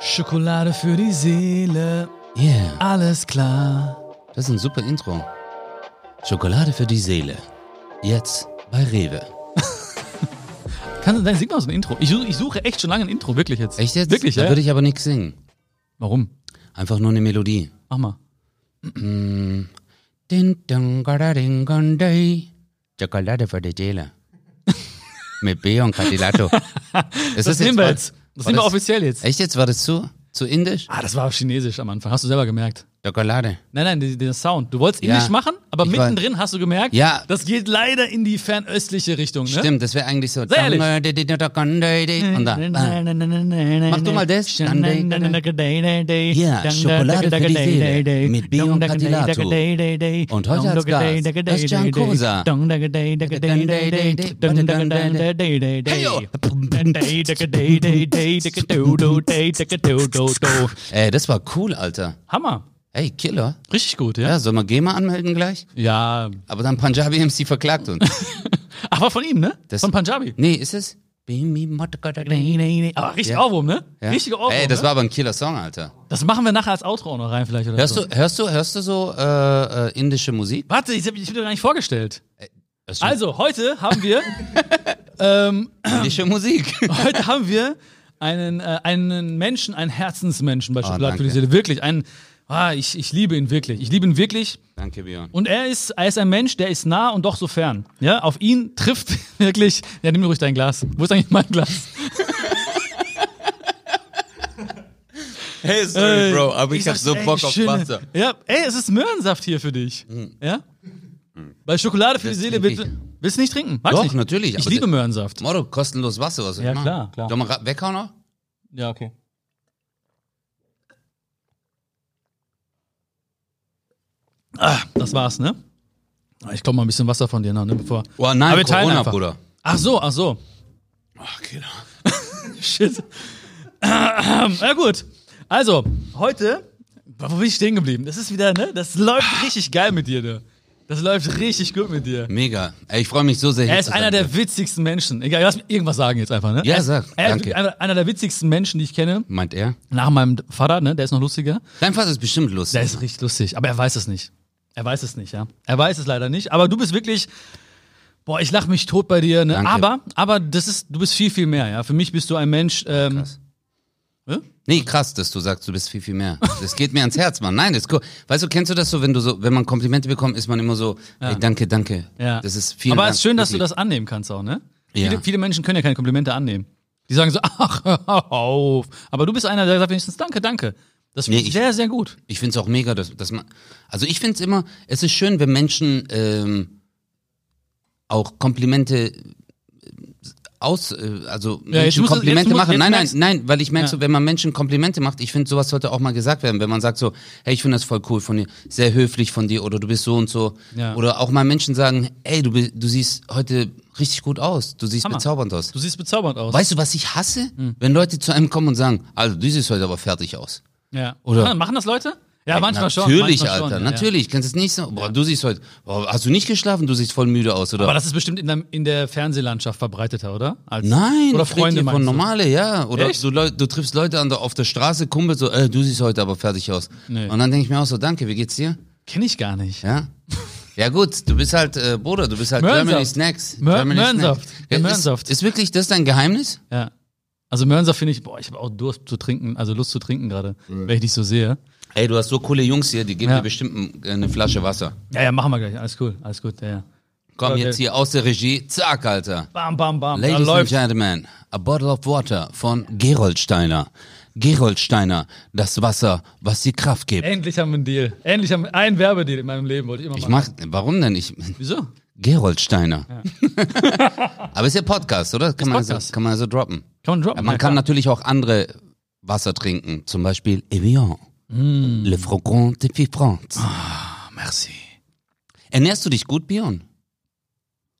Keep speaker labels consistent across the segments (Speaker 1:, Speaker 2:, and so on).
Speaker 1: Schokolade für die Seele,
Speaker 2: Yeah,
Speaker 1: alles klar.
Speaker 2: das ist ein super Intro. Schokolade für die Seele. Jetzt bei Rewe.
Speaker 1: Kann, nein, sing mal so ein Intro. Ich, suche- ich suche echt schon lange ein Intro, wirklich jetzt.
Speaker 2: Echt jetzt?
Speaker 1: Wirklich,
Speaker 2: Da
Speaker 1: ja?
Speaker 2: würde ich aber nichts singen.
Speaker 1: Warum?
Speaker 2: Einfach nur eine Melodie.
Speaker 1: Mach mal.
Speaker 2: Din, dun, gada, ding, gun, day. Schokolade für die Seele. Mit B und Cadillato. Das,
Speaker 1: Das nehmen wir jetzt. Das
Speaker 2: war
Speaker 1: nehmen wir
Speaker 2: das-
Speaker 1: offiziell jetzt.
Speaker 2: Echt jetzt? War das zu, zu indisch?
Speaker 1: Ah, das war chinesisch am Anfang. Hast du selber gemerkt.
Speaker 2: Schokolade.
Speaker 1: Nein, nein, der Sound. Du wolltest
Speaker 2: Ja.
Speaker 1: Indisch machen, aber
Speaker 2: Ich
Speaker 1: mittendrin hast du gemerkt,
Speaker 2: Ja.
Speaker 1: das geht leider in die fernöstliche Richtung. Ne?
Speaker 2: Stimmt, das wäre eigentlich so.
Speaker 1: Ehrlich.
Speaker 2: Und. Ah. Mach du mal das. Ja, Schokolade für die Seele. Mit B und Cadillato. Und heute als Gast, das Giancosa. Heyo. Ey, das war cool, Alter.
Speaker 1: Hammer.
Speaker 2: Ey, Killer.
Speaker 1: Richtig gut, ja?
Speaker 2: Ja, sollen wir GEMA anmelden gleich?
Speaker 1: Ja.
Speaker 2: Aber dann Punjabi MC verklagt uns.
Speaker 1: Aber von ihm, ne?
Speaker 2: Das-
Speaker 1: von Punjabi.
Speaker 2: nee, ist es?
Speaker 1: Aber richtig
Speaker 2: Ja.
Speaker 1: Ohrwurm, ne?
Speaker 2: Ja.
Speaker 1: Richtig Ohrwurm.
Speaker 2: Ey, das
Speaker 1: ne?
Speaker 2: war aber ein Killer-Song, Alter.
Speaker 1: das machen wir nachher als Outro auch noch rein vielleicht. Oder
Speaker 2: Hörst
Speaker 1: so.
Speaker 2: du, hörst du, hörst du so äh, äh, indische Musik?
Speaker 1: Warte, ich hab ich hab dir gar nicht vorgestellt.
Speaker 2: Du
Speaker 1: Also, heute haben wir, ähm,
Speaker 2: indische Musik.
Speaker 1: heute haben wir einen, äh, einen Menschen, einen Herzensmenschen bei Schokolade für die. Seele. Wirklich, einen, ah, ich, ich liebe ihn wirklich. Ich liebe ihn wirklich.
Speaker 2: Danke, Björn.
Speaker 1: Und er ist, er ist ein Mensch, der ist nah und doch so fern. Ja, auf ihn trifft wirklich, ja, nimm mir ruhig dein Glas. Wo ist eigentlich mein Glas?
Speaker 2: Hey,
Speaker 1: Ey,
Speaker 2: aber
Speaker 1: sag's, ey, schöne- Ja, ey, es ist Möhrensaft hier für dich. Ja? Weil Schokolade für
Speaker 2: Das
Speaker 1: die Seele
Speaker 2: trinke
Speaker 1: willst, willst du nicht trinken? Magst
Speaker 2: Doch,
Speaker 1: nicht?
Speaker 2: natürlich,
Speaker 1: Ich liebe Möhrensaft.
Speaker 2: Motto, kostenlos Wasser, was ich
Speaker 1: Ja,
Speaker 2: machen?
Speaker 1: klar, klar.
Speaker 2: Soll man ra- weghauen noch?
Speaker 1: Ja, okay. Ah, das war's, ne? Ich glaube mal ein bisschen Wasser von dir noch, ne? Bevor.
Speaker 2: Oh
Speaker 1: Aber
Speaker 2: nein,
Speaker 1: wir teilen
Speaker 2: Corona. Bruder.
Speaker 1: Ach so, ach so.
Speaker 2: Ach, Killer.
Speaker 1: Shit. Na gut. Also, heute, wo bin ich stehen geblieben? Das ist wieder, ne? Das läuft richtig geil mit dir, ne? Das läuft richtig gut mit dir.
Speaker 2: Mega. Ey, ich freue mich so sehr.
Speaker 1: Er ist einer der witzigsten Menschen. Egal, lass mich irgendwas sagen jetzt einfach, ne?
Speaker 2: Ja,
Speaker 1: Er
Speaker 2: sag.
Speaker 1: Er ist
Speaker 2: Danke.
Speaker 1: einer, einer der witzigsten Menschen, die ich kenne.
Speaker 2: Meint er?
Speaker 1: Nach meinem Vater, ne? Der ist noch lustiger.
Speaker 2: Dein Vater ist bestimmt lustig.
Speaker 1: Der ist richtig lustig, aber er weiß es nicht. Er weiß es nicht, ja. Er weiß es leider nicht. Aber du bist wirklich, boah, ich lach mich tot bei dir. Ne?
Speaker 2: Danke.
Speaker 1: Aber, aber das ist, du bist viel, viel mehr, ja. Für mich bist du ein Mensch. Ähm,
Speaker 2: Krass.
Speaker 1: Hä?
Speaker 2: Nee, krass, dass du sagst, du bist viel, viel mehr. Das geht mir ans Herz, Mann. Nein, das ist cool. Weißt du, kennst du das so, wenn du so, wenn man Komplimente bekommt, ist man immer so, ey, danke, danke.
Speaker 1: ja.
Speaker 2: Das ist viel.
Speaker 1: aber es ist schön, dass du das annehmen kannst auch, ne?
Speaker 2: Ja.
Speaker 1: Viele, viele Menschen können ja keine Komplimente annehmen. Die sagen so, ach, hör auf. Aber du bist einer, der sagt wenigstens Danke, danke. Das finde
Speaker 2: Nee,
Speaker 1: ich sehr, sehr gut.
Speaker 2: Ich find's auch mega, dass, dass man. Also ich find's immer, es ist schön, wenn Menschen ähm, auch Komplimente äh, aus, äh, also
Speaker 1: Ja,
Speaker 2: Menschen
Speaker 1: musst
Speaker 2: Komplimente machen. Nein, nein, nein, weil ich merke
Speaker 1: Ja.
Speaker 2: so, wenn man Menschen Komplimente macht, ich finde, sowas sollte auch mal gesagt werden, wenn man sagt so, hey, ich finde das voll cool von dir, sehr höflich von dir oder du bist so und so.
Speaker 1: Ja.
Speaker 2: Oder auch mal Menschen sagen, ey, du, du siehst heute richtig gut aus, du siehst
Speaker 1: Hammer.
Speaker 2: bezaubernd aus.
Speaker 1: Du siehst bezaubernd aus.
Speaker 2: Weißt du, was ich hasse?
Speaker 1: Hm.
Speaker 2: Wenn Leute zu einem kommen und sagen, also du siehst heute aber fertig aus.
Speaker 1: Ja.
Speaker 2: Oder-
Speaker 1: Machen- Machen das Leute? Ja, manchmal schon.
Speaker 2: Natürlich, Alter,
Speaker 1: schon, ja,
Speaker 2: natürlich. Kennst du es nicht so? Boah, du siehst heute, boah, hast du nicht geschlafen? Du siehst voll müde aus, oder?
Speaker 1: Aber das ist bestimmt in der, in der Fernsehlandschaft verbreiteter, oder? Als,
Speaker 2: Nein,
Speaker 1: oder Freunde
Speaker 2: von normale, ja. Oder du, du triffst Leute an der, auf der Straße, Kumpel, so, äh, du siehst heute aber fertig aus.
Speaker 1: Nee.
Speaker 2: Und dann denke ich mir auch so, danke, wie geht's dir?
Speaker 1: Kenn ich gar nicht.
Speaker 2: Ja. Ja gut, du bist halt, äh, Bruder, du bist halt
Speaker 1: Möhrensaft.
Speaker 2: Germany Snacks.
Speaker 1: Mör-
Speaker 2: Germany
Speaker 1: Möhrensaft.
Speaker 2: Snacks.
Speaker 1: Der
Speaker 2: Ja. Ist, ist wirklich das dein Geheimnis?
Speaker 1: Ja. Also Möhrensaft finde ich, boah, ich habe auch Durst zu trinken, also Lust zu trinken gerade, wenn ich dich so sehe.
Speaker 2: Ey, du hast so coole Jungs hier, die geben
Speaker 1: Ja.
Speaker 2: dir bestimmt ein- eine Flasche Wasser.
Speaker 1: Ja, ja, machen wir gleich. Alles cool, alles gut, ja, ja.
Speaker 2: Komm
Speaker 1: Okay.
Speaker 2: jetzt hier aus der Regie, zack, Alter.
Speaker 1: Bam, bam, bam.
Speaker 2: Ladies
Speaker 1: da
Speaker 2: and
Speaker 1: läuft.
Speaker 2: Gentlemen, a bottle of water von Geroldsteiner. Geroldsteiner, das Wasser, was die Kraft gibt.
Speaker 1: Endlich haben wir einen Deal. Endlich haben wir einen Werbedeal in meinem Leben, wollte ich immer
Speaker 2: Ich
Speaker 1: machen.
Speaker 2: mach, warum denn? Ich,
Speaker 1: Wieso?
Speaker 2: Geroldsteiner. Aber ist ja Podcast, oder? Kann man,
Speaker 1: Podcast.
Speaker 2: So, kann man so droppen.
Speaker 1: Kann man droppen?
Speaker 2: Man
Speaker 1: Ja,
Speaker 2: kann
Speaker 1: klar.
Speaker 2: natürlich auch andere Wasser trinken, zum Beispiel Evian. Le Frogant de Fifrance.
Speaker 1: Ah, merci.
Speaker 2: Ernährst du dich gut, Björn?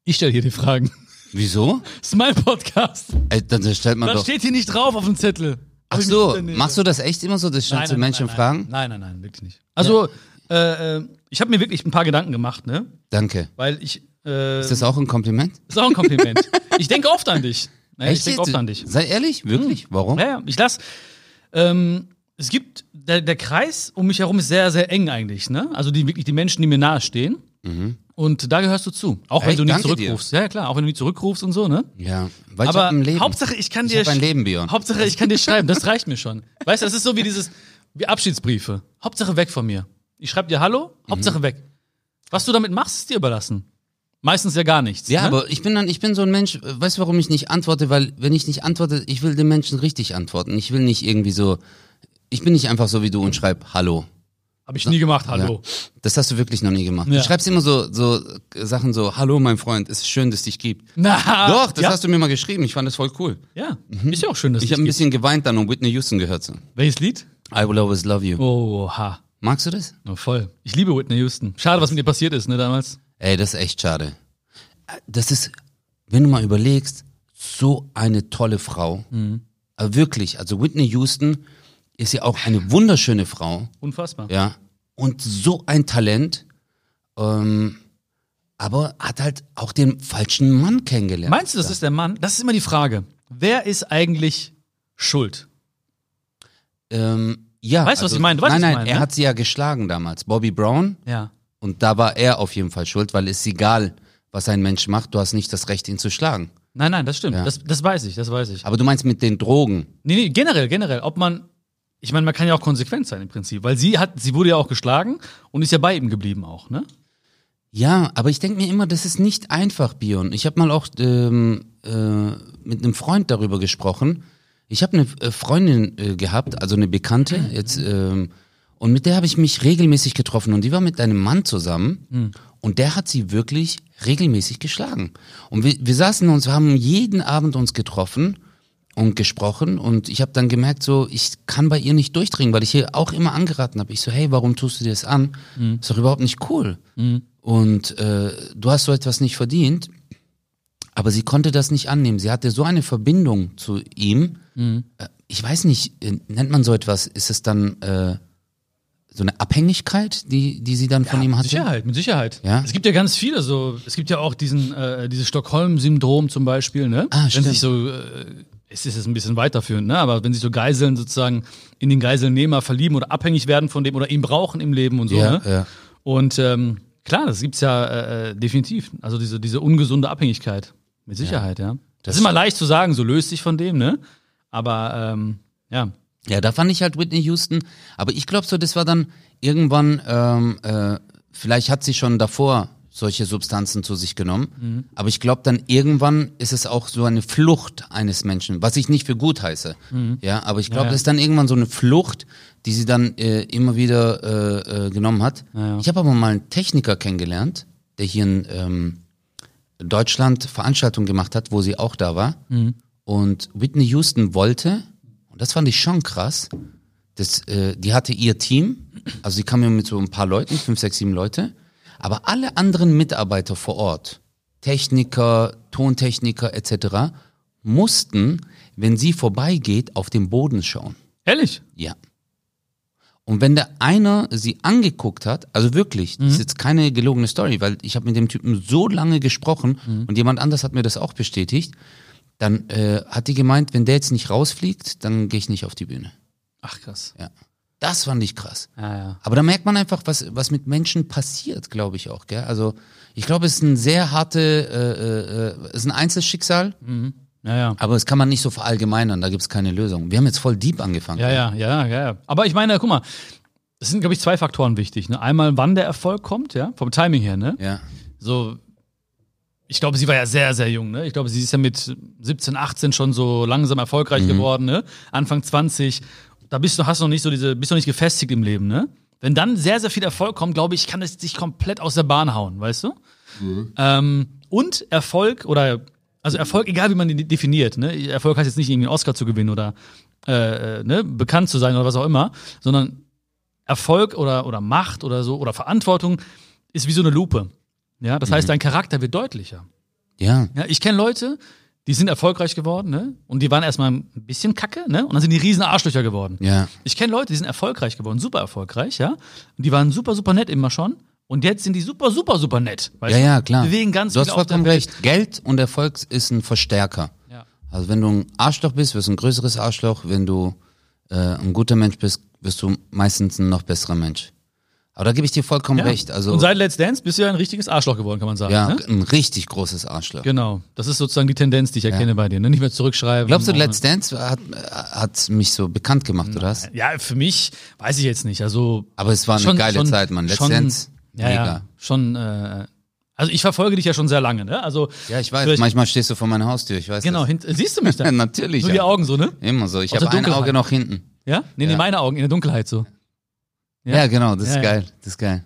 Speaker 1: Ich stelle hier die Fragen.
Speaker 2: Wieso?
Speaker 1: Das ist mein Podcast.
Speaker 2: Ey, dann stellt man
Speaker 1: Das
Speaker 2: doch.
Speaker 1: steht hier nicht drauf auf dem Zettel.
Speaker 2: Ach so, machst du das echt immer so, dass
Speaker 1: Nein,
Speaker 2: du Menschen
Speaker 1: nein,
Speaker 2: fragen?
Speaker 1: Nein, nein, nein, wirklich nicht. Also, äh, äh, ich habe mir wirklich ein paar Gedanken gemacht, ne?
Speaker 2: Danke.
Speaker 1: Weil ich. Äh,
Speaker 2: Ist das auch ein Kompliment?
Speaker 1: ist auch ein Kompliment. ich denke oft an dich. Ne, ich denke oft an dich.
Speaker 2: Sei ehrlich, wirklich? Warum?
Speaker 1: Ja, ja, ich lass. ähm, es gibt, der, der Kreis um mich herum ist sehr, sehr eng eigentlich, ne? Also die wirklich die Menschen, die mir nahe stehen. Und da gehörst du zu. Auch wenn
Speaker 2: Echt?
Speaker 1: du nicht
Speaker 2: Danke dir.
Speaker 1: zurückrufst. Ja, ja, klar, auch wenn du nicht zurückrufst und so, ne?
Speaker 2: Ja, weil ich
Speaker 1: Aber
Speaker 2: hab ein Leben.
Speaker 1: Hauptsache, ich kann
Speaker 2: Ich
Speaker 1: dir.
Speaker 2: ein Leben, Björn.
Speaker 1: Hauptsache, ich kann dir schreiben. Das reicht mir schon. Weißt du, das ist so wie dieses, wie Abschiedsbriefe. Hauptsache weg von mir. Ich schreibe dir Hallo,
Speaker 2: Mhm.
Speaker 1: Hauptsache weg. Was du damit machst, ist dir überlassen. Meistens ja gar nichts.
Speaker 2: Ja,
Speaker 1: ne?
Speaker 2: aber ich bin dann, ich bin so ein Mensch, äh, weißt du, warum ich nicht antworte? Weil, wenn ich nicht antworte, ich will den Menschen richtig antworten. Ich will nicht irgendwie so, ich bin nicht einfach so wie du und schreib Hallo.
Speaker 1: Habe ich nie gemacht, Hallo.
Speaker 2: Ja. Das hast du wirklich noch nie gemacht.
Speaker 1: Ja.
Speaker 2: Du schreibst immer so, so äh, Sachen so, Hallo, mein Freund, es ist schön, dass es dich gibt.
Speaker 1: Na,
Speaker 2: Doch, das
Speaker 1: ja.
Speaker 2: hast du mir mal geschrieben. Ich fand das voll cool.
Speaker 1: Ja, ist ja auch schön, dass
Speaker 2: Ich habe ein bisschen geweint dann und Whitney Houston gehört so.
Speaker 1: Welches Lied?
Speaker 2: I will always love you.
Speaker 1: Oha.
Speaker 2: Magst du das?
Speaker 1: Oh, voll. Ich liebe Whitney Houston. Schade, was mit ihr passiert ist, ne, damals.
Speaker 2: Ey, das ist echt schade. Das ist, wenn du mal überlegst, so eine tolle Frau.
Speaker 1: Mhm.
Speaker 2: Aber wirklich, also Whitney Houston ist ja auch eine wunderschöne Frau,
Speaker 1: Unfassbar.
Speaker 2: ja, und so ein Talent, ähm, aber hat halt auch den falschen Mann kennengelernt.
Speaker 1: Meinst du, das ist der Mann? Das ist immer die Frage. Wer ist eigentlich schuld?
Speaker 2: ähm, ja,
Speaker 1: Weißt du, was ich meine? Weißt,
Speaker 2: nein,
Speaker 1: was ich
Speaker 2: nein,
Speaker 1: meine,
Speaker 2: er
Speaker 1: ne?
Speaker 2: hat sie ja geschlagen damals, Bobby Brown,
Speaker 1: Ja.
Speaker 2: und da war er auf jeden Fall schuld, weil es ist egal, was ein Mensch macht, du hast nicht das Recht, ihn zu schlagen.
Speaker 1: Nein, nein, das stimmt.
Speaker 2: Ja.
Speaker 1: Das, das weiß ich, das weiß ich.
Speaker 2: Aber du meinst mit den Drogen?
Speaker 1: Nee, nee, generell, generell. Ob man, ich meine, man kann ja auch konsequent sein im Prinzip, weil sie hat, sie wurde ja auch geschlagen und ist ja bei ihm geblieben auch, ne?
Speaker 2: Ja, aber ich denke mir immer, das ist nicht einfach, Bion. Ich habe mal auch ähm, äh, mit einem Freund darüber gesprochen. Ich habe eine äh, Freundin äh, gehabt, also eine Bekannte, jetzt, ähm, und mit der habe ich mich regelmäßig getroffen und die war mit einem Mann zusammen und der hat sie wirklich regelmäßig geschlagen. Und wir, wir saßen uns, wir haben jeden Abend uns getroffen und gesprochen und ich habe dann gemerkt, so ich kann bei ihr nicht durchdringen, weil ich ihr auch immer angeraten habe. Ich so, hey, warum tust du dir das an? Ist doch überhaupt nicht cool. Und äh, du hast so etwas nicht verdient. Aber sie konnte das nicht annehmen. Sie hatte so eine Verbindung zu ihm. Äh, ich weiß nicht, äh, nennt man so etwas? Ist es dann äh, so eine Abhängigkeit, die, die sie dann von ihm
Speaker 1: Mit
Speaker 2: hatte?
Speaker 1: Sicherheit, mit Sicherheit.
Speaker 2: Ja?
Speaker 1: Es gibt ja ganz viele so, es gibt ja auch diesen, äh, dieses Stockholm-Syndrom zum Beispiel, ne?
Speaker 2: Ah,
Speaker 1: wenn
Speaker 2: stimmt.
Speaker 1: sich so, äh, es ist jetzt ein bisschen weiterführend, ne? Aber wenn sich so Geiseln sozusagen in den Geiselnehmer verlieben oder abhängig werden von dem oder ihn brauchen im Leben und so,
Speaker 2: Ja,
Speaker 1: ne?
Speaker 2: ja.
Speaker 1: Und ähm, klar, das gibt's ja äh, äh, definitiv. Also diese, diese ungesunde Abhängigkeit. Mit Sicherheit, ja. Das, ist immer leicht zu sagen, so löst sich von dem, ne? Aber ähm, ja.
Speaker 2: Ja, da fand ich halt Whitney Houston. Aber ich glaube so, das war dann irgendwann, ähm, äh, vielleicht hat sie schon davor solche Substanzen zu sich genommen. Aber ich glaube dann irgendwann ist es auch so eine Flucht eines Menschen, was ich nicht für gut heiße. Ja, aber ich glaube,
Speaker 1: Ja, ja.
Speaker 2: das ist dann irgendwann so eine Flucht, die sie dann äh, immer wieder äh, äh, genommen hat.
Speaker 1: ja.
Speaker 2: Ich habe aber mal einen Techniker kennengelernt, der hier in ähm, Deutschland Veranstaltungen gemacht hat, wo sie auch da war. Und Whitney Houston wollte, und das fand ich schon krass, das, äh, die hatte ihr Team, also sie kam ja mit so ein paar Leuten, fünf, sechs, sieben Leute, aber alle anderen Mitarbeiter vor Ort, Techniker, Tontechniker etc., mussten, wenn sie vorbeigeht, auf den Boden schauen.
Speaker 1: Ehrlich?
Speaker 2: Ja. Und wenn der einer sie angeguckt hat, also wirklich, das ist jetzt keine gelogene Story, weil ich habe mit dem Typen so lange gesprochen und jemand anders hat mir das auch bestätigt, dann äh, hat die gemeint, wenn der jetzt nicht rausfliegt, dann gehe ich nicht auf die Bühne.
Speaker 1: Ach krass.
Speaker 2: Ja. Das fand ich krass.
Speaker 1: Ja, ja.
Speaker 2: Aber da merkt man einfach, was, was mit Menschen passiert, glaube ich auch. Gell? Also ich glaube, es ist ein sehr harte, äh, äh, es ist ein Einzelschicksal,
Speaker 1: Ja, ja.
Speaker 2: aber es kann man nicht so verallgemeinern, da gibt es keine Lösung. Wir haben jetzt voll deep angefangen.
Speaker 1: Ja, ja, ja, ja, ja. Aber ich meine, guck mal, es sind, glaube ich, zwei Faktoren wichtig. Ne? Einmal, wann der Erfolg kommt, ja, vom Timing her, ne?
Speaker 2: ja.
Speaker 1: So, ich glaube, sie war ja sehr, sehr jung, ne? Ich glaube, sie ist ja mit 17, 18 schon so langsam erfolgreich geworden, ne? Anfang 20. Da bist du, hast du noch nicht so diese, bist du noch nicht gefestigt im Leben, ne? Wenn dann sehr, sehr viel Erfolg kommt, glaube ich, kann es dich komplett aus der Bahn hauen, weißt du? Ähm, und Erfolg oder also Erfolg, egal wie man ihn definiert, ne? Erfolg heißt jetzt nicht irgendwie einen Oscar zu gewinnen oder äh, äh, ne? bekannt zu sein oder was auch immer, sondern Erfolg oder, oder Macht oder so oder Verantwortung ist wie so eine Lupe. Ja, das heißt, dein Charakter wird deutlicher.
Speaker 2: Ja.
Speaker 1: Ja, ich kenne Leute, die sind erfolgreich geworden, ne? Und die waren erstmal ein bisschen kacke, ne? Und dann sind die riesen Arschlöcher geworden.
Speaker 2: Ja.
Speaker 1: Ich kenne Leute, die sind erfolgreich geworden, super erfolgreich, ja? Und die waren super, super nett immer schon. Und jetzt sind die super, super, super nett. Weißt
Speaker 2: Ja,
Speaker 1: du?
Speaker 2: ja, klar.
Speaker 1: Bewegen ganz
Speaker 2: du hast vollkommen recht. Geld und Erfolg ist ein Verstärker.
Speaker 1: Ja.
Speaker 2: Also wenn du ein Arschloch bist, wirst du ein größeres Arschloch. Wenn du äh, ein guter Mensch bist, wirst du meistens ein noch besserer Mensch. Aber da gebe ich dir vollkommen
Speaker 1: Ja.
Speaker 2: recht. Also
Speaker 1: Und seit Let's Dance bist du ja ein richtiges Arschloch geworden, kann man sagen.
Speaker 2: ja,
Speaker 1: Ne?
Speaker 2: ein richtig großes Arschloch.
Speaker 1: Genau. Das ist sozusagen die Tendenz, die ich erkenne bei dir. Ne? Nicht mehr zurückschreiben.
Speaker 2: Glaubst du, Let's Dance hat, hat mich so bekannt gemacht, oder was?
Speaker 1: Ja, für mich weiß ich jetzt nicht. Also
Speaker 2: Aber es war eine
Speaker 1: schon-
Speaker 2: geile
Speaker 1: schon-
Speaker 2: Zeit, Mann. Let's
Speaker 1: schon-
Speaker 2: Dance,
Speaker 1: ja,
Speaker 2: mega.
Speaker 1: ja, schon. Äh, also ich verfolge dich ja schon sehr lange, ne? Also
Speaker 2: Ja, ich weiß. Manchmal stehst du vor meiner Haustür, ich weiß
Speaker 1: Genau, siehst du mich da?
Speaker 2: Natürlich.
Speaker 1: So die. Augen so, ne?
Speaker 2: Immer so. Ich habe ein. Auge noch hinten.
Speaker 1: Ja? Nee, nee,
Speaker 2: Ja.
Speaker 1: meine Augen in der Dunkelheit so. Ja.
Speaker 2: Ja, genau, das ist
Speaker 1: Ja, ja.
Speaker 2: geil. Das ist geil.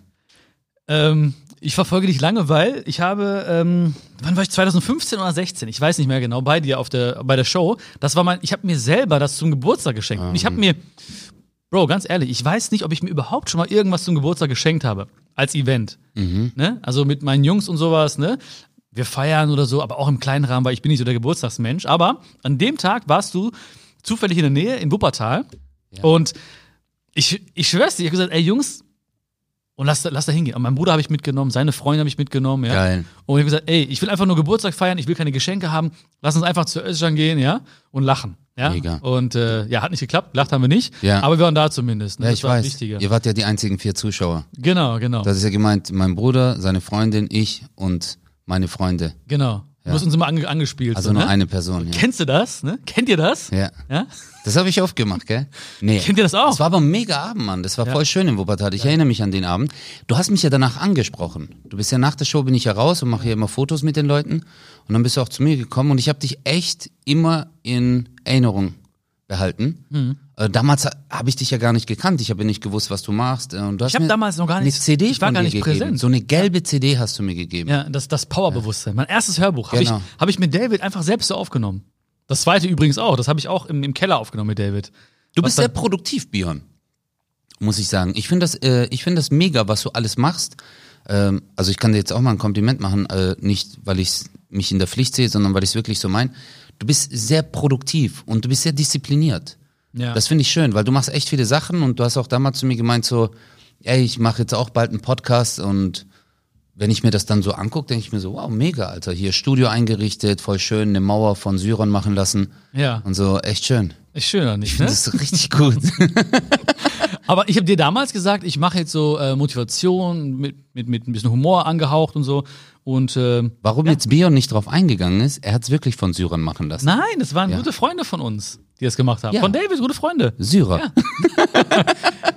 Speaker 1: Ähm, ich verfolge dich lange, weil ich habe, ähm, wann war ich 2015 oder 16? Ich weiß nicht mehr genau, bei dir auf der, bei der Show. Das war mein, ich habe mir selber das zum Geburtstag geschenkt. Und ich habe mir, Bro, ganz ehrlich, ich weiß nicht, ob ich mir überhaupt schon mal irgendwas zum Geburtstag geschenkt habe. Als Event. Ne? Also mit meinen Jungs und sowas, ne? Wir feiern oder so, aber auch im kleinen Rahmen, weil ich bin nicht so der Geburtstagsmensch. Aber an dem Tag warst du zufällig in der Nähe in Wuppertal. Und ich, ich schwör's dir, ich habe gesagt, ey Jungs, und lass, da- lass da hingehen. Und mein Bruder habe ich mitgenommen, seine Freunde habe ich mitgenommen, ja.
Speaker 2: Geil.
Speaker 1: Und ich habe gesagt, ey, ich will einfach nur Geburtstag feiern, ich will keine Geschenke haben, lass uns einfach zu Özcan gehen, ja, und lachen. Ja?
Speaker 2: Mega.
Speaker 1: Und äh, ja, hat nicht geklappt, gelacht haben wir nicht,
Speaker 2: Ja.
Speaker 1: aber wir waren da zumindest. Ne?
Speaker 2: Ja,
Speaker 1: das
Speaker 2: ich weiß.
Speaker 1: Wichtige.
Speaker 2: Ihr wart ja die einzigen vier Zuschauer.
Speaker 1: Genau, genau.
Speaker 2: Das ist ja gemeint, mein Bruder, seine Freundin, ich und meine Freunde.
Speaker 1: genau. Du hast uns immer ange angespielt.
Speaker 2: Also
Speaker 1: so,
Speaker 2: nur
Speaker 1: ne?
Speaker 2: eine Person. Ja.
Speaker 1: Kennst du das? Ne? Kennt ihr das?
Speaker 2: ja.
Speaker 1: ja?
Speaker 2: Das habe ich oft gemacht, gell? Nee.
Speaker 1: Kennt ihr das auch?
Speaker 2: Das war aber ein mega Abend, Mann. Das war voll schön in Wuppertal. Ich erinnere mich an den Abend. Du hast mich ja danach angesprochen. Du bist ja nach der Show bin ich ja raus und mache hier immer Fotos mit den Leuten. Und dann bist du auch zu mir gekommen und ich habe dich echt immer in Erinnerung behalten.
Speaker 1: Mhm.
Speaker 2: Äh, damals habe ich dich ja gar nicht gekannt. Ich habe ja nicht gewusst, was du machst. Äh, Und du hast
Speaker 1: Ich hab
Speaker 2: mir
Speaker 1: damals noch gar
Speaker 2: eine
Speaker 1: nicht-
Speaker 2: CD
Speaker 1: ich war gar nicht
Speaker 2: gegeben.
Speaker 1: präsent.
Speaker 2: So eine gelbe CD hast du mir gegeben.
Speaker 1: Ja, das, das Powerbewusstsein. Mein erstes Hörbuch habe
Speaker 2: Genau.
Speaker 1: ich, hab ich mit David einfach selbst so aufgenommen. Das zweite übrigens auch. Das habe ich auch im, im Keller aufgenommen mit David.
Speaker 2: Du
Speaker 1: Was
Speaker 2: bist sehr produktiv, Björn. Muss ich sagen. Ich finde das, äh, ich finde das mega, was du alles machst. Ähm, also ich kann dir jetzt auch mal ein Kompliment machen, äh, nicht weil ich mich in der Pflicht sehe, sondern weil ich es wirklich so meine. Du bist sehr produktiv und du bist sehr diszipliniert.
Speaker 1: Ja.
Speaker 2: Das finde ich schön, weil du machst echt viele Sachen und du hast auch damals zu mir gemeint so, ey, ich mache jetzt auch bald einen Podcast und wenn ich mir das dann so angucke, denke ich mir so, wow, mega, Alter. Hier Studio eingerichtet, voll schön, eine Mauer von Syron machen lassen
Speaker 1: Ja.
Speaker 2: und so, echt schön.
Speaker 1: Ist schön, oder nicht? Ne?
Speaker 2: Das ist richtig gut.
Speaker 1: Aber ich habe dir damals gesagt, ich mache jetzt so äh, Motivation mit, mit, mit ein bisschen Humor angehaucht und so. Und äh,
Speaker 2: Warum jetzt Bion nicht drauf eingegangen ist, er hat es wirklich von Syrern machen lassen.
Speaker 1: nein, das waren gute Freunde von uns, die das gemacht haben.
Speaker 2: Ja.
Speaker 1: Von David, gute Freunde.
Speaker 2: Syrer.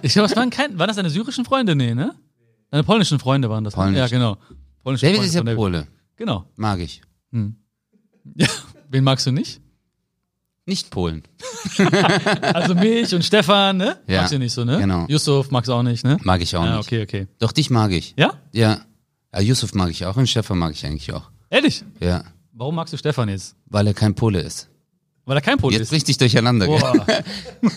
Speaker 1: Ich glaube, das waren kein, waren das deine syrischen Freunde? Nee, ne? Deine polnischen Freunde waren das. ne?
Speaker 2: Polnisch.
Speaker 1: Ja, genau. Polnische
Speaker 2: David
Speaker 1: Freunde
Speaker 2: ist ja
Speaker 1: David.
Speaker 2: Pole.
Speaker 1: Genau.
Speaker 2: Mag ich.
Speaker 1: Ja. Wen magst du nicht?
Speaker 2: Nicht Polen.
Speaker 1: Also mich und Stefan, ne?
Speaker 2: Ja,
Speaker 1: Magst du nicht so, ne?
Speaker 2: genau.
Speaker 1: Yusuf magst du auch nicht, ne?
Speaker 2: Mag ich auch
Speaker 1: Ja,
Speaker 2: nicht.
Speaker 1: okay, okay.
Speaker 2: Doch, dich mag ich.
Speaker 1: Ja?
Speaker 2: Ja. Ja. Yusuf mag ich auch und Stefan mag ich eigentlich auch.
Speaker 1: Ehrlich?
Speaker 2: Ja.
Speaker 1: Warum magst du Stefan jetzt?
Speaker 2: Weil er kein Pole ist.
Speaker 1: Weil er kein Pol
Speaker 2: Jetzt
Speaker 1: ist.
Speaker 2: richtig durcheinander?
Speaker 1: Boah.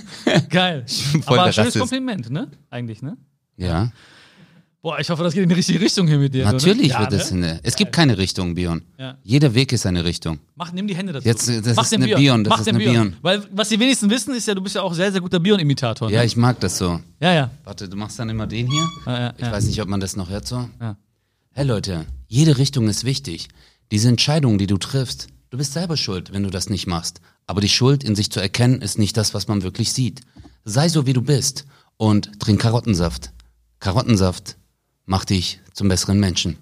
Speaker 1: Geil.
Speaker 2: voll
Speaker 1: Aber schönes
Speaker 2: Rassist.
Speaker 1: Kompliment, ne? Eigentlich, ne?
Speaker 2: Ja.
Speaker 1: Boah, ich hoffe, das geht in die richtige Richtung hier mit dir.
Speaker 2: Natürlich
Speaker 1: ne? ja,
Speaker 2: wird
Speaker 1: ne?
Speaker 2: es eine. Es gibt keine Richtung, Bion.
Speaker 1: Ja.
Speaker 2: Jeder Weg ist eine Richtung.
Speaker 1: Mach, nimm die Hände dazu.
Speaker 2: Jetzt, das
Speaker 1: Mach
Speaker 2: ist eine Bion, das
Speaker 1: Mach
Speaker 2: ist eine Bion.
Speaker 1: Weil, was die wenigsten wissen, ist ja, du bist ja auch sehr, sehr guter Bion-Imitator.
Speaker 2: Ja,
Speaker 1: ne?
Speaker 2: ich mag das so.
Speaker 1: ja, ja.
Speaker 2: Warte, du machst dann immer den hier?
Speaker 1: Ja, ja,
Speaker 2: Ich
Speaker 1: ja.
Speaker 2: weiß nicht, ob man das noch hört so.
Speaker 1: Ja.
Speaker 2: Hey Leute, jede Richtung ist wichtig. Diese Entscheidung, die du triffst, du bist selber schuld, wenn du das nicht machst. Aber die Schuld in sich zu erkennen, ist nicht das, was man wirklich sieht. Sei so, wie du bist und trink Karottensaft. Karottensaft macht dich zum besseren Menschen.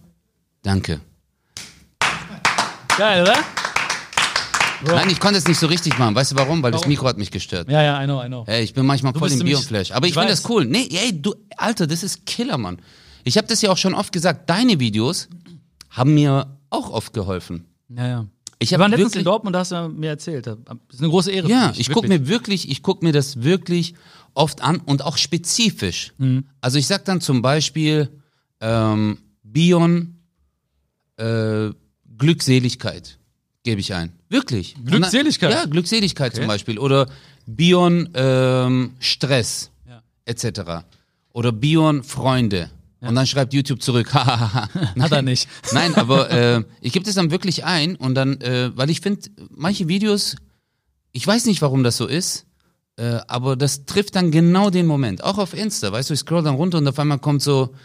Speaker 2: Danke.
Speaker 1: Geil, oder?
Speaker 2: Nein, ich konnte es nicht so richtig machen. Weißt du warum? Weil das
Speaker 1: Warum?
Speaker 2: Mikro hat mich gestört.
Speaker 1: Ja, ja, I know, I know.
Speaker 2: Ey, ich bin manchmal voll
Speaker 1: bist
Speaker 2: im Bioflash. Aber ich,
Speaker 1: ich
Speaker 2: finde das cool. Nee, ey, du, Alter, das ist Killer, Mann. Ich habe das ja auch schon oft gesagt. Deine Videos haben mir auch oft geholfen.
Speaker 1: Ja, ja.
Speaker 2: Ich
Speaker 1: Wir waren letztens
Speaker 2: wirklich-
Speaker 1: in Dortmund, da hast du mir erzählt. Das ist eine große Ehre.
Speaker 2: Ja, ich gucke mir wirklich, ich gucke mir das wirklich oft an und auch spezifisch.
Speaker 1: Mhm.
Speaker 2: Also ich sag dann zum Beispiel ähm, Bion äh, Glückseligkeit gebe ich ein. Wirklich.
Speaker 1: Glückseligkeit?
Speaker 2: Ja, Glückseligkeit zum Beispiel. Oder Bion ähm, Stress
Speaker 1: Ja.
Speaker 2: etc. Oder Bion Freunde. Und dann schreibt YouTube zurück, hahaha.
Speaker 1: Hat er nicht.
Speaker 2: Nein, aber äh, ich gebe das dann wirklich ein und dann, äh, weil ich finde, manche Videos, ich weiß nicht, warum das so ist, äh, aber das trifft dann genau den Moment. Auch auf Insta, weißt du, ich scroll dann runter und auf einmal kommt so,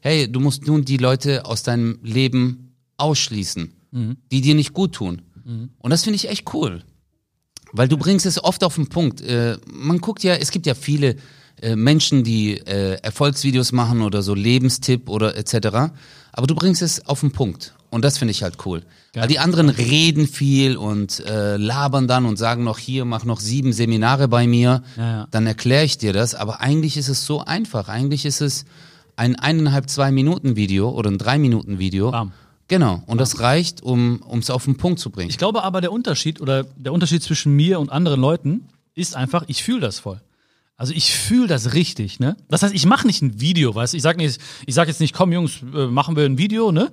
Speaker 2: hey, du musst nun die Leute aus deinem Leben ausschließen, die dir nicht gut tun. Und das finde ich echt cool. Weil du bringst es oft auf den Punkt. Äh, man guckt ja, es gibt ja viele äh, Menschen, die äh, Erfolgsvideos machen oder so Lebenstipp oder etc. Aber du bringst es auf den Punkt. Und das finde ich halt cool. Weil die anderen reden viel und äh, labern dann und sagen noch hier, mach noch sieben Seminare bei mir.
Speaker 1: Ja, ja.
Speaker 2: Dann erkläre ich dir das. Aber eigentlich ist es so einfach. Eigentlich ist es ein eineinhalb, zwei Minuten Video oder ein drei Minuten Video.
Speaker 1: Bam.
Speaker 2: Genau. Und das reicht, um es auf den Punkt zu bringen.
Speaker 1: Ich glaube aber, der Unterschied oder der Unterschied zwischen mir und anderen Leuten ist einfach, ich fühle das voll. Also ich fühle das richtig, ne? Das heißt, ich mache nicht ein Video, weißt du? Ich sag nicht, ich sag jetzt nicht, komm Jungs, äh, machen wir ein Video, ne?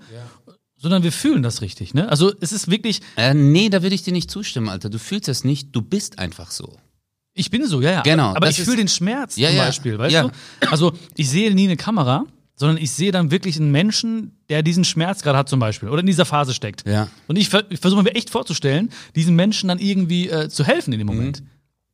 Speaker 1: Sondern wir fühlen das richtig, ne? Also es ist wirklich,
Speaker 2: Äh, nee, da würde ich dir nicht zustimmen, Alter. Du fühlst das nicht, du bist einfach so.
Speaker 1: ich bin so, ja, ja.
Speaker 2: Genau,
Speaker 1: Aber
Speaker 2: das
Speaker 1: ich fühle den Schmerz
Speaker 2: Ja,
Speaker 1: zum
Speaker 2: ja.
Speaker 1: Beispiel, weißt
Speaker 2: Ja.
Speaker 1: du? Also ich sehe nie eine Kamera, sondern ich sehe dann wirklich einen Menschen, der diesen Schmerz gerade hat zum Beispiel oder in dieser Phase steckt.
Speaker 2: Ja.
Speaker 1: Und ich, ver ich versuche mir echt vorzustellen, diesen Menschen dann irgendwie äh, zu helfen in dem Moment.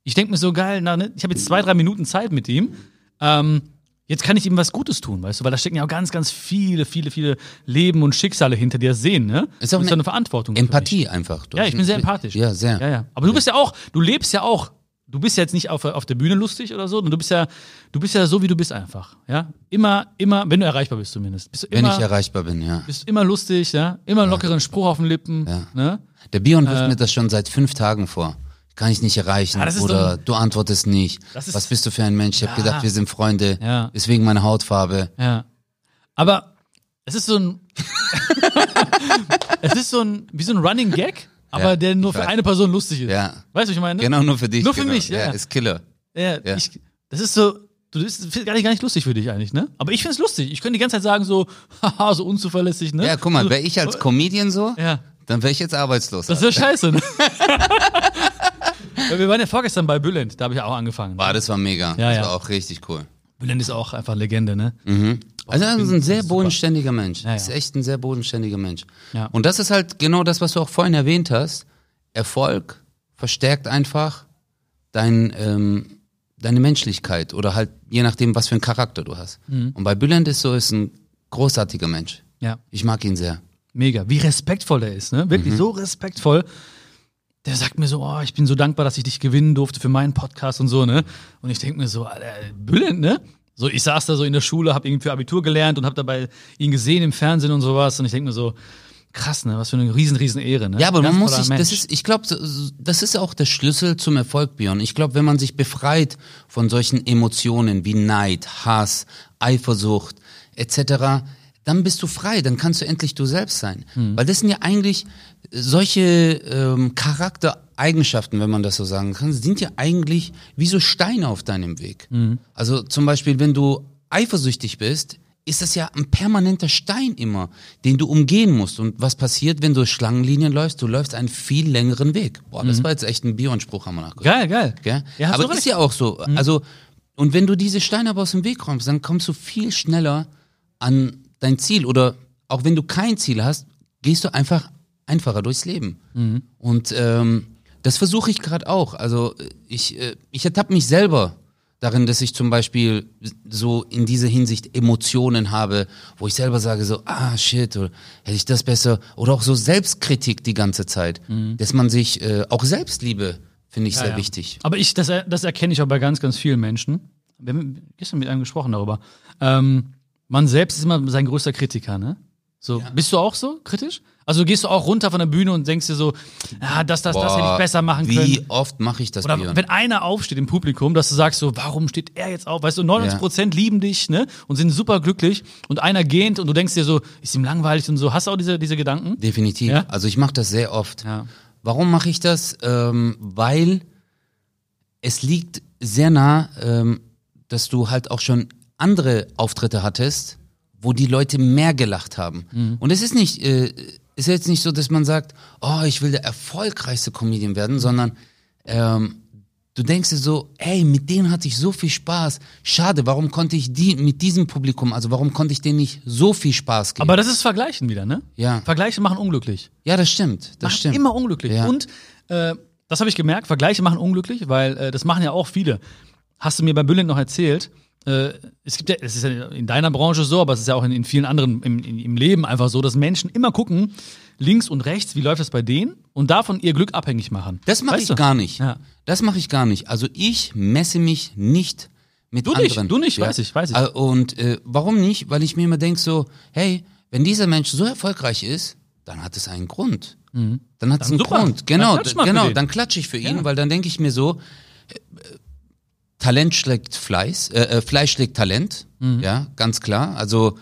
Speaker 1: Ich denke mir so geil, na, ne, ich habe jetzt zwei, drei Minuten Zeit mit ihm. Ähm, jetzt kann ich ihm was Gutes tun, weißt du, weil da stecken ja auch ganz, ganz viele, viele, viele Leben und Schicksale hinter, die das sehen, ne?
Speaker 2: Ist auch eine
Speaker 1: eine Verantwortung.
Speaker 2: Empathie einfach. Du.
Speaker 1: Ja, ich bin sehr empathisch.
Speaker 2: Ja, sehr.
Speaker 1: Ja, ja. Aber du bist ja auch, du lebst ja auch. Du bist ja jetzt nicht auf, auf der Bühne lustig oder so, du bist ja, du bist ja so, wie du bist einfach. Ja, immer, immer, wenn du erreichbar bist zumindest. Bist du
Speaker 2: Wenn
Speaker 1: immer,
Speaker 2: ich erreichbar bin, ja.
Speaker 1: bist immer lustig, ja, immer einen lockeren Spruch auf den Lippen,
Speaker 2: Ja.
Speaker 1: ne?
Speaker 2: Der Bion wirft mir das schon seit fünf Tagen vor. Kann ich nicht erreichen.
Speaker 1: Ah,
Speaker 2: Oder
Speaker 1: so
Speaker 2: du antwortest nicht. Was bist du für ein Mensch? Ich habe
Speaker 1: Ja.
Speaker 2: gedacht, wir sind Freunde.
Speaker 1: Ja.
Speaker 2: Ist wegen meiner Hautfarbe.
Speaker 1: Ja. Aber es ist so ein. es ist so ein, wie so ein Running Gag, aber
Speaker 2: Ja,
Speaker 1: der nur für
Speaker 2: weiß.
Speaker 1: eine Person lustig ist.
Speaker 2: Ja.
Speaker 1: Weißt du, was ich meine?
Speaker 2: Genau nur für dich.
Speaker 1: Nur für
Speaker 2: genau.
Speaker 1: mich, ja.
Speaker 2: ja. Ist Killer.
Speaker 1: Ja. Ich, das ist so. Du das ist gar nicht, gar nicht lustig für dich eigentlich, ne? Aber ich find's lustig. Ich könnte die ganze Zeit sagen, so, haha, so unzuverlässig, ne?
Speaker 2: Ja, guck mal,
Speaker 1: Also,
Speaker 2: wäre ich als Comedian so,
Speaker 1: Ja.
Speaker 2: dann wäre ich jetzt arbeitslos.
Speaker 1: Das wäre scheiße, ne? Wir waren ja vorgestern bei Bülent, da habe ich auch angefangen.
Speaker 2: Boah, das war mega.
Speaker 1: Ja,
Speaker 2: das
Speaker 1: ja.
Speaker 2: war auch richtig cool.
Speaker 1: Bülent ist auch einfach Legende, ne?
Speaker 2: Also er ist ein sehr bodenständiger Mensch.
Speaker 1: Ja, ja.
Speaker 2: Ist echt ein sehr bodenständiger Mensch.
Speaker 1: Ja.
Speaker 2: Und das ist halt genau das, was du auch vorhin erwähnt hast. Erfolg verstärkt einfach dein, ähm, deine Menschlichkeit oder halt je nachdem, was für einen Charakter du hast.
Speaker 1: Mhm.
Speaker 2: Und bei Bülent ist so, ist ein großartiger Mensch.
Speaker 1: Ja.
Speaker 2: Ich mag ihn sehr.
Speaker 1: Mega. Wie respektvoll der ist, ne? Wirklich
Speaker 2: Mhm.
Speaker 1: so respektvoll. Der sagt mir so, oh, ich bin so dankbar, dass ich dich gewinnen durfte für meinen Podcast und so, ne? Und ich denke mir so, Alter, Bülent, ne? So, ich saß da so in der Schule, hab irgendwie für Abitur gelernt und hab dabei ihn gesehen im Fernsehen und sowas. Und ich denke mir so, krass, ne? Was für eine riesen, riesen Ehre, ne?
Speaker 2: Ja, aber
Speaker 1: Ganz
Speaker 2: man muss sich,
Speaker 1: Mensch.
Speaker 2: das ist, ich glaube, das ist auch der Schlüssel zum Erfolg, Björn. Ich glaube, wenn man sich befreit von solchen Emotionen wie Neid, Hass, Eifersucht etc., dann bist du frei, dann kannst du endlich du selbst sein.
Speaker 1: Hm.
Speaker 2: Weil das sind ja eigentlich solche ähm, Charaktereigenschaften, wenn man das so sagen kann, sind ja eigentlich wie so Steine auf deinem Weg.
Speaker 1: Hm.
Speaker 2: Also zum Beispiel, wenn du eifersüchtig bist, ist das ja ein permanenter Stein immer, den du umgehen musst. Und was passiert, wenn du Schlangenlinien läufst? Du läufst einen viel längeren Weg. Boah, das war jetzt echt ein Bioanspruch, haben wir nachgedacht.
Speaker 1: Geil, geil.
Speaker 2: Gell?
Speaker 1: Ja,
Speaker 2: aber ist ja auch so. Also, und wenn du diese Steine aber aus dem Weg räumst, dann kommst du viel schneller an dein Ziel. Oder auch wenn du kein Ziel hast, gehst du einfach einfacher durchs Leben. Und ähm, das versuche ich gerade auch. Also ich, äh, ich ertappe mich selber darin, dass ich zum Beispiel so in dieser Hinsicht Emotionen habe, wo ich selber sage so, ah shit, oder hätte ich das besser, oder auch so Selbstkritik die ganze Zeit, dass man sich äh, auch Selbstliebe finde ich
Speaker 1: Ja,
Speaker 2: sehr
Speaker 1: ja.
Speaker 2: wichtig.
Speaker 1: Aber ich, das, das erkenne ich auch bei ganz, ganz vielen Menschen. Wir haben gestern mit einem gesprochen darüber. Ähm, man selbst ist immer sein größter Kritiker, ne? So, bist du auch so kritisch? Also gehst du auch runter von der Bühne und denkst dir so, ah, das, das, das hätte ich
Speaker 2: Boah,
Speaker 1: besser machen
Speaker 2: Wie
Speaker 1: können.
Speaker 2: oft mache ich das,
Speaker 1: Oder
Speaker 2: Björn?
Speaker 1: wenn einer aufsteht im Publikum, dass du sagst so, warum steht er jetzt auf? Weißt du, 99 Prozent lieben dich, ne? Und sind super glücklich und einer gähnt und du denkst dir so, ist ihm langweilig und so. Hast du auch diese, diese Gedanken?
Speaker 2: Definitiv.
Speaker 1: Ja?
Speaker 2: Also ich mache das sehr oft.
Speaker 1: Ja.
Speaker 2: Warum mache ich das? Ähm, weil es liegt sehr nah, ähm, dass du halt auch schon andere Auftritte hattest, wo die Leute mehr gelacht haben.
Speaker 1: Mhm.
Speaker 2: Und es ist nicht, äh, ist jetzt nicht so, dass man sagt, oh, ich will der erfolgreichste Comedian werden, sondern ähm, du denkst dir so, ey, mit denen hatte ich so viel Spaß. Schade, warum konnte ich die mit diesem Publikum, also warum konnte ich denen nicht so viel Spaß geben?
Speaker 1: Aber das ist Vergleichen wieder, ne?
Speaker 2: Ja.
Speaker 1: Vergleiche machen unglücklich.
Speaker 2: ja, das stimmt. Das
Speaker 1: macht
Speaker 2: stimmt.
Speaker 1: immer unglücklich.
Speaker 2: Ja.
Speaker 1: Und äh, das habe ich gemerkt, Vergleiche machen unglücklich, weil äh, das machen ja auch viele. Hast du mir bei Bülent noch erzählt, äh, es gibt ja, es ist ja in deiner Branche so, aber es ist ja auch in, in vielen anderen im, im Leben einfach so, dass Menschen immer gucken, links und rechts, wie läuft das bei denen und davon ihr Glück abhängig machen.
Speaker 2: Das mache ich
Speaker 1: du?
Speaker 2: gar nicht.
Speaker 1: Ja.
Speaker 2: Das mache ich gar nicht. Also ich messe mich nicht mit
Speaker 1: Du nicht,
Speaker 2: anderen.
Speaker 1: du nicht, weiß ich, weiß ich.
Speaker 2: Äh, Und äh, warum nicht? Weil ich mir immer denk so, hey, wenn dieser Mensch so erfolgreich ist, dann hat es einen Grund. Dann hat es einen
Speaker 1: Mhm. super.
Speaker 2: Grund.
Speaker 1: Dann
Speaker 2: Genau,
Speaker 1: für
Speaker 2: genau. Dann klatsche ich für ihn,
Speaker 1: Ja.
Speaker 2: weil dann denke ich mir so, äh, Talent schlägt Fleiß, äh, äh, Fleisch schlägt Talent,
Speaker 1: Mhm.
Speaker 2: ja, ganz klar. Also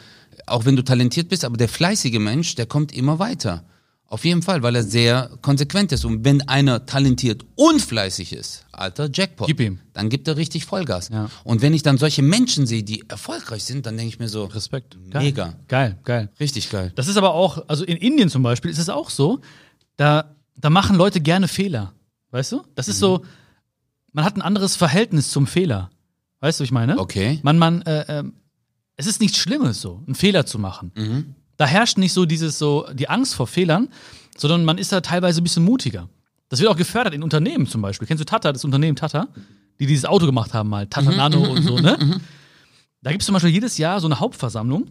Speaker 2: auch wenn du talentiert bist, aber der fleißige Mensch, der kommt immer weiter. Auf jeden Fall, weil er sehr konsequent ist. Und wenn einer talentiert und fleißig ist, alter Jackpot,
Speaker 1: Gib ihm.
Speaker 2: dann gibt er richtig Vollgas.
Speaker 1: Ja.
Speaker 2: Und wenn ich dann solche Menschen sehe, die erfolgreich sind, dann denke ich mir so,
Speaker 1: Respekt. Geil.
Speaker 2: Mega.
Speaker 1: Geil, geil.
Speaker 2: richtig geil.
Speaker 1: Das ist aber auch, also in Indien zum Beispiel ist es auch so, da, da machen Leute gerne Fehler. Weißt du? Das ist so, man hat ein anderes Verhältnis zum Fehler. Weißt du, was ich meine?
Speaker 2: Okay.
Speaker 1: Man, man, äh, ähm, es ist nichts Schlimmes so, einen Fehler zu machen.
Speaker 2: Mhm.
Speaker 1: Da herrscht nicht so dieses so, die Angst vor Fehlern, sondern man ist da teilweise ein bisschen mutiger. Das wird auch gefördert in Unternehmen zum Beispiel. Kennst du Tata, das Unternehmen Tata, die dieses Auto gemacht haben mal, Tata
Speaker 2: Mhm,
Speaker 1: Nano und so, ne? Da gibt es zum Beispiel jedes Jahr so eine Hauptversammlung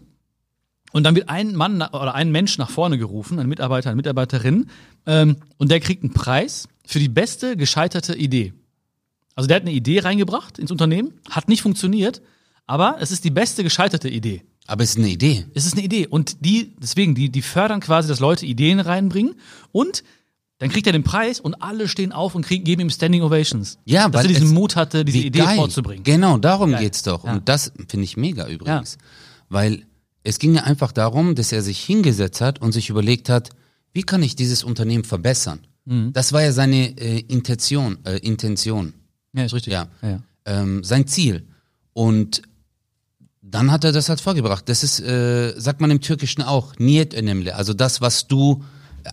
Speaker 1: und dann wird ein Mann oder ein Mensch nach vorne gerufen, ein Mitarbeiter, eine Mitarbeiterin, ähm, und der kriegt einen Preis für die beste gescheiterte Idee. Also der hat eine Idee reingebracht ins Unternehmen, hat nicht funktioniert, aber es ist die beste gescheiterte Idee.
Speaker 2: Aber es ist eine Idee.
Speaker 1: Es ist eine Idee. Und die, deswegen, die, die fördern quasi, dass Leute Ideen reinbringen und dann kriegt er den Preis und alle stehen auf und kriegen, geben ihm Standing Ovations.
Speaker 2: Ja,
Speaker 1: dass
Speaker 2: weil
Speaker 1: er diesen
Speaker 2: es-
Speaker 1: Mut hatte, diese Idee
Speaker 2: geil.
Speaker 1: vorzubringen.
Speaker 2: Genau, darum
Speaker 1: Geil.
Speaker 2: geht's doch.
Speaker 1: Ja.
Speaker 2: Und das finde ich mega übrigens. Weil es ging ja einfach darum, dass er sich hingesetzt hat und sich überlegt hat, wie kann ich dieses Unternehmen verbessern?
Speaker 1: Mhm.
Speaker 2: Das war ja seine äh, Intention, äh, Intention,
Speaker 1: Ja, ist richtig.
Speaker 2: Ja.
Speaker 1: ja, ja.
Speaker 2: ähm, sein Ziel. Und dann hat er das halt vorgebracht. Das ist, äh, sagt man im Türkischen auch, niyet önemli. Also das, was du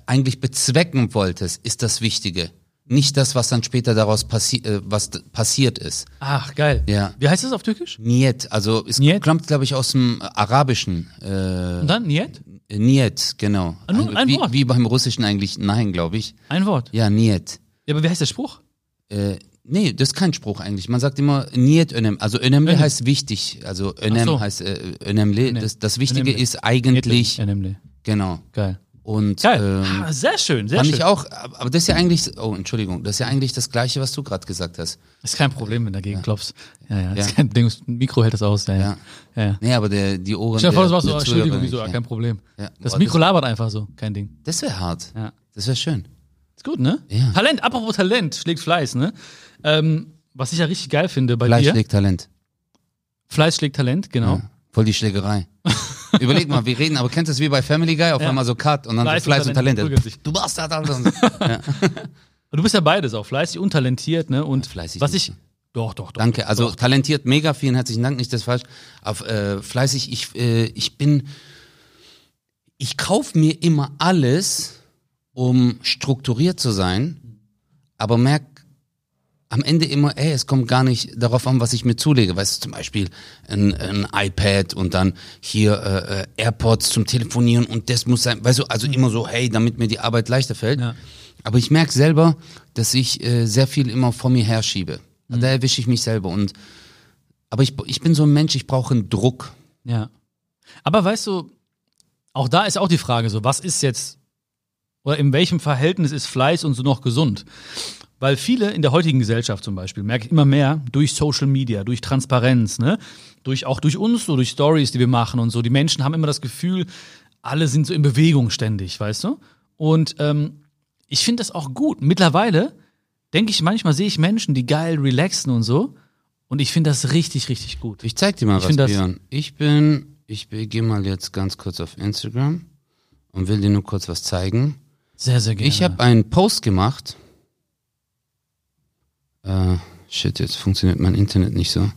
Speaker 2: eigentlich bezwecken wolltest, ist das Wichtige. Nicht das, was dann später daraus passi äh, was passiert ist.
Speaker 1: Ach, geil.
Speaker 2: Ja.
Speaker 1: Wie heißt das auf Türkisch?
Speaker 2: Niyet, also es
Speaker 1: Niyet?
Speaker 2: kommt, glaube ich, aus dem Arabischen. Äh,
Speaker 1: Und dann Niet?
Speaker 2: Niyet, genau.
Speaker 1: Ah, nur ein
Speaker 2: wie,
Speaker 1: Wort?
Speaker 2: wie beim Russischen eigentlich Nein, glaube ich.
Speaker 1: Ein Wort.
Speaker 2: Ja, Niyet.
Speaker 1: Ja, aber wie heißt der Spruch?
Speaker 2: Äh, nee, das ist kein Spruch eigentlich. Man sagt immer Niyet önem. Also önemli
Speaker 1: Önem.
Speaker 2: heißt wichtig. Also önem
Speaker 1: so.
Speaker 2: heißt äh, önemli. Das, das Wichtige
Speaker 1: Önemli.
Speaker 2: ist eigentlich,
Speaker 1: Ja, nämlich.
Speaker 2: genau.
Speaker 1: Geil.
Speaker 2: Und
Speaker 1: Geil.
Speaker 2: ähm,
Speaker 1: ah, sehr schön, sehr
Speaker 2: fand
Speaker 1: schön.
Speaker 2: ich auch, aber das ist ja eigentlich, oh, Entschuldigung, das ist ja eigentlich das Gleiche, was du gerade gesagt hast.
Speaker 1: Ist kein Problem, wenn du dagegen klopfst. Ja, ja.
Speaker 2: Ja.
Speaker 1: Ist kein Ding. Das Mikro hält das aus. Ja, ja.
Speaker 2: Ja.
Speaker 1: ja. ja.
Speaker 2: Nee, aber der, die Ohren
Speaker 1: Stell dir vor, das
Speaker 2: der
Speaker 1: oh, Entschuldigung, wieso,
Speaker 2: nicht,
Speaker 1: ja.
Speaker 2: ja.
Speaker 1: kein Problem.
Speaker 2: Ja.
Speaker 1: Das
Speaker 2: Boah,
Speaker 1: Mikro labert einfach so, kein Ding.
Speaker 2: Das wäre hart.
Speaker 1: Ja.
Speaker 2: Das wäre schön.
Speaker 1: Ist gut, ne?
Speaker 2: Ja.
Speaker 1: Talent, apropos Talent, schlägt Fleiß, ne? Ähm, was ich ja richtig geil finde bei
Speaker 2: Fleisch
Speaker 1: dir.
Speaker 2: schlägt Talent.
Speaker 1: Fleiß schlägt Talent, genau.
Speaker 2: Ja. Voll die Schlägerei. Überleg mal, wir reden, aber kennst du das wie bei Family Guy? Auf
Speaker 1: Ja.
Speaker 2: einmal so Cut und dann
Speaker 1: Fleiß
Speaker 2: so Fleiß
Speaker 1: und
Speaker 2: und
Speaker 1: Talent
Speaker 2: Talent.
Speaker 1: prügeln sich.
Speaker 2: Du Bastard, Alter. Und-
Speaker 1: Und du bist ja beides auch, fleißig und talentiert, ne? Und
Speaker 2: Fleißig
Speaker 1: was ich. Doch, doch, doch.
Speaker 2: Danke, also
Speaker 1: Doch.
Speaker 2: talentiert, mega, vielen herzlichen Dank, nicht das falsch. Auf äh, fleißig, ich, äh, ich bin, ich kauf mir immer alles, um strukturiert zu sein, aber merk am Ende immer, ey, es kommt gar nicht darauf an, was ich mir zulege. Weißt du, zum Beispiel ein, ein iPad und dann hier äh, äh, AirPods zum Telefonieren und das muss sein, weißt du, also immer so, hey, damit mir die Arbeit leichter fällt.
Speaker 1: Ja.
Speaker 2: Aber ich merk selber, dass ich äh, sehr viel immer vor mir herschiebe. Da erwische ich mich selber und aber ich, ich bin so ein Mensch, ich brauche einen Druck.
Speaker 1: Ja. Aber weißt du, auch da ist auch die Frage so, was ist jetzt, oder in welchem Verhältnis ist Fleiß und so noch gesund? Weil viele in der heutigen Gesellschaft zum Beispiel, merke ich immer mehr, durch Social Media, durch Transparenz, ne, durch, auch durch uns, so durch Stories, die wir machen und so, die Menschen haben immer das Gefühl, alle sind so in Bewegung ständig, weißt du? Und ähm, ich finde das auch gut. Mittlerweile denke ich, manchmal sehe ich Menschen, die geil relaxen und so. Und ich finde das richtig, richtig gut.
Speaker 2: Ich zeig dir mal
Speaker 1: Ich
Speaker 2: was, Björn. Ich bin, ich gehe mal jetzt ganz kurz auf Instagram und will dir nur kurz was zeigen.
Speaker 1: Sehr, sehr gerne.
Speaker 2: Ich habe einen Post gemacht. Äh, shit, jetzt funktioniert mein Internet nicht so.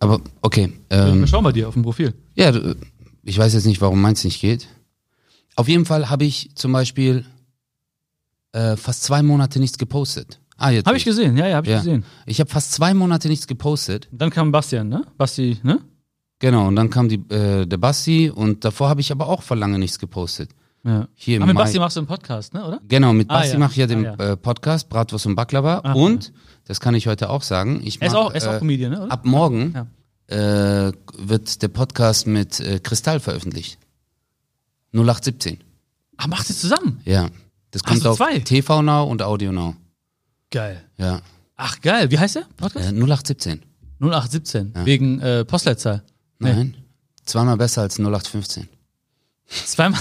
Speaker 2: Aber okay. Ähm,
Speaker 1: Wir schauen bei dir auf dem Profil.
Speaker 2: Ja, ich weiß jetzt nicht, warum meins nicht geht. Auf jeden Fall habe ich zum Beispiel äh, fast zwei Monate nichts gepostet. Ah, jetzt.
Speaker 1: Habe ich gesehen, ja, ja, habe ich
Speaker 2: ja.
Speaker 1: gesehen.
Speaker 2: Ich habe fast zwei Monate nichts gepostet.
Speaker 1: Dann kam Bastian, ne? Basti, ne?
Speaker 2: Genau, und dann kam die, äh, der Basti und davor habe ich aber auch vor lange nichts gepostet.
Speaker 1: Ja.
Speaker 2: Hier
Speaker 1: Aber mit
Speaker 2: Mai.
Speaker 1: Basti machst du einen Podcast, ne, oder?
Speaker 2: Genau, mit
Speaker 1: Ah,
Speaker 2: Basti
Speaker 1: ja.
Speaker 2: mache ich ja den
Speaker 1: Ah, ja.
Speaker 2: Äh, Podcast Bratwurst und Baklava
Speaker 1: Ah,
Speaker 2: und, das kann ich heute auch sagen, ich
Speaker 1: Er ist auch, er ist auch
Speaker 2: äh,
Speaker 1: Comedian, ne, oder?
Speaker 2: ab morgen äh, wird der Podcast mit äh, Kristall veröffentlicht. 0817.
Speaker 1: Ach, macht ihr zusammen?
Speaker 2: Ja. Das kommt auf
Speaker 1: zwei?
Speaker 2: TV Now und Audio Now.
Speaker 1: Geil.
Speaker 2: Ja.
Speaker 1: Ach, geil. Wie heißt der Podcast?
Speaker 2: Äh, 0817.
Speaker 1: 0817. Wegen äh, Postleitzahl. Nee.
Speaker 2: Nein. Zweimal besser als 0815.
Speaker 1: Zweimal.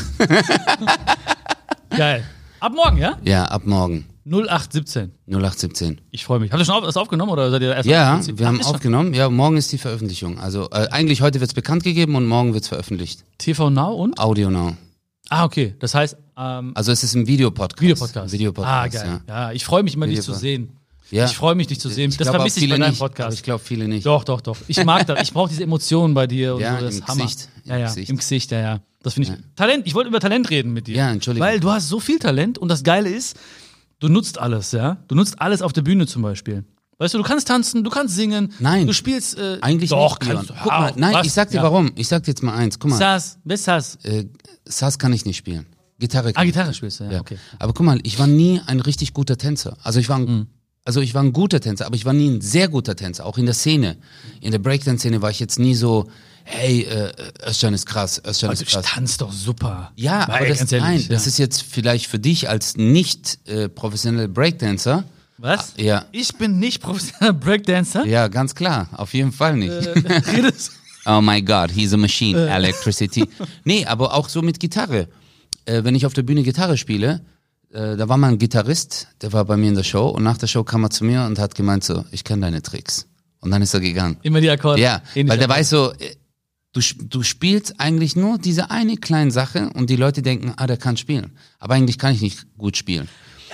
Speaker 1: geil. Ab morgen, ja?
Speaker 2: Ja, ab morgen.
Speaker 1: 0817.
Speaker 2: 0817.
Speaker 1: Ich freue mich. Habt ihr schon auf, das aufgenommen oder seid ihr erst
Speaker 2: Ja, wir haben aufgenommen. Ja, morgen ist die Veröffentlichung. Also äh, eigentlich heute wird's bekannt gegeben und morgen wird's veröffentlicht.
Speaker 1: TV Now und?
Speaker 2: Audio Now.
Speaker 1: Ah, okay. Das heißt, ähm,
Speaker 2: Also es ist ein Videopodcast.
Speaker 1: Videopodcast.
Speaker 2: Videopodcast,
Speaker 1: Ah, geil.
Speaker 2: ja.
Speaker 1: Ja, ich freue mich immer, dich zu sehen.
Speaker 2: Ja.
Speaker 1: Ich freue mich, dich zu sehen.
Speaker 2: Ich
Speaker 1: das vermisse ich bei deinem
Speaker 2: nicht,
Speaker 1: Podcast.
Speaker 2: Ich glaube viele nicht.
Speaker 1: Doch, doch, doch. Ich mag das. Ich brauche diese Emotionen bei dir und
Speaker 2: Ja,
Speaker 1: so. Das
Speaker 2: im
Speaker 1: Hammer.
Speaker 2: Gesicht, im
Speaker 1: ja, ja,
Speaker 2: Gesicht.
Speaker 1: im Gesicht, ja, ja. Das finde ich. Talent. Ich wollte über Talent reden mit dir.
Speaker 2: Ja, Entschuldigung.
Speaker 1: Weil du hast so viel Talent und das Geile ist, du nutzt alles, ja. Du nutzt alles auf der Bühne zum Beispiel. Weißt du, du kannst tanzen, du kannst singen.
Speaker 2: Nein.
Speaker 1: Du spielst. Äh,
Speaker 2: Eigentlich
Speaker 1: doch,
Speaker 2: nicht,
Speaker 1: kannst du.
Speaker 2: Guck mal, nein,
Speaker 1: was?
Speaker 2: ich sag dir
Speaker 1: Ja.
Speaker 2: warum. Ich sag dir jetzt mal eins. Guck mal,
Speaker 1: Sass, wer ist Sass?
Speaker 2: äh, Sass kann ich nicht spielen. Gitarre
Speaker 1: Ah,
Speaker 2: kann ich
Speaker 1: Gitarre spielst du, ja,
Speaker 2: Ja.
Speaker 1: okay.
Speaker 2: Aber guck mal, ich war nie ein richtig guter Tänzer. Also ich war ein,
Speaker 1: Mhm.
Speaker 2: Also ich war ein guter Tänzer, aber ich war nie ein sehr guter Tänzer. Auch in der Szene. In der Breakdance-Szene war ich jetzt nie so, hey, äh, Özcan ist krass, Özcan
Speaker 1: Also
Speaker 2: ist
Speaker 1: ich
Speaker 2: krass.
Speaker 1: tanze doch super.
Speaker 2: Ja,
Speaker 1: Weil,
Speaker 2: aber das,
Speaker 1: ehrlich,
Speaker 2: nein,
Speaker 1: ja.
Speaker 2: das ist jetzt vielleicht für dich als nicht äh, professioneller Breakdancer.
Speaker 1: Was?
Speaker 2: Ah, ja.
Speaker 1: Ich bin nicht professioneller Breakdancer.
Speaker 2: Ja, ganz klar, auf jeden Fall nicht.
Speaker 1: Redest.
Speaker 2: Oh my God, he's a machine, electricity. Nee, aber auch so mit Gitarre. Äh, wenn ich auf der Bühne Gitarre spiele, äh, da war mal ein Gitarrist, der war bei mir in der Show und nach der Show kam er zu mir und hat gemeint so, ich kenne deine Tricks. Und dann ist er gegangen.
Speaker 1: Immer die Akkorde.
Speaker 2: Ja, weil der
Speaker 1: Akkorde.
Speaker 2: weiß so, äh, du, du spielst eigentlich nur diese eine kleine Sache und die Leute denken, ah, der kann spielen. Aber eigentlich kann ich nicht gut spielen.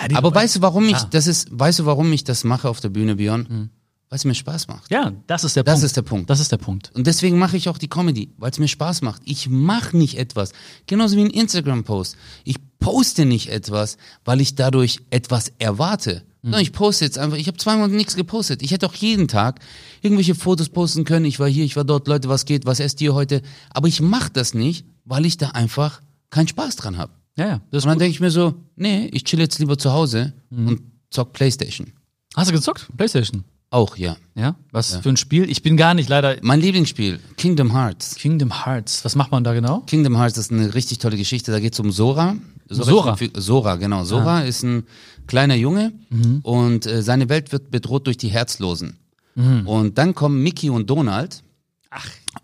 Speaker 1: Ja,
Speaker 2: Aber weißt du, warum ich
Speaker 1: Ah.
Speaker 2: das ist, weißt du, warum ich das mache auf der Bühne, Björn? Weil es mir Spaß macht.
Speaker 1: Ja, das ist der
Speaker 2: Das
Speaker 1: Punkt.
Speaker 2: ist der Punkt.
Speaker 1: Das ist der Punkt.
Speaker 2: Und deswegen mache ich auch die Comedy, weil es mir Spaß macht. Ich mache nicht etwas, genauso wie ein Instagram-Post. Ich poste nicht etwas, weil ich dadurch etwas erwarte. Sondern ich poste jetzt einfach, ich habe zweimal nichts gepostet. Ich hätte auch jeden Tag irgendwelche Fotos posten können. Ich war hier, ich war dort, Leute, was geht, was esst ihr heute? Aber ich mache das nicht, weil ich da einfach keinen Spaß dran habe.
Speaker 1: Ja, ja. Das
Speaker 2: Und dann denke ich mir so, nee, ich chill jetzt lieber zu Hause und zock Playstation.
Speaker 1: Hast du gezockt? Playstation.
Speaker 2: Auch, ja.
Speaker 1: Ja. Was für ein Spiel? Ich bin gar nicht leider.
Speaker 2: Mein Lieblingsspiel, Kingdom Hearts.
Speaker 1: Kingdom Hearts. Was macht man da genau?
Speaker 2: Kingdom Hearts ist eine richtig tolle Geschichte. Da geht es um Sora.
Speaker 1: Sora?
Speaker 2: Sora, genau. Sora ist ein kleiner Junge und äh, seine Welt wird bedroht durch die Herzlosen. Und dann kommen Mickey und Donald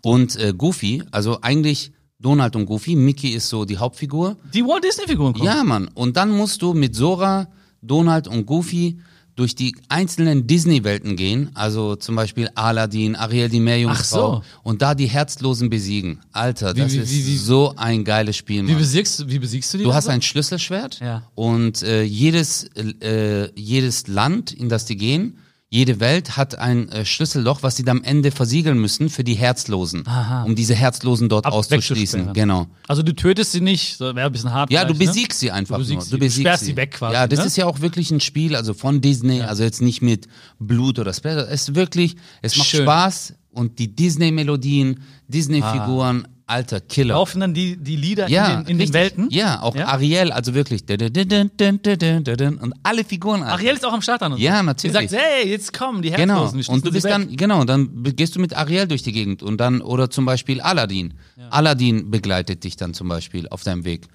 Speaker 2: und äh, Goofy, also eigentlich Donald und Goofy. Mickey ist so die Hauptfigur.
Speaker 1: Die Walt Disney-Figuren kommen.
Speaker 2: Ja, Mann. Und dann musst du mit Sora, Donald und Goofy durch die einzelnen Disney-Welten gehen, also zum Beispiel Aladdin, Ariel die Meerjungfrau
Speaker 1: so.
Speaker 2: und da die Herzlosen besiegen. Alter, das
Speaker 1: wie-
Speaker 2: ist
Speaker 1: wie- wie-
Speaker 2: so ein geiles Spiel,
Speaker 1: Wie besiegst, wie besiegst du die?
Speaker 2: Du hast
Speaker 1: also?
Speaker 2: ein Schlüsselschwert
Speaker 1: Ja.
Speaker 2: und äh, jedes, äh, jedes Land, in das die gehen, jede Welt hat ein äh, Schlüsselloch, was sie dann am Ende versiegeln müssen für die Herzlosen,
Speaker 1: Aha.
Speaker 2: um diese Herzlosen dort
Speaker 1: Ab-
Speaker 2: auszuschließen. Genau.
Speaker 1: Also du tötest sie nicht, wäre ein bisschen hart.
Speaker 2: Ja, du
Speaker 1: vielleicht,
Speaker 2: besiegst sie einfach
Speaker 1: Du besiegst
Speaker 2: nur.
Speaker 1: sie. Du sperrst sie weg quasi,
Speaker 2: Ja, das
Speaker 1: ne?
Speaker 2: ist ja auch wirklich ein Spiel, also von Disney, also jetzt nicht mit Blut oder Splatter. Es ist wirklich, es macht
Speaker 1: Schön.
Speaker 2: Spaß und die Disney-Melodien, Disney-Figuren, alter Killer.
Speaker 1: Laufen dann die, die Lieder
Speaker 2: ja,
Speaker 1: in, den, in den Welten?
Speaker 2: Ja, auch
Speaker 1: ja?
Speaker 2: Ariel, also wirklich. Und alle Figuren.
Speaker 1: Ariel ist auch am Start an uns.
Speaker 2: Ja, natürlich.
Speaker 1: Die sagt, hey, jetzt kommen die
Speaker 2: genau.
Speaker 1: Herzlosen. Genau.
Speaker 2: Und du bist dann, genau, dann gehst du mit Ariel durch die Gegend und dann, oder zum Beispiel Aladdin. Ja. Aladdin begleitet dich dann zum Beispiel auf deinem Weg.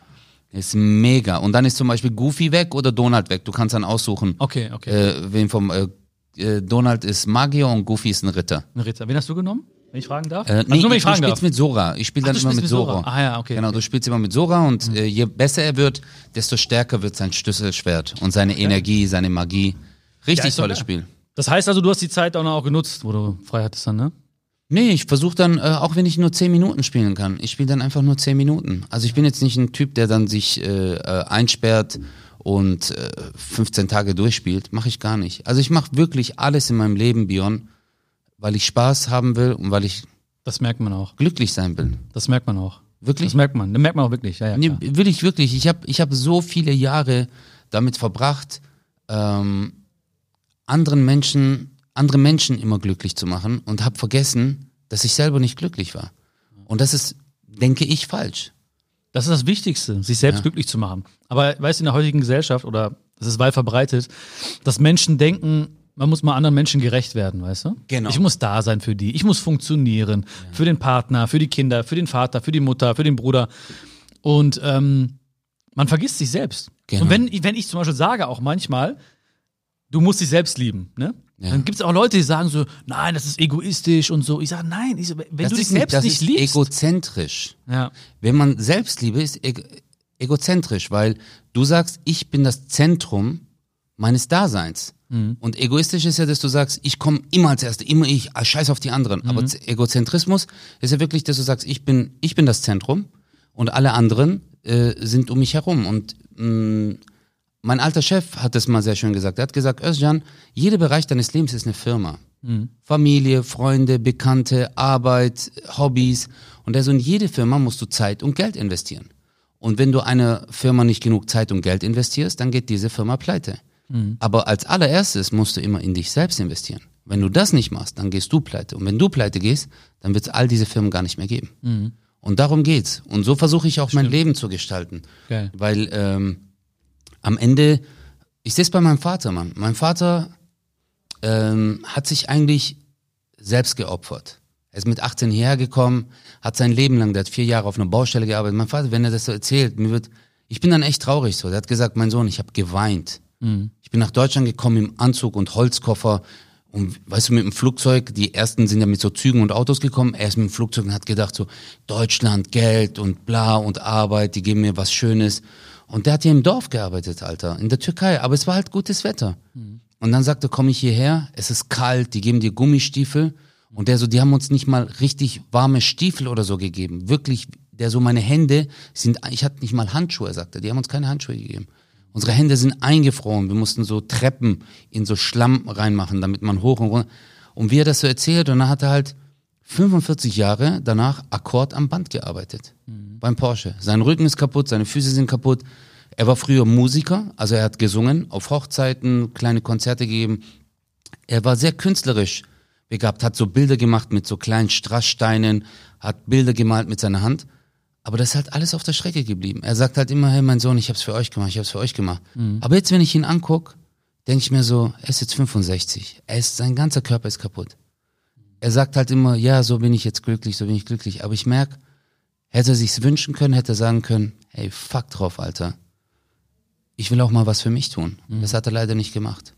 Speaker 2: Ist mega. Und dann ist zum Beispiel Goofy weg oder Donald weg. Du kannst dann aussuchen.
Speaker 1: Okay, okay.
Speaker 2: Äh, wen vom äh, äh Donald ist Magier und Goofy ist ein Ritter.
Speaker 1: Ein Ritter. Wen hast du genommen? Wenn ich fragen darf?
Speaker 2: Äh,
Speaker 1: also
Speaker 2: nee,
Speaker 1: nur, wenn ich
Speaker 2: du
Speaker 1: fragen
Speaker 2: spielst
Speaker 1: darf.
Speaker 2: mit Sora. Ich spiele dann
Speaker 1: du
Speaker 2: immer mit Sora.
Speaker 1: Sora. Ah, ja, okay,
Speaker 2: Genau,
Speaker 1: okay.
Speaker 2: du spielst immer mit Sora und äh, je besser er wird, desto stärker wird sein Schlüsselschwert und seine Energie, seine Magie. Richtig
Speaker 1: doch
Speaker 2: tolles. Spiel.
Speaker 1: Das heißt also, du hast die Zeit auch noch genutzt, wo du frei hattest dann, ne?
Speaker 2: Nee, ich versuche dann, äh, auch wenn ich nur 10 Minuten spielen kann, ich spiele dann einfach nur 10 Minuten. Also ich bin jetzt nicht ein Typ, der dann sich äh, äh, einsperrt und äh, 15 Tage durchspielt. Mache ich gar nicht. Also ich mache wirklich alles in meinem Leben, Björn, weil ich Spaß haben will und weil ich
Speaker 1: Das merkt man auch.
Speaker 2: glücklich sein will.
Speaker 1: Das merkt man auch.
Speaker 2: Wirklich?
Speaker 1: Das merkt man. Das merkt man auch wirklich. Ja, ja,
Speaker 2: Nee, will ich wirklich. Ich habe ich hab so viele Jahre damit verbracht, ähm, anderen Menschen, andere Menschen immer glücklich zu machen und habe vergessen, dass ich selber nicht glücklich war. Und das ist, denke ich, falsch.
Speaker 1: Das ist das Wichtigste, sich selbst
Speaker 2: Ja.
Speaker 1: glücklich zu machen. Aber weißt du, in der heutigen Gesellschaft, oder das ist weit verbreitet, dass Menschen denken, man muss mal anderen Menschen gerecht werden, weißt du?
Speaker 2: Genau.
Speaker 1: Ich muss da sein für die, ich muss funktionieren, für den Partner, für die Kinder, für den Vater, für die Mutter, für den Bruder. Und ähm, Man vergisst sich selbst.
Speaker 2: Genau.
Speaker 1: Und wenn, wenn ich zum Beispiel sage auch manchmal, du musst dich selbst lieben, ne?
Speaker 2: Ja.
Speaker 1: Dann gibt es auch Leute, die sagen so, nein, das ist egoistisch und so. Ich sage, nein, ich so, wenn
Speaker 2: Das
Speaker 1: du dich
Speaker 2: nicht,
Speaker 1: selbst
Speaker 2: das
Speaker 1: nicht
Speaker 2: ist
Speaker 1: liebst.
Speaker 2: egozentrisch.
Speaker 1: ja.
Speaker 2: Wenn man Selbstliebe ist eg egozentrisch, weil du sagst, ich bin das Zentrum meines Daseins.
Speaker 1: Mhm.
Speaker 2: Und egoistisch ist ja, dass du sagst, ich komme immer als Erster, immer ich, ah, scheiß auf die anderen.
Speaker 1: Mhm.
Speaker 2: Aber Egozentrismus ist ja wirklich, dass du sagst, ich bin, ich bin das Zentrum und alle anderen äh, sind um mich herum. Und mh, mein alter Chef hat das mal sehr schön gesagt. Er hat gesagt, Özcan, jeder Bereich deines Lebens ist eine Firma. Familie, Freunde, Bekannte, Arbeit, Hobbys. Und also in jede Firma musst du Zeit und Geld investieren. Und wenn du einer Firma nicht genug Zeit und Geld investierst, dann geht diese Firma pleite. Aber als allererstes musst du immer in dich selbst investieren. Wenn du das nicht machst, dann gehst du pleite. Und wenn du pleite gehst, dann wird es all diese Firmen gar nicht mehr geben. Und darum geht's. Und so versuche ich auch mein Leben zu gestalten.
Speaker 1: Geil.
Speaker 2: Weil ähm, am Ende, ich sehe es bei meinem Vater, Mann. Mein Vater ähm, hat sich eigentlich selbst geopfert. Er ist mit 18 hierher gekommen, hat sein Leben lang, der hat vier Jahre auf einer Baustelle gearbeitet. Mein Vater, wenn er das so erzählt, mir wird, ich bin dann echt traurig so. Der hat gesagt, mein Sohn, ich habe geweint. Ich bin nach Deutschland gekommen im Anzug und Holzkoffer und weißt du, mit dem Flugzeug, die ersten sind ja mit so Zügen und Autos gekommen, er ist mit dem Flugzeug und hat gedacht so, Deutschland, Geld und bla und Arbeit, die geben mir was Schönes. Und der hat hier im Dorf gearbeitet, Alter, in der Türkei, aber es war halt gutes Wetter. Und dann sagte, komm ich hierher, es ist kalt, die geben dir Gummistiefel. Und der so, die haben uns nicht mal richtig warme Stiefel oder so gegeben. Wirklich, der so, meine Hände sind, ich hatte nicht mal Handschuhe, sagte, die haben uns keine Handschuhe gegeben. Unsere Hände sind eingefroren. Wir mussten so Treppen in so Schlamm reinmachen, damit man hoch und runter. Und wie er das so erzählt, und dann hat er halt 45 Jahre danach Akkord am Band gearbeitet. Beim Porsche. Sein Rücken ist kaputt, seine Füße sind kaputt. Er war früher Musiker, also er hat gesungen, auf Hochzeiten, kleine Konzerte gegeben. Er war sehr künstlerisch begabt, hat so Bilder gemacht mit so kleinen Strasssteinen, hat Bilder gemalt mit seiner Hand. Aber das ist halt alles auf der Strecke geblieben. Er sagt halt immer, hey mein Sohn, ich hab's für euch gemacht, ich hab's für euch gemacht. Aber jetzt, wenn ich ihn anguck, denke ich mir so, er ist jetzt 65. Er ist, sein ganzer Körper ist kaputt. Er sagt halt immer, ja, so bin ich jetzt glücklich, so bin ich glücklich. Aber ich merk, hätte er sich's wünschen können, hätte er sagen können, hey, fuck drauf, Alter. Ich will auch mal was für mich tun. Das hat er leider nicht gemacht.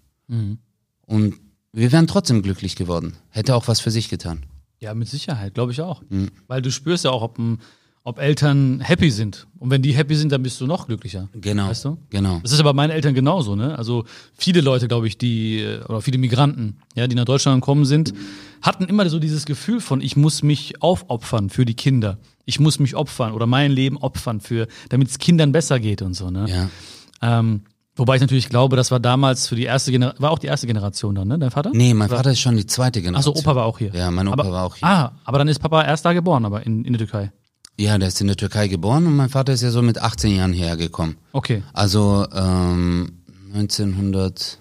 Speaker 2: Und wir wären trotzdem glücklich geworden. Hätte auch was für sich getan.
Speaker 1: Ja, mit Sicherheit, glaube ich auch.
Speaker 2: Mhm.
Speaker 1: Weil du spürst ja auch, ob, ein- ob Eltern happy sind. Und wenn die happy sind, dann bist du noch glücklicher.
Speaker 2: Genau.
Speaker 1: Weißt du?
Speaker 2: Genau.
Speaker 1: Das ist aber bei meinen Eltern genauso, ne? Also viele Leute, glaube ich, die, äh, oder viele Migranten, ja, die nach Deutschland gekommen sind, hatten immer so dieses Gefühl von, ich muss mich aufopfern für die Kinder. Ich muss mich opfern oder mein Leben opfern für, damit es Kindern besser geht und so, ne?
Speaker 2: Ja.
Speaker 1: Ähm, wobei ich natürlich glaube, das war damals für die erste Generation, war auch die erste Generation dann, ne? Dein Vater?
Speaker 2: Nee, mein Vater ist schon die zweite Generation.
Speaker 1: Achso, Opa war auch hier.
Speaker 2: Ja, mein Opa
Speaker 1: aber,
Speaker 2: war auch hier.
Speaker 1: Ah, aber dann ist Papa erst da geboren, aber in, in der Türkei.
Speaker 2: Ja, der ist in der Türkei geboren und mein Vater ist ja so mit 18 Jahren hierher gekommen.
Speaker 1: Okay.
Speaker 2: Also ähm, 1900,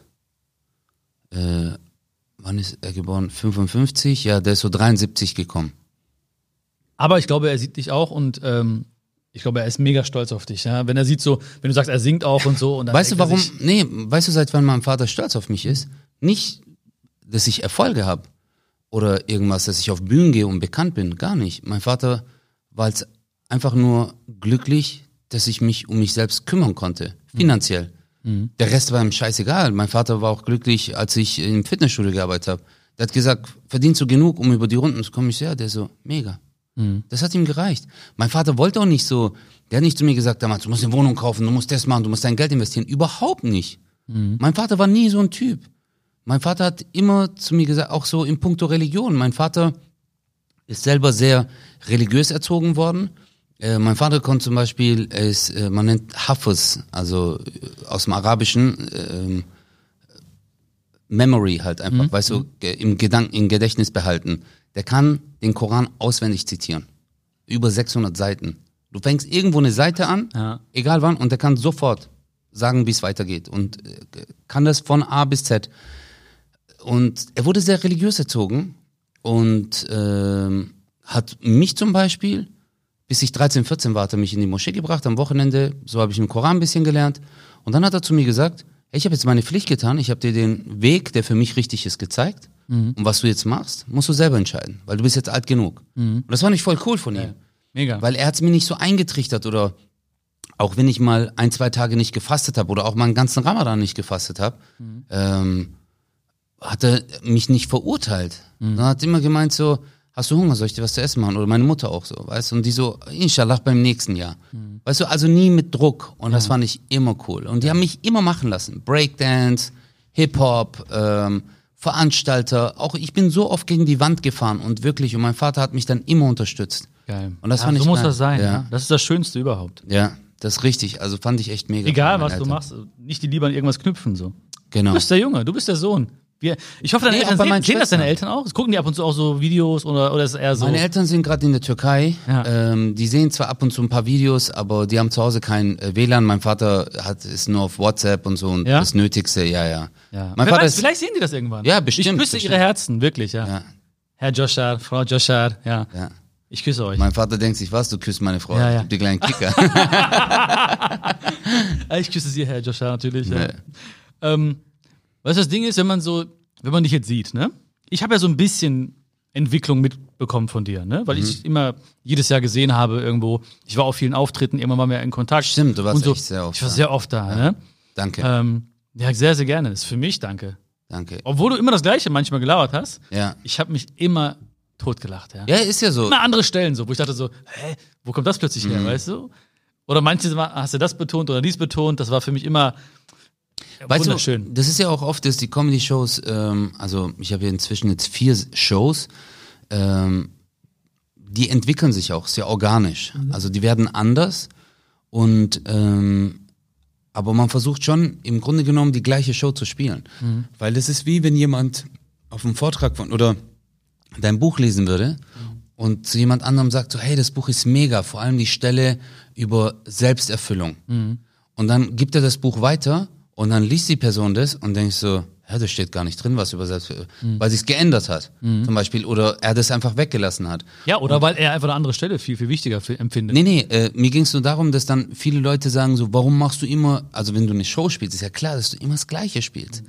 Speaker 2: äh, wann ist er geboren? 55? Ja, der ist so 73 gekommen.
Speaker 1: Aber ich glaube, er sieht dich auch und ähm, ich glaube, er ist mega stolz auf dich. Ja? Wenn er sieht so, wenn du sagst, er singt auch und so. Und dann
Speaker 2: Weißt du warum? Nee, weißt du, seit wann mein Vater stolz auf mich ist? Nicht, dass ich Erfolge habe oder irgendwas, dass ich auf Bühnen gehe und bekannt bin. Gar nicht. Mein Vater war jetzt einfach nur glücklich, dass ich mich um mich selbst kümmern konnte. Finanziell. Der Rest war ihm scheißegal. Mein Vater war auch glücklich, als ich im Fitnessstudio gearbeitet habe. Der hat gesagt, verdienst du genug, um über die Runden zu kommen? Ich so, ja, der so, mega. Das hat ihm gereicht. Mein Vater wollte auch nicht so, der hat nicht zu mir gesagt damals, du musst eine Wohnung kaufen, du musst das machen, du musst dein Geld investieren. Überhaupt nicht. Mein Vater war nie so ein Typ. Mein Vater hat immer zu mir gesagt, auch so in puncto Religion. Mein Vater ist selber sehr religiös erzogen worden. Äh, mein Vater konnte zum Beispiel, er ist, äh, man nennt Hafiz, also äh, aus dem Arabischen, ähm, Memory halt einfach, weißt du, ge- im Gedanken, im Gedächtnis behalten. Der kann den Koran auswendig zitieren. Über 600 Seiten. Du fängst irgendwo eine Seite an,
Speaker 1: Ja.
Speaker 2: egal wann, und der kann sofort sagen, wie es weitergeht. Und äh, kann das von A bis Z. Und er wurde sehr religiös erzogen und ähm, hat mich zum Beispiel, bis ich 13, 14 war, hat er mich in die Moschee gebracht am Wochenende. So habe ich den Koran ein bisschen gelernt. Und dann hat er zu mir gesagt, hey, ich habe jetzt meine Pflicht getan, ich habe dir den Weg, der für mich richtig ist, gezeigt. Und was du jetzt machst, musst du selber entscheiden, weil du bist jetzt alt genug. Und das fand ich voll cool von ihm.
Speaker 1: Mega.
Speaker 2: Weil er hat es mir nicht so eingetrichtert oder auch wenn ich mal ein, zwei Tage nicht gefastet habe oder auch mal einen ganzen Ramadan nicht gefastet habe, ähm, hat er mich nicht verurteilt. Er hat immer gemeint so, hast du Hunger, soll ich dir was zu essen machen? Oder meine Mutter auch so, weißt du? Und die so, inshallah beim nächsten Jahr. Weißt du, also nie mit Druck. Und das fand ich immer cool. Und die haben mich immer machen lassen. Breakdance, Hip-Hop, ähm, Veranstalter. Auch ich bin so oft gegen die Wand gefahren und wirklich, und mein Vater hat mich dann immer unterstützt.
Speaker 1: Geil.
Speaker 2: Und das
Speaker 1: ja,
Speaker 2: fand
Speaker 1: so
Speaker 2: ich
Speaker 1: muss
Speaker 2: geil.
Speaker 1: das sein.
Speaker 2: Ja.
Speaker 1: Ja. Das ist das Schönste überhaupt.
Speaker 2: Ja, das ist richtig. Also fand ich echt mega.
Speaker 1: Egal, was
Speaker 2: meinen
Speaker 1: du machst, nicht die Liebe an irgendwas knüpfen. So.
Speaker 2: Genau.
Speaker 1: Du bist der Junge, du bist der Sohn. Wir, ich hoffe, deine
Speaker 2: Nee,
Speaker 1: Eltern sehen, sehen das deine. Eltern auch? Gucken die ab und zu auch so Videos oder, oder ist es eher so?
Speaker 2: Meine Eltern sind gerade in der Türkei.
Speaker 1: Ja.
Speaker 2: Ähm, die sehen zwar ab und zu ein paar Videos, aber die haben zu Hause kein äh, WLAN. Mein Vater hat ist nur auf WhatsApp und so und
Speaker 1: Ja?
Speaker 2: das Nötigste, ja, ja.
Speaker 1: ja.
Speaker 2: Mein
Speaker 1: Wer
Speaker 2: Vater
Speaker 1: weiß,
Speaker 2: ist,
Speaker 1: vielleicht sehen die das irgendwann.
Speaker 2: Ja, bestimmt,
Speaker 1: Ich küsse
Speaker 2: bestimmt.
Speaker 1: ihre Herzen, wirklich, ja. Herr Joshar, Frau Joshar, ja. Ich küsse euch.
Speaker 2: Mein Vater denkt sich, was, du küsst meine Frau,
Speaker 1: Ja, ja.
Speaker 2: Dir kleinen Kicker.
Speaker 1: Ich küsse Sie, Herr Joshar, natürlich. Ja. Ähm, was das Ding ist, wenn man so, wenn man dich jetzt sieht, ne? Ich habe ja so ein bisschen Entwicklung mitbekommen von dir, ne? Weil
Speaker 2: Mhm.
Speaker 1: ich immer jedes Jahr gesehen habe irgendwo. Ich war auf vielen Auftritten, immer mal mehr in Kontakt.
Speaker 2: Stimmt, du warst
Speaker 1: so.
Speaker 2: sehr oft
Speaker 1: Ich war
Speaker 2: da.
Speaker 1: sehr oft da, ne?
Speaker 2: Danke,
Speaker 1: Ähm, ja, sehr, sehr gerne. Das ist für mich, danke.
Speaker 2: danke.
Speaker 1: Obwohl du immer das Gleiche manchmal gelabert hast,
Speaker 2: Ja.
Speaker 1: ich habe mich immer totgelacht, ja.
Speaker 2: Ja, ist ja so.
Speaker 1: Immer andere Stellen so, wo ich dachte so, hä, wo kommt das plötzlich
Speaker 2: Mhm.
Speaker 1: her, weißt du? Oder manche hast du das betont oder dies betont, das war für mich immer
Speaker 2: Weißt
Speaker 1: wunderschön.
Speaker 2: du, das ist ja auch oft, dass die Comedy-Shows, ähm, also ich habe ja inzwischen jetzt vier Shows, ähm, die entwickeln sich auch sehr organisch. Also die werden anders und ähm, aber man versucht schon im Grunde genommen die gleiche Show zu spielen. Weil das ist wie wenn jemand auf einem Vortrag von oder dein Buch lesen würde und zu jemand anderem sagt so, hey, das Buch ist mega, vor allem die Stelle über Selbsterfüllung. Und dann gibt er das Buch weiter und dann liest die Person das und denkt so, ja, da steht gar nicht drin, was über Selbsterfüllung, weil sich's geändert hat, zum Beispiel, oder er das einfach weggelassen hat.
Speaker 1: Ja, oder weil er einfach eine andere Stelle viel, viel wichtiger fi- empfindet.
Speaker 2: Nee, nee, äh, mir ging es nur darum, dass dann viele Leute sagen so, warum machst du immer, also wenn du eine Show spielst, ist ja klar, dass du immer das Gleiche spielst.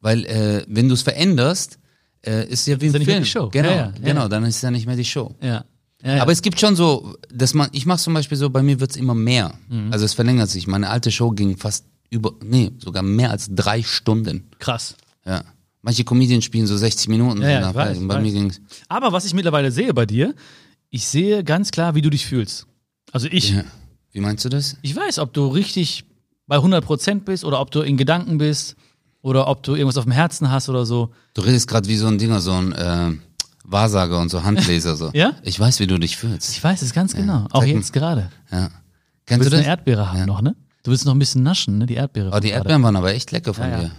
Speaker 2: Weil äh, wenn du es veränderst, äh, ist ja wie ein
Speaker 1: mehr
Speaker 2: Film.
Speaker 1: die Show.
Speaker 2: Genau,
Speaker 1: Ja, ja,
Speaker 2: genau,
Speaker 1: ja.
Speaker 2: dann ist es ja nicht mehr die Show.
Speaker 1: Ja. ja, ja.
Speaker 2: Aber es gibt schon so, dass man, ich mache zum Beispiel so, bei mir wird's immer mehr.
Speaker 1: Mhm.
Speaker 2: Also es verlängert sich. Meine alte Show ging fast über, nee, sogar mehr als drei Stunden.
Speaker 1: krass.
Speaker 2: Ja. Manche Comedians spielen so 60 Minuten.
Speaker 1: Ja, ja, weiß,
Speaker 2: bei
Speaker 1: weiß.
Speaker 2: mir ging's.
Speaker 1: Aber was ich mittlerweile sehe bei dir, ich sehe ganz klar, wie du dich fühlst. Also ich,
Speaker 2: Ja. Wie meinst du das?
Speaker 1: ich weiß, ob du richtig bei 100% bist oder ob du in Gedanken bist oder ob du irgendwas auf dem Herzen hast oder so.
Speaker 2: Du redest gerade wie so ein Dinger, so ein äh, Wahrsager und so Handleser so.
Speaker 1: Ja?
Speaker 2: Ich weiß, wie du dich fühlst.
Speaker 1: Ich weiß es ganz genau. Auch
Speaker 2: Zeig
Speaker 1: jetzt gerade.
Speaker 2: Ja.
Speaker 1: Du
Speaker 2: Kennst du das?
Speaker 1: eine Erdbeere haben noch, ne? Du willst noch ein bisschen naschen, ne? Die Erdbeere.
Speaker 2: Oh, die. Erdbeeren waren aber echt lecker von
Speaker 1: Ja, ja.
Speaker 2: dir.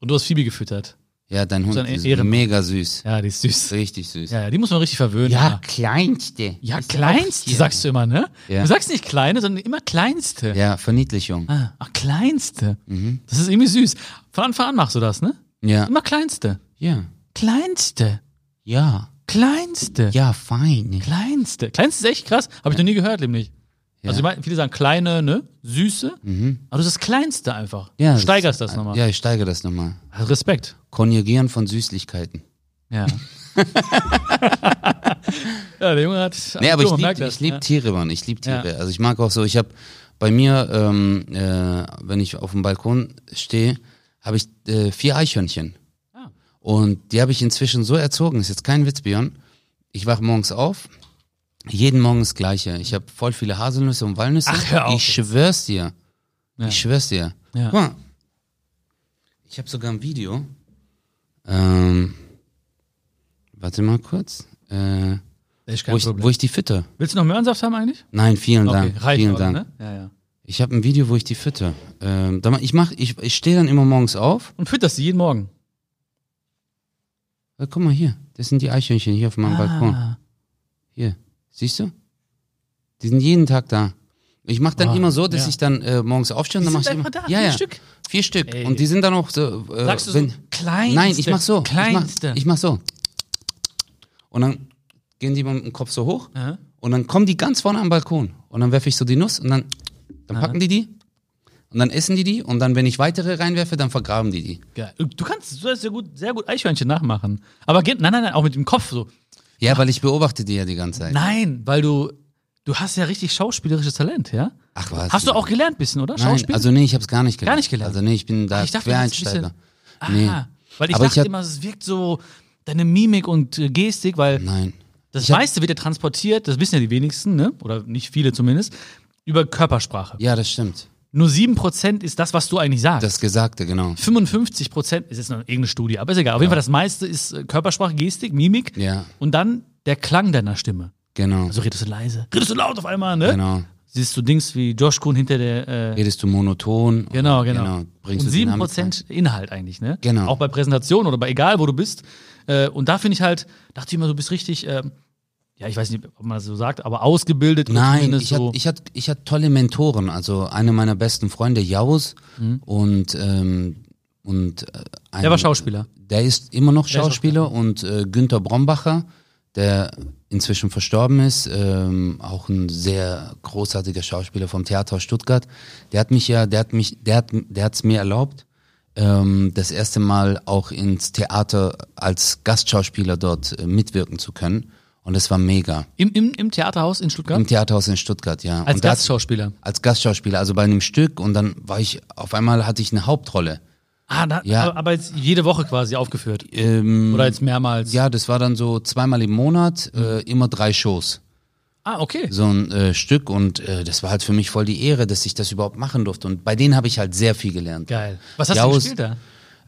Speaker 1: Und du hast Phoebe gefüttert.
Speaker 2: Ja, dein Hund ist
Speaker 1: Ehrenmann.
Speaker 2: mega süß.
Speaker 1: Ja, die ist süß.
Speaker 2: Richtig süß.
Speaker 1: Ja, ja, die muss man richtig verwöhnen. immer.
Speaker 2: kleinste.
Speaker 1: Ja,
Speaker 2: Ist
Speaker 1: kleinste, sagst du immer, ne?
Speaker 2: Ja.
Speaker 1: Du sagst nicht kleine, sondern immer kleinste.
Speaker 2: Ja, Verniedlichung.
Speaker 1: Ah, ach, kleinste.
Speaker 2: Mhm.
Speaker 1: Das ist irgendwie süß. Von Anfang an machst du das, ne?
Speaker 2: Ja.
Speaker 1: Immer kleinste.
Speaker 2: Ja.
Speaker 1: Kleinste.
Speaker 2: Ja.
Speaker 1: Kleinste.
Speaker 2: Ja, fein.
Speaker 1: Kleinste. Kleinste ist echt krass. Habe ich noch nie gehört, nämlich. Also ich meine, viele sagen kleine, ne? Süße. Aber das ist das Kleinste einfach.
Speaker 2: Mhm. Ja,
Speaker 1: du steigerst das nochmal.
Speaker 2: Ja, ich steigere das nochmal.
Speaker 1: Respekt.
Speaker 2: Konjugieren von Süßlichkeiten.
Speaker 1: Ja. ja, der Junge hat.
Speaker 2: Nee, aber ich liebe
Speaker 1: das,
Speaker 2: lieb
Speaker 1: ja.
Speaker 2: Tiere, Mann. Ich liebe Tiere.
Speaker 1: Ja.
Speaker 2: Also ich mag auch so, ich habe bei mir, ähm, äh, wenn ich auf dem Balkon stehe, habe ich äh, vier Eichhörnchen.
Speaker 1: Ah.
Speaker 2: Und die habe ich inzwischen so erzogen, ist jetzt kein Witz, Björn. Ich wache morgens auf, jeden Morgen das Gleiche. Ich habe voll viele Haselnüsse und Walnüsse.
Speaker 1: Ach, hör auf
Speaker 2: ich schwör's dir.
Speaker 1: Ja.
Speaker 2: Ich schwör's dir.
Speaker 1: Ja.
Speaker 2: Guck mal. Ich habe sogar ein Video. Ähm, warte mal kurz. Äh,
Speaker 1: kein
Speaker 2: wo, ich,
Speaker 1: Problem.
Speaker 2: wo ich die fütter.
Speaker 1: Willst du noch Möhrensaft haben eigentlich?
Speaker 2: Nein, vielen
Speaker 1: Okay,
Speaker 2: Dank.
Speaker 1: reicht
Speaker 2: vielen
Speaker 1: oder,
Speaker 2: Dank.
Speaker 1: ne? Ja, ja.
Speaker 2: Ich habe ein Video, wo ich die fütter. Ähm, ich mach, ich, ich stehe dann immer morgens auf.
Speaker 1: Und fütterst die jeden Morgen.
Speaker 2: Äh, guck mal hier, das sind die Eichhörnchen hier auf meinem Balkon.
Speaker 1: Ah.
Speaker 2: Hier, siehst du? Die sind jeden Tag da. Ich mache dann
Speaker 1: Wow,
Speaker 2: immer so, dass
Speaker 1: ja.
Speaker 2: ich dann äh, morgens aufstehe und dann mache ich immer,
Speaker 1: da,
Speaker 2: ja,
Speaker 1: vier
Speaker 2: ja,
Speaker 1: Stück?
Speaker 2: vier Stück.
Speaker 1: Ey.
Speaker 2: Und die sind dann auch so. Äh,
Speaker 1: Sagst du so,
Speaker 2: wenn,
Speaker 1: kleinste,
Speaker 2: Nein, ich mach so.
Speaker 1: kleinste.
Speaker 2: Ich mach, ich mach so. Und dann gehen die mit dem Kopf so hoch
Speaker 1: Aha.
Speaker 2: und dann kommen die ganz vorne am Balkon und dann werfe ich so die Nuss und dann, dann packen die die und dann essen die die und dann, wenn ich weitere reinwerfe, dann vergraben die die.
Speaker 1: Geil. Du kannst du kannst sehr gut, sehr gut Eichhörnchen nachmachen. Aber geht, nein, nein, nein, auch mit dem Kopf so.
Speaker 2: Ja, weil ich beobachte die ja die ganze Zeit.
Speaker 1: Nein, weil du, Du hast ja richtig schauspielerisches Talent, ja?
Speaker 2: Ach was.
Speaker 1: Hast du auch gelernt bisschen, oder?
Speaker 2: Nein,
Speaker 1: Schauspiel?
Speaker 2: also nee, ich habe es gar nicht gelernt.
Speaker 1: Gar nicht gelernt?
Speaker 2: Also nee, ich bin da
Speaker 1: Ach, ich dachte, das ist ein
Speaker 2: Quereinsteiger. Nee.
Speaker 1: Ah, weil ich
Speaker 2: Aber ich
Speaker 1: dachte
Speaker 2: hab-
Speaker 1: immer, es wirkt so deine Mimik und äh, Gestik, weil
Speaker 2: Nein.
Speaker 1: das
Speaker 2: hab-
Speaker 1: meiste wird ja transportiert, das wissen ja die wenigsten, ne? Oder nicht viele zumindest, über Körpersprache.
Speaker 2: Ja, das stimmt.
Speaker 1: Nur 7% ist das, was du eigentlich sagst.
Speaker 2: Das Gesagte, genau.
Speaker 1: 55% ist jetzt noch irgendeine Studie, aber ist egal. Auf jeden Fall das meiste ist äh, Körpersprache, Gestik, Mimik
Speaker 2: Ja,
Speaker 1: und dann der Klang deiner Stimme.
Speaker 2: genau.
Speaker 1: Also redest du leise, redest du laut auf einmal, ne?
Speaker 2: Genau.
Speaker 1: Siehst du Dings wie Josh Kuhn hinter der äh,
Speaker 2: Redest du monoton?
Speaker 1: Genau,
Speaker 2: oder-
Speaker 1: genau.
Speaker 2: Bringst
Speaker 1: und
Speaker 2: du Dynamik
Speaker 1: 7% Inhalt eigentlich, ne?
Speaker 2: Genau.
Speaker 1: Auch bei Präsentationen oder bei egal, wo du bist. Äh, und da finde ich halt, dachte ich immer, du bist richtig, ähm, ja, ich weiß nicht, ob man das so sagt, aber ausgebildet.
Speaker 2: Nein, ich
Speaker 1: so.
Speaker 2: hatte ich hatte, ich hatte tolle Mentoren. Also einer meiner besten Freunde, Jaus,
Speaker 1: Mhm.
Speaker 2: und, ähm, und äh, ein,
Speaker 1: Der war Schauspieler.
Speaker 2: Der ist immer noch
Speaker 1: ist
Speaker 2: Schauspieler und äh, Günther Brombacher, der inzwischen verstorben ist, ähm, auch ein sehr großartiger Schauspieler vom Theaterhaus Stuttgart. Der hat mich ja, der hat mich, der hat, der hat's mir erlaubt, ähm, das erste Mal auch ins Theater als Gastschauspieler dort äh, mitwirken zu können. Und das war mega.
Speaker 1: Im, im, Im Theaterhaus in Stuttgart?
Speaker 2: Im Theaterhaus in Stuttgart, ja.
Speaker 1: als
Speaker 2: und da hat-
Speaker 1: Gastschauspieler.
Speaker 2: als Gastschauspieler, also bei einem Stück und dann war ich, auf einmal hatte ich eine Hauptrolle.
Speaker 1: Ah, da,
Speaker 2: Ja.
Speaker 1: aber, jetzt jede Woche quasi aufgeführt.
Speaker 2: Ähm,
Speaker 1: Oder jetzt mehrmals.
Speaker 2: ja, das war dann so zweimal im Monat, äh, immer drei Shows.
Speaker 1: Ah, okay.
Speaker 2: So ein äh, Stück und äh, das war halt für mich voll die Ehre, dass ich das überhaupt machen durfte. Und bei denen habe ich halt sehr viel gelernt.
Speaker 1: Geil. Was hast
Speaker 2: Ja,
Speaker 1: du gespielt da?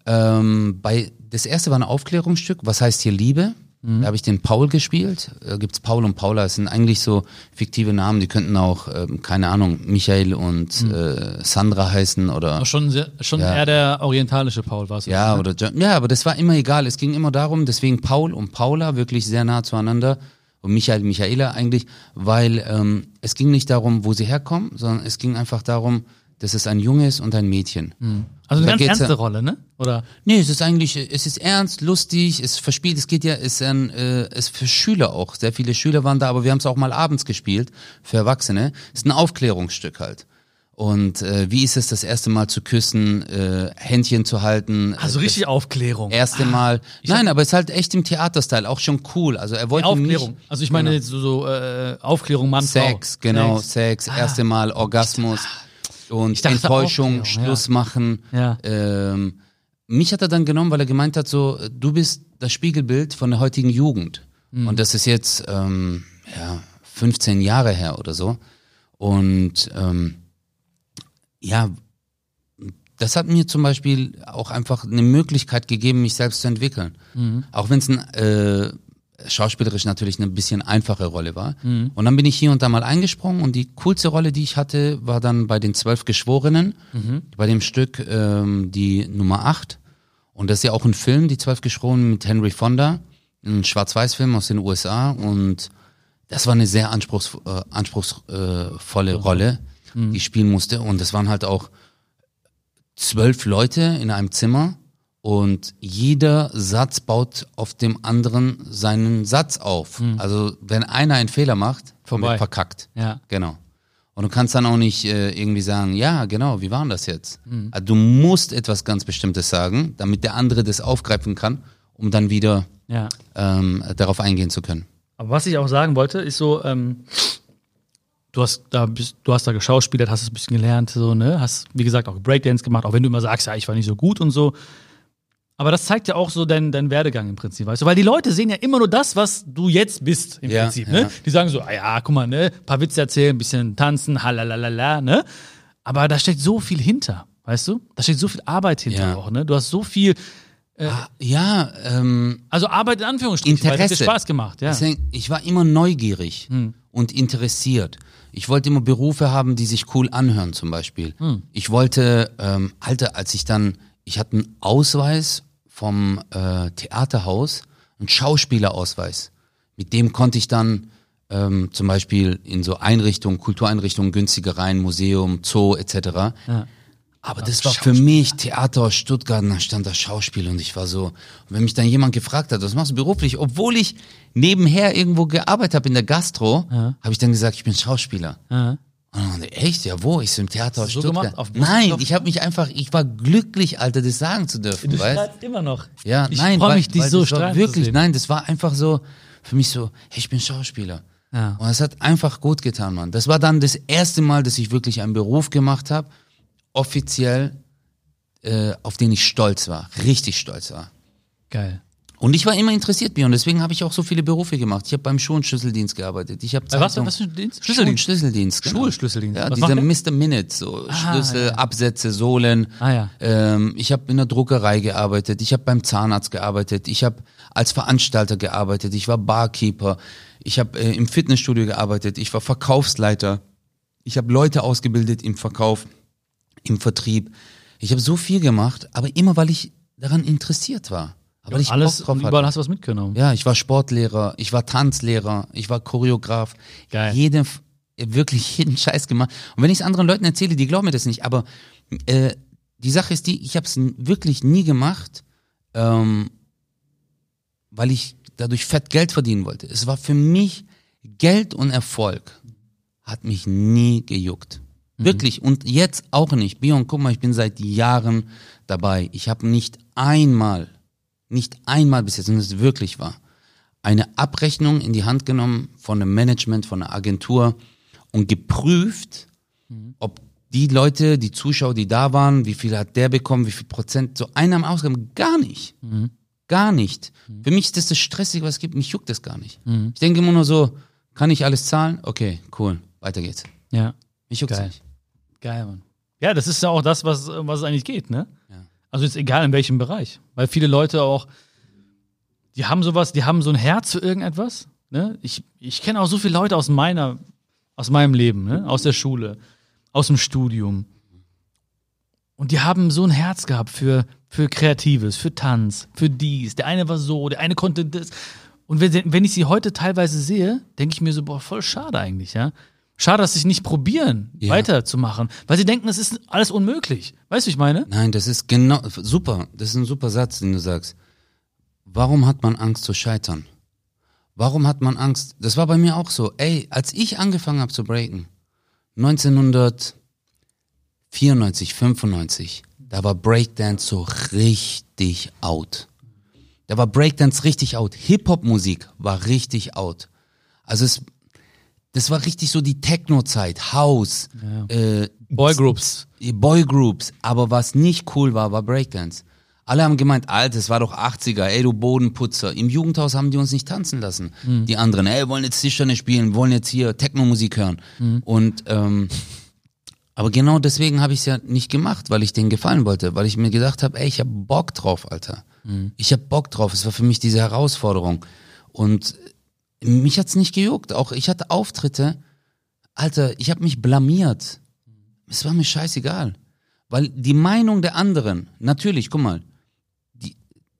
Speaker 2: Ähm, bei, das erste war ein Aufklärungsstück, was heißt hier Liebe?
Speaker 1: Mhm.
Speaker 2: Da habe ich den Paul gespielt. Da gibt's Paul und Paula. Das sind eigentlich so fiktive Namen. Die könnten auch, ähm, keine Ahnung, Michael und
Speaker 1: Mhm.
Speaker 2: äh, Sandra heißen oder
Speaker 1: Auch schon sehr, schon
Speaker 2: Ja.
Speaker 1: eher der orientalische Paul warst du.
Speaker 2: Ja, oder John. Ja, aber das war immer egal. Es ging immer darum, deswegen Paul und Paula wirklich sehr nah zueinander und Michael, Michaela eigentlich, weil ähm, es ging nicht darum, wo sie herkommen, sondern es ging einfach darum, dass es ein Junge ist und ein Mädchen.
Speaker 1: Also eine
Speaker 2: Da
Speaker 1: ganz ernste Rolle, ne? Oder?
Speaker 2: Nee, es ist eigentlich, es ist ernst, lustig, es verspielt, es geht ja, es ist ein, äh, es ist für Schüler auch. Sehr viele Schüler waren da, aber wir haben es auch mal abends gespielt für Erwachsene. Es ist ein Aufklärungsstück halt. Und äh, wie ist es, das erste Mal zu küssen, äh, Händchen zu halten?
Speaker 1: Also
Speaker 2: äh,
Speaker 1: richtig Aufklärung.
Speaker 2: erste Mal. Nein, aber es ist halt echt im Theaterstyle auch schon cool. Also er wollte
Speaker 1: Aufklärung.
Speaker 2: nicht
Speaker 1: Also ich meine
Speaker 2: Genau.
Speaker 1: so, so äh, Aufklärung Mann,
Speaker 2: Sex,
Speaker 1: Frau.
Speaker 2: genau,
Speaker 1: Sex.
Speaker 2: Sex, erste Mal Orgasmus und
Speaker 1: dachte
Speaker 2: Enttäuschung,
Speaker 1: ja.
Speaker 2: Schluss machen.
Speaker 1: Ja.
Speaker 2: Ähm, mich hat er dann genommen, weil er gemeint hat, so, du bist das Spiegelbild von der heutigen Jugend.
Speaker 1: Mhm.
Speaker 2: Und das ist jetzt ähm, ja, 15 Jahre her oder so. Und ähm, ja, das hat mir zum Beispiel auch einfach eine Möglichkeit gegeben, mich selbst zu entwickeln.
Speaker 1: Mhm.
Speaker 2: Auch wenn es ein äh, schauspielerisch natürlich eine bisschen einfache Rolle war.
Speaker 1: Mhm.
Speaker 2: Und dann bin ich hier und da mal eingesprungen und die coolste Rolle, die ich hatte, war dann bei den zwölf Geschworenen,
Speaker 1: Mhm.
Speaker 2: bei dem Stück ähm, die Nummer acht. Und das ist ja auch ein Film, die zwölf Geschworenen mit Henry Fonda, ein Schwarz-Weiß-Film aus den USA und das war eine sehr anspruchs, äh, anspruchsvolle Rolle, die ich spielen musste. Und das waren halt auch zwölf Leute in einem Zimmer und jeder Satz baut auf dem anderen seinen Satz auf. Also wenn einer einen Fehler macht,
Speaker 1: Vorbei.
Speaker 2: wird verkackt.
Speaker 1: Ja.
Speaker 2: Genau. Und du kannst dann auch nicht äh, irgendwie sagen, ja, genau, wie war denn das jetzt? Also du musst etwas ganz Bestimmtes sagen, damit der andere das aufgreifen kann, um dann wieder
Speaker 1: Ja.
Speaker 2: ähm, darauf eingehen zu können.
Speaker 1: Aber was ich auch sagen wollte, ist so, ähm, du hast da bist, du hast da geschauspielert, hast es ein bisschen gelernt, so, ne? Hast, wie gesagt, auch Breakdance gemacht, auch wenn du immer sagst, ja, ich war nicht so gut und so. Aber das zeigt ja auch so deinen dein Werdegang im Prinzip, weißt du? Weil die Leute sehen ja immer nur das, was du jetzt bist, im
Speaker 2: Ja,
Speaker 1: Prinzip,
Speaker 2: ja.
Speaker 1: ne? Die sagen so, ah ja, guck mal, ne? Paar Witze erzählen, ein bisschen tanzen, halalala, ne? Aber da steckt so viel hinter, weißt du? Da steckt so viel Arbeit hinter
Speaker 2: Ja.
Speaker 1: auch, ne? Du hast so viel,
Speaker 2: Ah, ja, ähm,
Speaker 1: also Arbeit in Anführungsstrichen, weil es hat dir
Speaker 2: Interesse.
Speaker 1: Spaß gemacht, ja.
Speaker 2: Deswegen, ich war immer neugierig und interessiert. Ich wollte immer Berufe haben, die sich cool anhören, zum Beispiel. Ich wollte, ähm, Alter, als ich dann, ich hatte einen Ausweis vom äh, Theaterhaus, einen Schauspielerausweis. Mit dem konnte ich dann ähm, zum Beispiel in so Einrichtungen, Kultureinrichtungen günstiger rein, Museum, Zoo etc. Aber das war für mich Theater aus Stuttgart, und da stand da Schauspiel und ich war so, und wenn mich dann jemand gefragt hat, was machst du beruflich, obwohl ich nebenher irgendwo gearbeitet habe in der Gastro, habe ich dann gesagt, ich bin Schauspieler.
Speaker 1: Ja.
Speaker 2: Und dann, meinte, echt, ja wo? Ich so im Theater aus
Speaker 1: so gemacht? Auf
Speaker 2: Nein, ich habe mich einfach, ich war glücklich, Alter, das sagen zu dürfen,
Speaker 1: Du
Speaker 2: weißt?
Speaker 1: strahlst immer noch.
Speaker 2: Ja,
Speaker 1: ich
Speaker 2: nein,
Speaker 1: freue mich, dich so
Speaker 2: das war
Speaker 1: strahlen
Speaker 2: wirklich, nein, das war einfach so für mich so, hey, ich bin Schauspieler.
Speaker 1: Ja.
Speaker 2: Und es hat einfach gut getan, Mann. Das war dann das erste Mal, dass ich wirklich einen Beruf gemacht habe, offiziell, äh, auf den ich stolz war, richtig stolz war.
Speaker 1: Geil.
Speaker 2: Und ich war immer interessiert, Björn, deswegen habe ich auch so viele Berufe gemacht. Ich habe beim Schuh- und Schlüsseldienst gearbeitet. Ich habe
Speaker 1: Äh, was, was für ein Dienst?
Speaker 2: Schuh- und Schlüsseldienst. Genau.
Speaker 1: Schulschlüsseldienst.
Speaker 2: Ja,
Speaker 1: Was
Speaker 2: dieser Mr. Minute, so
Speaker 1: Ah,
Speaker 2: Schlüssel,
Speaker 1: ja.
Speaker 2: Absätze, Sohlen.
Speaker 1: Ah, ja.
Speaker 2: ähm, ich habe in der Druckerei gearbeitet, ich habe beim Zahnarzt gearbeitet, ich habe als Veranstalter gearbeitet, ich war Barkeeper, ich habe äh, im Fitnessstudio gearbeitet, ich war Verkaufsleiter, ich habe Leute ausgebildet im Verkauf, im Vertrieb. Ich habe so viel gemacht, aber immer weil ich daran interessiert war. Aber ich
Speaker 1: Alles,
Speaker 2: drauf
Speaker 1: und
Speaker 2: hatte.
Speaker 1: überall hast du was mitgenommen.
Speaker 2: Ja, ich war Sportlehrer, ich war Tanzlehrer, ich war Choreograf.
Speaker 1: Geil.
Speaker 2: Jeden, wirklich jeden Scheiß gemacht. Und wenn ich es anderen Leuten erzähle, die glauben mir das nicht. Aber äh, die Sache ist die, ich habe es wirklich nie gemacht, ähm, weil ich dadurch fett Geld verdienen wollte. Es war für mich Geld und Erfolg hat mich nie gejuckt. Wirklich. Und jetzt auch nicht. Bion, guck mal, ich bin seit Jahren dabei. Ich habe nicht einmal, nicht einmal bis jetzt, und es wirklich war, eine Abrechnung in die Hand genommen von einem Management, von einer Agentur und geprüft, ob die Leute, die Zuschauer, die da waren, wie viel hat der bekommen, wie viel Prozent, so Einnahmen, Ausgaben, gar nicht. Gar nicht. Für mich ist das das Stressige, was es gibt. Mich juckt das gar nicht. Ich denke immer nur so, kann ich alles zahlen? Okay, cool, weiter geht's.
Speaker 1: Ja.
Speaker 2: Mich juckt's
Speaker 1: Geil.
Speaker 2: nicht.
Speaker 1: Geil, Mann. Ja, das ist ja auch das, was, was es eigentlich geht, ne? Also jetzt egal in welchem Bereich. Weil viele Leute auch, die haben sowas, die haben so ein Herz für irgendetwas. Ne? Ich, ich kenne auch so viele Leute aus meiner, aus meinem Leben, ne? aus der Schule, aus dem Studium. Und die haben so ein Herz gehabt für, für Kreatives, für Tanz, für dies. Der eine war so, der eine konnte das. Und wenn, wenn ich sie heute teilweise sehe, denke ich mir so, boah, voll schade eigentlich, ja. Schade, dass sie es nicht probieren,
Speaker 2: Ja.
Speaker 1: weiterzumachen, weil sie denken, es ist alles unmöglich. Weißt du, ich meine?
Speaker 2: Nein, das ist genau, super. Das ist ein super Satz, den du sagst. Warum hat man Angst zu scheitern? Warum hat man Angst? Das war bei mir auch so. Ey, als ich angefangen habe zu breaken, 1994, 95, da war Breakdance so richtig out. Da war Breakdance richtig out. Hip-Hop-Musik war richtig out. Also es, das war richtig so die Techno-Zeit, House, äh,
Speaker 1: Boygroups.
Speaker 2: Boygroups. Aber was nicht cool war, war Breakdance. Alle haben gemeint, Alter, es war doch 80er, ey, du Bodenputzer. Im Jugendhaus haben die uns nicht tanzen lassen. Die anderen, ey, wollen jetzt Tischtennis spielen, wollen jetzt hier Techno-Musik hören. Und, ähm, aber genau deswegen habe ich es ja nicht gemacht, weil ich denen gefallen wollte, weil ich mir gedacht habe, ey, ich habe Bock drauf, Alter. Ich habe Bock drauf. Es war für mich diese Herausforderung. Und mich hat's nicht gejuckt. Auch ich hatte Auftritte, Alter, ich habe mich blamiert. Es war mir scheißegal. Weil die Meinung der anderen, natürlich, guck mal, die,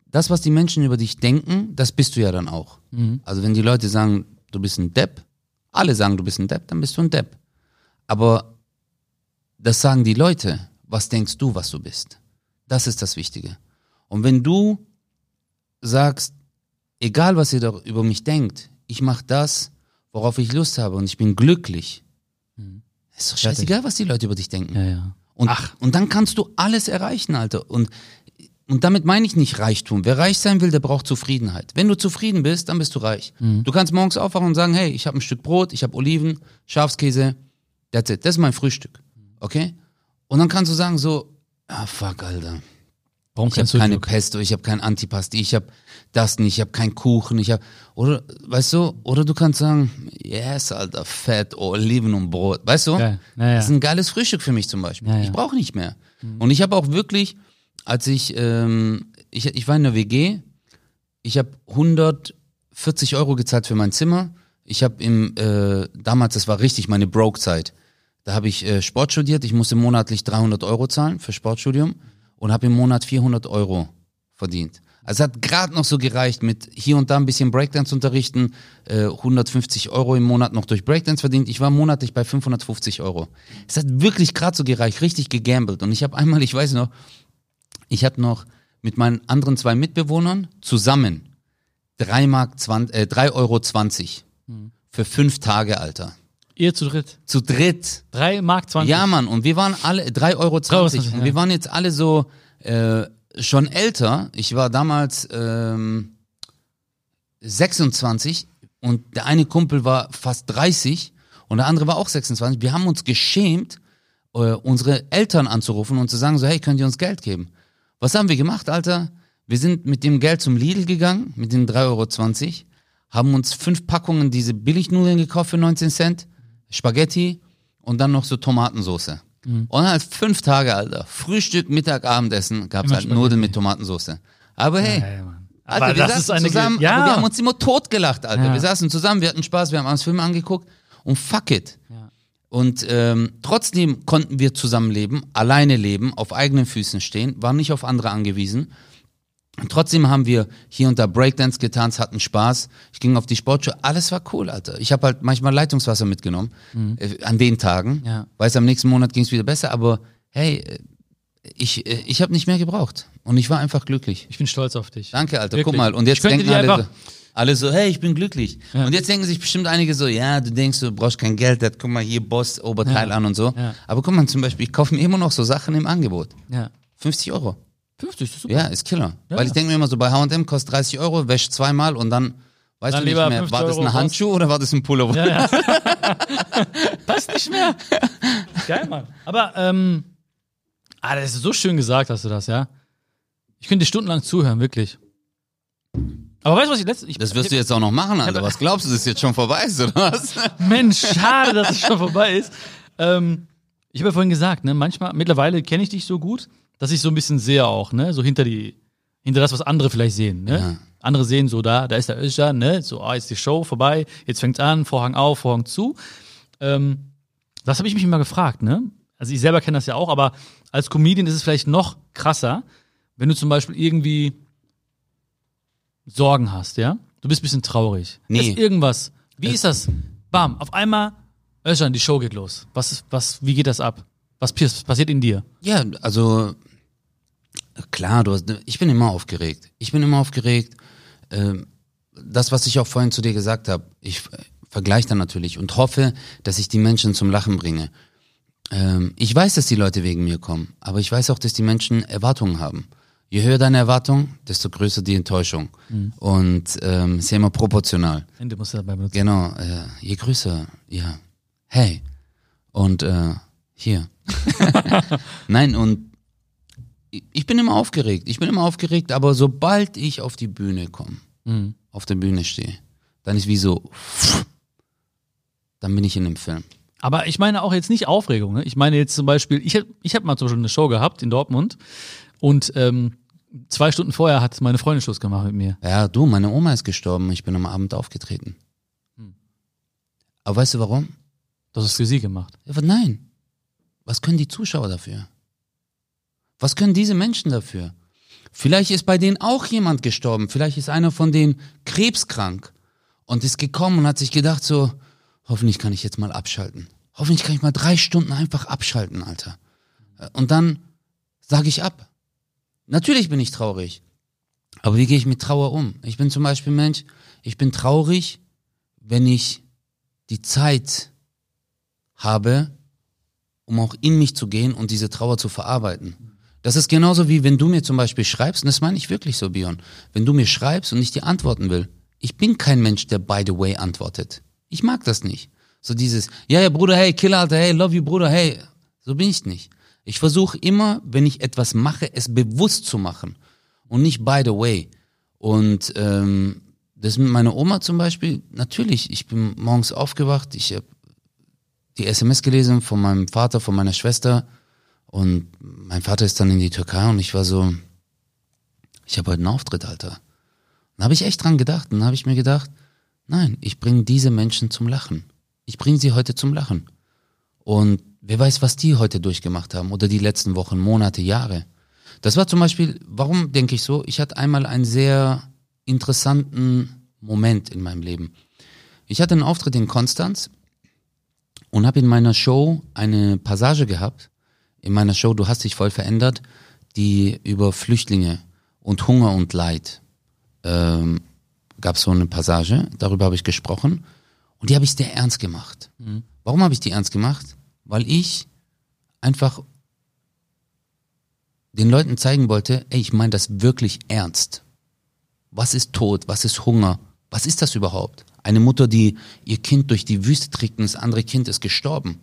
Speaker 2: das, was die Menschen über dich denken, das bist du ja dann auch. Also wenn die Leute sagen, du bist ein Depp, alle sagen, du bist ein Depp, dann bist du ein Depp. Aber das sagen die Leute. Was denkst du, was du bist? Das ist das Wichtige. Und wenn du sagst, egal was ihr über mich denkt, ich mache das, worauf ich Lust habe und ich bin glücklich, ist doch scheißegal, was die Leute über dich denken.
Speaker 1: Ja, ja.
Speaker 2: Und, und dann kannst du alles erreichen, Alter. Und, und damit meine ich nicht Reichtum. Wer reich sein will, der braucht Zufriedenheit. Wenn du zufrieden bist, dann bist du reich. Du kannst morgens aufwachen und sagen, hey, ich habe ein Stück Brot, ich habe Oliven, Schafskäse, that's it. Das ist mein Frühstück. Okay? Und dann kannst du sagen so, ah fuck, Alter.
Speaker 1: Warum
Speaker 2: Ich habe keine? Pesto, ich habe kein Antipasti, ich habe das nicht, ich habe keinen Kuchen, ich habe oder weißt du, oder du kannst sagen, yes, Alter, Fett, Oliven und Brot, weißt du?
Speaker 1: Ja, ja.
Speaker 2: Das ist ein geiles Frühstück für mich zum Beispiel.
Speaker 1: Ja.
Speaker 2: Ich brauche nicht mehr. Und ich habe auch wirklich, als ich, ähm, ich, ich war in der WG, ich habe 140 Euro gezahlt für mein Zimmer. Ich habe im, äh, damals, das war richtig meine Broke-Zeit. Da habe ich äh, Sport studiert. Ich musste monatlich 300 Euro zahlen für Sportstudium und habe im Monat 400 Euro verdient. Also es hat gerade noch so gereicht mit hier und da ein bisschen Breakdance unterrichten, äh, 150 Euro im Monat noch durch Breakdance verdient. Ich war monatlich bei 550 Euro. Es hat wirklich gerade so gereicht, richtig gegambelt. Und ich habe einmal, ich weiß noch, ich habe noch mit meinen anderen zwei Mitbewohnern zusammen 3 Mark 20, äh, 3 Euro 20 für fünf Tage, Alter.
Speaker 1: Ihr zu dritt.
Speaker 2: Zu dritt.
Speaker 1: 3 Mark 20.
Speaker 2: Ja, Mann, und wir waren alle 3,20 Euro.
Speaker 1: 3,20
Speaker 2: und
Speaker 1: ja.
Speaker 2: wir waren jetzt alle so äh, schon älter. Ich war damals ähm, 26 und der eine Kumpel war fast 30 und der andere war auch 26. Wir haben uns geschämt, äh, unsere Eltern anzurufen und zu sagen so, hey, könnt ihr uns Geld geben? Was haben wir gemacht, Alter? Wir sind mit dem Geld zum Lidl gegangen, mit den 3,20 Euro, haben uns fünf Packungen diese Billignudeln gekauft für 19 Cent, Spaghetti und dann noch so Tomatensauce. Mhm. Und halt fünf Tage, Alter. Frühstück, Mittag, Abendessen gab's
Speaker 1: Immer
Speaker 2: halt
Speaker 1: Spaghetti.
Speaker 2: Nudeln mit Tomatensauce. Aber hey,
Speaker 1: Ja, ja.
Speaker 2: Alter,
Speaker 1: Aber
Speaker 2: wir saßen zusammen,
Speaker 1: ja.
Speaker 2: wir haben uns immer totgelacht, Alter. Wir saßen zusammen, wir hatten Spaß, wir haben uns Filme angeguckt und fuck it. Und ähm, trotzdem konnten wir zusammenleben, alleine leben, auf eigenen Füßen stehen, waren nicht auf andere angewiesen. Und trotzdem haben wir hier und da Breakdance getanzt, hatten Spaß. Ich ging auf die Sportschule, alles war cool, Alter. Ich habe halt manchmal Leitungswasser mitgenommen äh, an den Tagen.
Speaker 1: Mhm. Ja.
Speaker 2: Weiß, am nächsten Monat ging es wieder besser, aber hey, äh, ich, äh, ich habe nicht mehr gebraucht. Und ich war einfach glücklich.
Speaker 1: Ich bin stolz auf dich.
Speaker 2: Danke, Alter.
Speaker 1: Wirklich.
Speaker 2: Guck mal. Und jetzt denken alle, so, alle so, hey, ich bin glücklich.
Speaker 1: Ja.
Speaker 2: Und jetzt denken sich bestimmt einige so, ja, du denkst, du brauchst kein Geld, das, guck mal hier Boss, Oberteil
Speaker 1: Ja.
Speaker 2: an und so. Aber guck mal, zum Beispiel, ich kaufe mir immer noch so Sachen im Angebot.
Speaker 1: Ja.
Speaker 2: 50 Euro.
Speaker 1: 50, das ist super.
Speaker 2: Ja, ist Killer.
Speaker 1: Ja.
Speaker 2: Weil ich denke mir immer so, bei H&M kostet 30 Euro, wäscht zweimal und dann weißt
Speaker 1: Dann
Speaker 2: du nicht mehr,
Speaker 1: 50
Speaker 2: war das
Speaker 1: Euro
Speaker 2: ein Handschuh oder war das ein Pullover?
Speaker 1: Ja, ja. Passt nicht mehr. Geil, Mann. Aber, ähm, ah, das ist so schön gesagt, hast du das, ja. Ich könnte dir stundenlang zuhören, wirklich. Aber weißt du, was ich letztens.
Speaker 2: Das wirst du jetzt auch noch machen, Alter. Was glaubst du, das ist jetzt schon vorbei ist, oder was?
Speaker 1: Mensch, schade, dass es schon vorbei ist. Ähm, ich habe ja vorhin gesagt, ne, manchmal, mittlerweile kenne ich dich so gut, dass ich so ein bisschen sehe auch, ne, so hinter die, hinter das, was andere vielleicht sehen, ne.
Speaker 2: Ja.
Speaker 1: Andere sehen so da, da ist der Özcan, ne, so, ah, ist die Show vorbei, jetzt fängt's an, Vorhang auf, Vorhang zu. Ähm, das habe ich mich immer gefragt, ne. Also ich selber kenne das ja auch, aber als Comedian ist es vielleicht noch krasser, wenn du zum Beispiel irgendwie Sorgen hast, ja. Du bist ein bisschen traurig.
Speaker 2: Nee.
Speaker 1: Ist irgendwas. Wie ist das? Bam, auf einmal, Özcan, die Show geht los. Was, was, wie geht das ab? Was passiert in dir?
Speaker 2: Ja, also klar, du hast, ich bin immer aufgeregt. Ich bin immer aufgeregt. Ähm, das, was ich auch vorhin zu dir gesagt habe, ich äh, vergleiche dann natürlich und hoffe, dass ich die Menschen zum Lachen bringe. Ähm, ich weiß, dass die Leute wegen mir kommen, aber ich weiß auch, dass die Menschen Erwartungen haben. Je höher deine Erwartung, desto größer die Enttäuschung. Und ähm, ist ja immer proportional.
Speaker 1: Ende musst du dabei benutzen.
Speaker 2: Genau, äh, je größer, ja, hey. Und äh, hier. Nein, und ich- bin immer aufgeregt. Ich bin immer aufgeregt, aber sobald ich auf die Bühne komme,
Speaker 1: Mhm.
Speaker 2: auf der Bühne stehe, dann ist wie so, dann bin ich in dem Film.
Speaker 1: Aber ich meine auch jetzt nicht Aufregung. Ne? Ich meine jetzt zum Beispiel, ich habe ich hab mal zum Beispiel eine Show gehabt in Dortmund und ähm, zwei Stunden vorher hat meine Freundin Schluss gemacht mit mir.
Speaker 2: Ja, du, meine Oma ist gestorben, ich bin am Abend aufgetreten. Aber weißt du warum?
Speaker 1: Das ist für sie gemacht.
Speaker 2: Ja, aber nein. Was können die Zuschauer dafür? Was können diese Menschen dafür? Vielleicht ist bei denen auch jemand gestorben. Vielleicht ist einer von denen krebskrank und ist gekommen und hat sich gedacht so, hoffentlich kann ich jetzt mal abschalten. Hoffentlich kann ich mal drei Stunden einfach abschalten, Alter. Und dann sage ich ab. Natürlich bin ich traurig. Aber wie gehe ich mit Trauer um? Ich bin zum Beispiel Mensch, ich bin traurig, wenn ich die Zeit habe, um auch in mich zu gehen und diese Trauer zu verarbeiten. Das ist genauso wie wenn du mir zum Beispiel schreibst, und das meine ich wirklich so, Björn, wenn du mir schreibst und ich dir antworten will. Ich bin kein Mensch, der by the way antwortet. Ich mag das nicht. So dieses, ja, ja, Bruder, hey, Killer, Alter, hey, love you, Bruder, hey. So bin ich nicht. Ich versuche immer, wenn ich etwas mache, es bewusst zu machen und nicht by the way. Und ähm, das mit meiner Oma zum Beispiel, natürlich, ich bin morgens aufgewacht, ich habe die SMS gelesen von meinem Vater, von meiner Schwester und mein Vater ist dann in die Türkei und ich war so, ich habe heute einen Auftritt, Alter. Dann habe ich echt dran gedacht. Dann habe ich mir gedacht, nein, ich bringe diese Menschen zum Lachen. Ich bringe sie heute zum Lachen. Und wer weiß, was die heute durchgemacht haben oder die letzten Wochen, Monate, Jahre. Das war zum Beispiel, warum denke ich so? Ich hatte einmal einen sehr interessanten Moment in meinem Leben. Ich hatte einen Auftritt in Konstanz und habe in meiner Show eine Passage gehabt. In meiner Show Du hast dich voll verändert, die über Flüchtlinge und Hunger und Leid ähm, gab es so eine Passage. Darüber habe ich gesprochen und die habe ich sehr ernst gemacht. Warum habe ich die ernst gemacht? Weil ich einfach den Leuten zeigen wollte, ey, ich meine das wirklich ernst. Was ist Tod? Was ist Hunger? Was ist das überhaupt? Eine Mutter, die ihr Kind durch die Wüste trägt und das andere Kind ist gestorben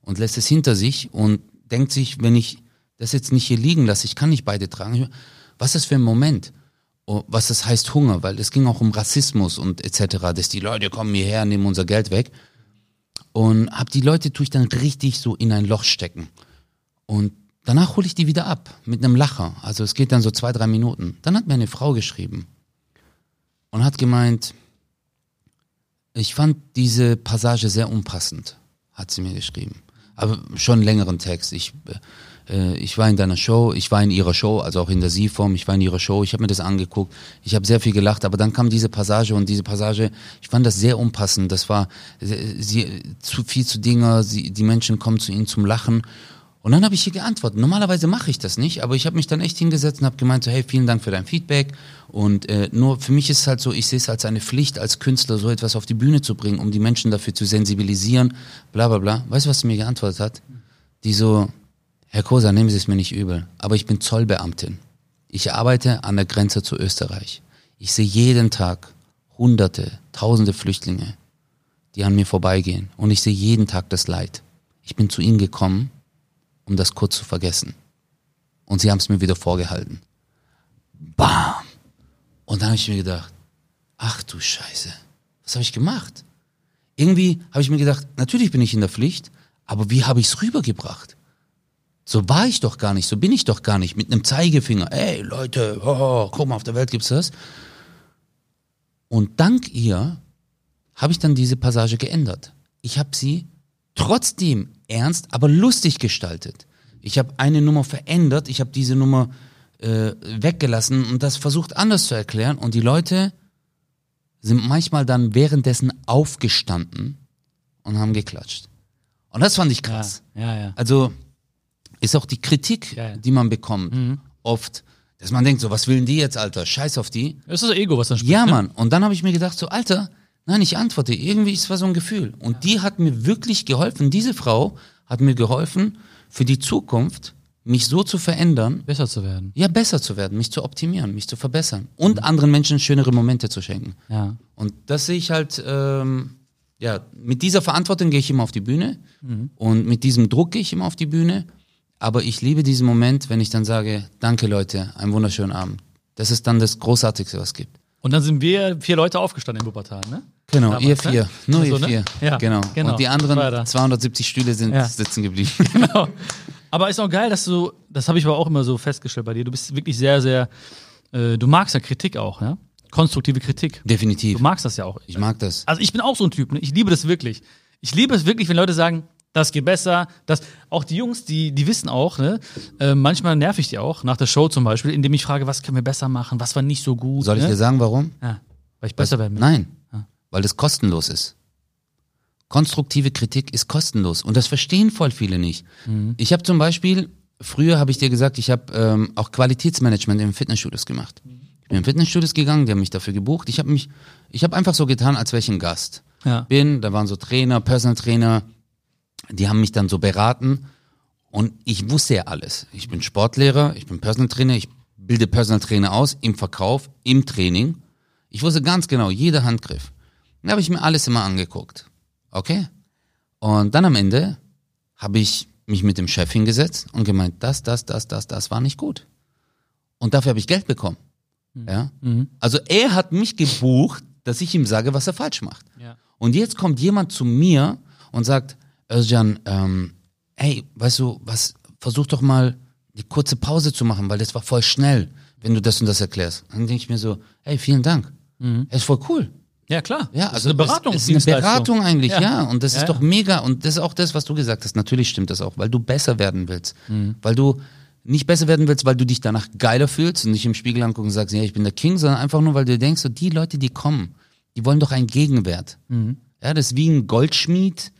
Speaker 2: und lässt es hinter sich und denkt sich, wenn ich das jetzt nicht hier liegen lasse, ich kann nicht beide tragen. Was ist für ein Moment? Oh, was das heißt Hunger, weil es ging auch um Rassismus und etc., dass die Leute kommen hierher, nehmen unser Geld weg. Und hab die Leute tue ich dann richtig so in ein Loch stecken. Und danach hole ich die wieder ab mit einem Lacher. Also es geht dann so zwei, drei Minuten. Dann hat mir eine Frau geschrieben und hat gemeint, ich fand diese Passage sehr unpassend, hat sie mir geschrieben. Aber schon längeren Text. Ich, äh, ich war in deiner Show, ich war in ihrer Show, also auch in der Sie-Form, ich war in ihrer Show, ich habe mir das angeguckt, ich habe sehr viel gelacht, aber dann kam diese Passage und diese Passage, ich fand das sehr unpassend. Das war äh, sie, zu viel zu Dinger, sie, die Menschen kommen zu ihnen zum Lachen und dann habe ich ihr geantwortet. Normalerweise mache ich das nicht, aber ich habe mich dann echt hingesetzt und habe gemeint, so, hey, vielen Dank für dein Feedback. Und äh, nur für mich ist es halt so, ich sehe es als eine Pflicht, als Künstler so etwas auf die Bühne zu bringen, um die Menschen dafür zu sensibilisieren, bla bla bla. Weißt du, was sie mir geantwortet hat? Die so, Herr Kosa, nehmen Sie es mir nicht übel, aber ich bin Zollbeamtin. Ich arbeite an der Grenze zu Österreich. Ich sehe jeden Tag Hunderte, Tausende Flüchtlinge, die an mir vorbeigehen. Und ich sehe jeden Tag das Leid. Ich bin zu Ihnen gekommen, um das kurz zu vergessen. Und sie haben es mir wieder vorgehalten. Bam! Und dann habe ich mir gedacht, ach du Scheiße, was habe ich gemacht? Irgendwie habe ich mir gedacht, natürlich bin ich in der Pflicht, aber wie habe ich es rübergebracht? So war ich doch gar nicht, so bin ich doch gar nicht. Mit einem Zeigefinger, ey Leute, oh, guck mal, auf der Welt gibt's das. Und dank ihr habe ich dann diese Passage geändert. Ich habe sie trotzdem ernst, aber lustig gestaltet. Ich habe eine Nummer verändert, ich habe diese Nummer äh, weggelassen und das versucht anders zu erklären und die Leute sind manchmal dann währenddessen aufgestanden und haben geklatscht. Und das fand ich krass.
Speaker 1: Ja, ja, ja.
Speaker 2: Also ist auch die Kritik, die man bekommt, oft, dass man denkt, so, was will denn die jetzt, Alter? Scheiß auf die.
Speaker 1: Das ist das Ego, was dann spricht.
Speaker 2: Ja,
Speaker 1: ne?
Speaker 2: Mann. Und dann habe ich mir gedacht, so, Alter, nein, ich antworte. Irgendwie, es war so ein Gefühl. Und die hat mir wirklich geholfen. Diese Frau hat mir geholfen, für die Zukunft mich so zu verändern,
Speaker 1: Besser zu werden.
Speaker 2: ja, besser zu werden, mich zu optimieren, mich zu verbessern und anderen Menschen schönere Momente zu schenken.
Speaker 1: Ja.
Speaker 2: Und das sehe ich halt, ähm, ja, mit dieser Verantwortung gehe ich immer auf die Bühne und mit diesem Druck gehe ich immer auf die Bühne. Aber ich liebe diesen Moment, wenn ich dann sage, danke Leute, einen wunderschönen Abend. Das ist dann das Großartigste, was es gibt.
Speaker 1: Und dann sind wir vier Leute aufgestanden in Wuppertal, ne?
Speaker 2: Genau,
Speaker 1: Damals,
Speaker 2: ihr
Speaker 1: ne?
Speaker 2: vier. Nur
Speaker 1: So,
Speaker 2: ihr
Speaker 1: ne?
Speaker 2: vier.
Speaker 1: Ja,
Speaker 2: genau.
Speaker 1: genau.
Speaker 2: Und die anderen
Speaker 1: da.
Speaker 2: 270 Stühle sind
Speaker 1: Ja.
Speaker 2: sitzen geblieben.
Speaker 1: Genau. Aber ist auch geil, dass du, das habe ich aber auch immer so festgestellt bei dir, du bist wirklich sehr, sehr, äh, du magst ja Kritik auch, ja? Konstruktive Kritik.
Speaker 2: Definitiv.
Speaker 1: Du magst das ja auch.
Speaker 2: Ich mag das.
Speaker 1: Also ich bin auch so ein Typ, ne? ich liebe das wirklich. Ich liebe es wirklich, wenn Leute sagen, das geht besser, das, auch die Jungs, die, die wissen auch, ne? Äh, manchmal nerv ich die auch, nach der Show zum Beispiel, indem ich frage, was können wir besser machen, was war nicht so gut.
Speaker 2: Soll ich
Speaker 1: ne?
Speaker 2: dir sagen, warum?
Speaker 1: Ja, weil ich besser werden will.
Speaker 2: Nein, weil das kostenlos ist. Konstruktive Kritik ist kostenlos und das verstehen voll viele nicht. Ich habe zum Beispiel, früher habe ich dir gesagt, ich habe ähm, auch Qualitätsmanagement in Fitnessstudios gemacht. Ich bin in Fitnessstudios gegangen, die haben mich dafür gebucht. Ich habe mich, ich habe einfach so getan, als wäre ich ein Gast.
Speaker 1: Ja.
Speaker 2: Bin, da waren so Trainer, Personal Trainer, die haben mich dann so beraten und ich wusste ja alles. Ich bin Sportlehrer, ich bin Personal Trainer, ich bilde Personal Trainer aus im Verkauf, im Training. Ich wusste ganz genau, jeder Handgriff. Da habe ich mir alles immer angeguckt. Okay? Und dann am Ende habe ich mich mit dem Chef hingesetzt und gemeint, das, das, das, das, das war nicht gut. Und dafür habe ich Geld bekommen. Ja? Also er hat mich gebucht, dass ich ihm sage, was er falsch macht.
Speaker 1: Ja.
Speaker 2: Und jetzt kommt jemand zu mir und sagt, Özcan, ähm, hey, weißt du, was, versuch doch mal die kurze Pause zu machen, weil das war voll schnell, wenn du das und das erklärst. Dann denke ich mir so, hey, vielen Dank. Das ist voll cool.
Speaker 1: Ja, klar.
Speaker 2: Ja, also
Speaker 1: ist eine Beratung.
Speaker 2: Es ist eine Beratung eigentlich, ja.
Speaker 1: Ja.
Speaker 2: Und das ist
Speaker 1: Ja,
Speaker 2: doch
Speaker 1: ja.
Speaker 2: mega. Und das ist auch das, was du gesagt hast. Natürlich stimmt das auch, weil du besser werden willst.
Speaker 1: Mhm.
Speaker 2: Weil du nicht besser werden willst, weil du dich danach geiler fühlst und nicht im Spiegel angucken und sagst, ja, ich bin der King, sondern einfach nur, weil du denkst, so, die Leute, die kommen, die wollen doch einen Gegenwert.
Speaker 1: Mhm.
Speaker 2: Ja, das ist wie ein Goldschmied,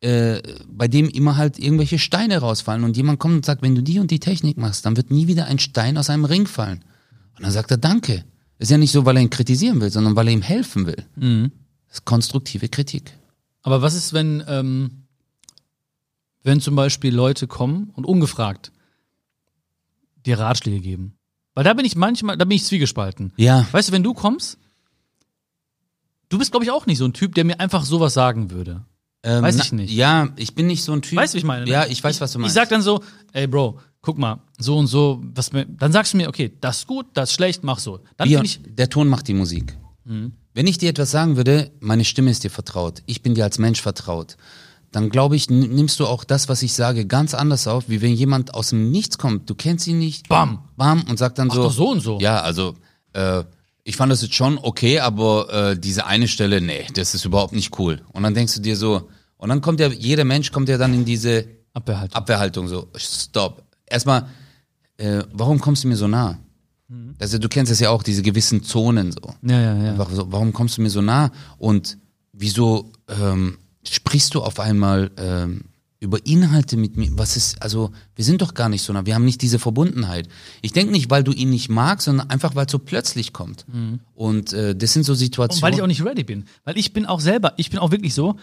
Speaker 2: äh, bei dem immer halt irgendwelche Steine rausfallen und jemand kommt und sagt, wenn du die und die Technik machst, dann wird nie wieder ein Stein aus einem Ring fallen. Und dann sagt er Danke. Ist ja nicht so, weil er ihn kritisieren will, sondern weil er ihm helfen will.
Speaker 1: Mhm.
Speaker 2: Das ist konstruktive Kritik.
Speaker 1: Aber was ist, wenn, ähm, wenn zum Beispiel Leute kommen und ungefragt dir Ratschläge geben? Weil da bin ich manchmal, da bin ich zwiegespalten.
Speaker 2: Ja,
Speaker 1: Weißt du, wenn du kommst, du bist, glaube ich, auch nicht so ein Typ, der mir einfach sowas sagen würde.
Speaker 2: Ähm,
Speaker 1: Weiß ich nicht.
Speaker 2: Ja, ich bin nicht so ein Typ.
Speaker 1: Weißt du, wie ich meine? ne?
Speaker 2: Ja, ich weiß, was du meinst.
Speaker 1: Ich sag dann so, ey Bro, guck mal, so und so, was mir, dann sagst du mir, okay, das ist gut, das ist schlecht, mach so. Dann finde ich, Mhm.
Speaker 2: der Ton macht die Musik. Wenn ich dir etwas sagen würde, meine Stimme ist dir vertraut, ich bin dir als Mensch vertraut, dann glaube ich, nimmst du auch das, was ich sage, ganz anders auf, wie wenn jemand aus dem Nichts kommt. Du kennst ihn nicht.
Speaker 1: Bam.
Speaker 2: Bam. Und sagt dann so.
Speaker 1: doch so und so.
Speaker 2: Ja, also, äh, ich fand das jetzt schon okay, aber äh, diese eine Stelle, nee, das ist überhaupt nicht cool. Und dann denkst du dir so, und dann kommt ja, jeder Mensch kommt ja dann in diese
Speaker 1: Abwehrhaltung.
Speaker 2: Abwehrhaltung, so, stopp. Erstmal, äh, warum kommst du mir so nah? Also du kennst es ja auch, diese gewissen Zonen so.
Speaker 1: Ja, ja, ja.
Speaker 2: So, warum kommst du mir so nah? Und wieso ähm, sprichst du auf einmal ähm, über Inhalte mit mir? Was ist, also wir sind doch gar nicht so nah, wir haben nicht diese Verbundenheit. Ich denke nicht, weil du ihn nicht magst, sondern einfach, weil es so plötzlich kommt. Und äh, das sind so
Speaker 1: Und
Speaker 2: Situationen.
Speaker 1: weil ich auch nicht ready bin. Weil ich bin auch selber, ich bin auch wirklich so,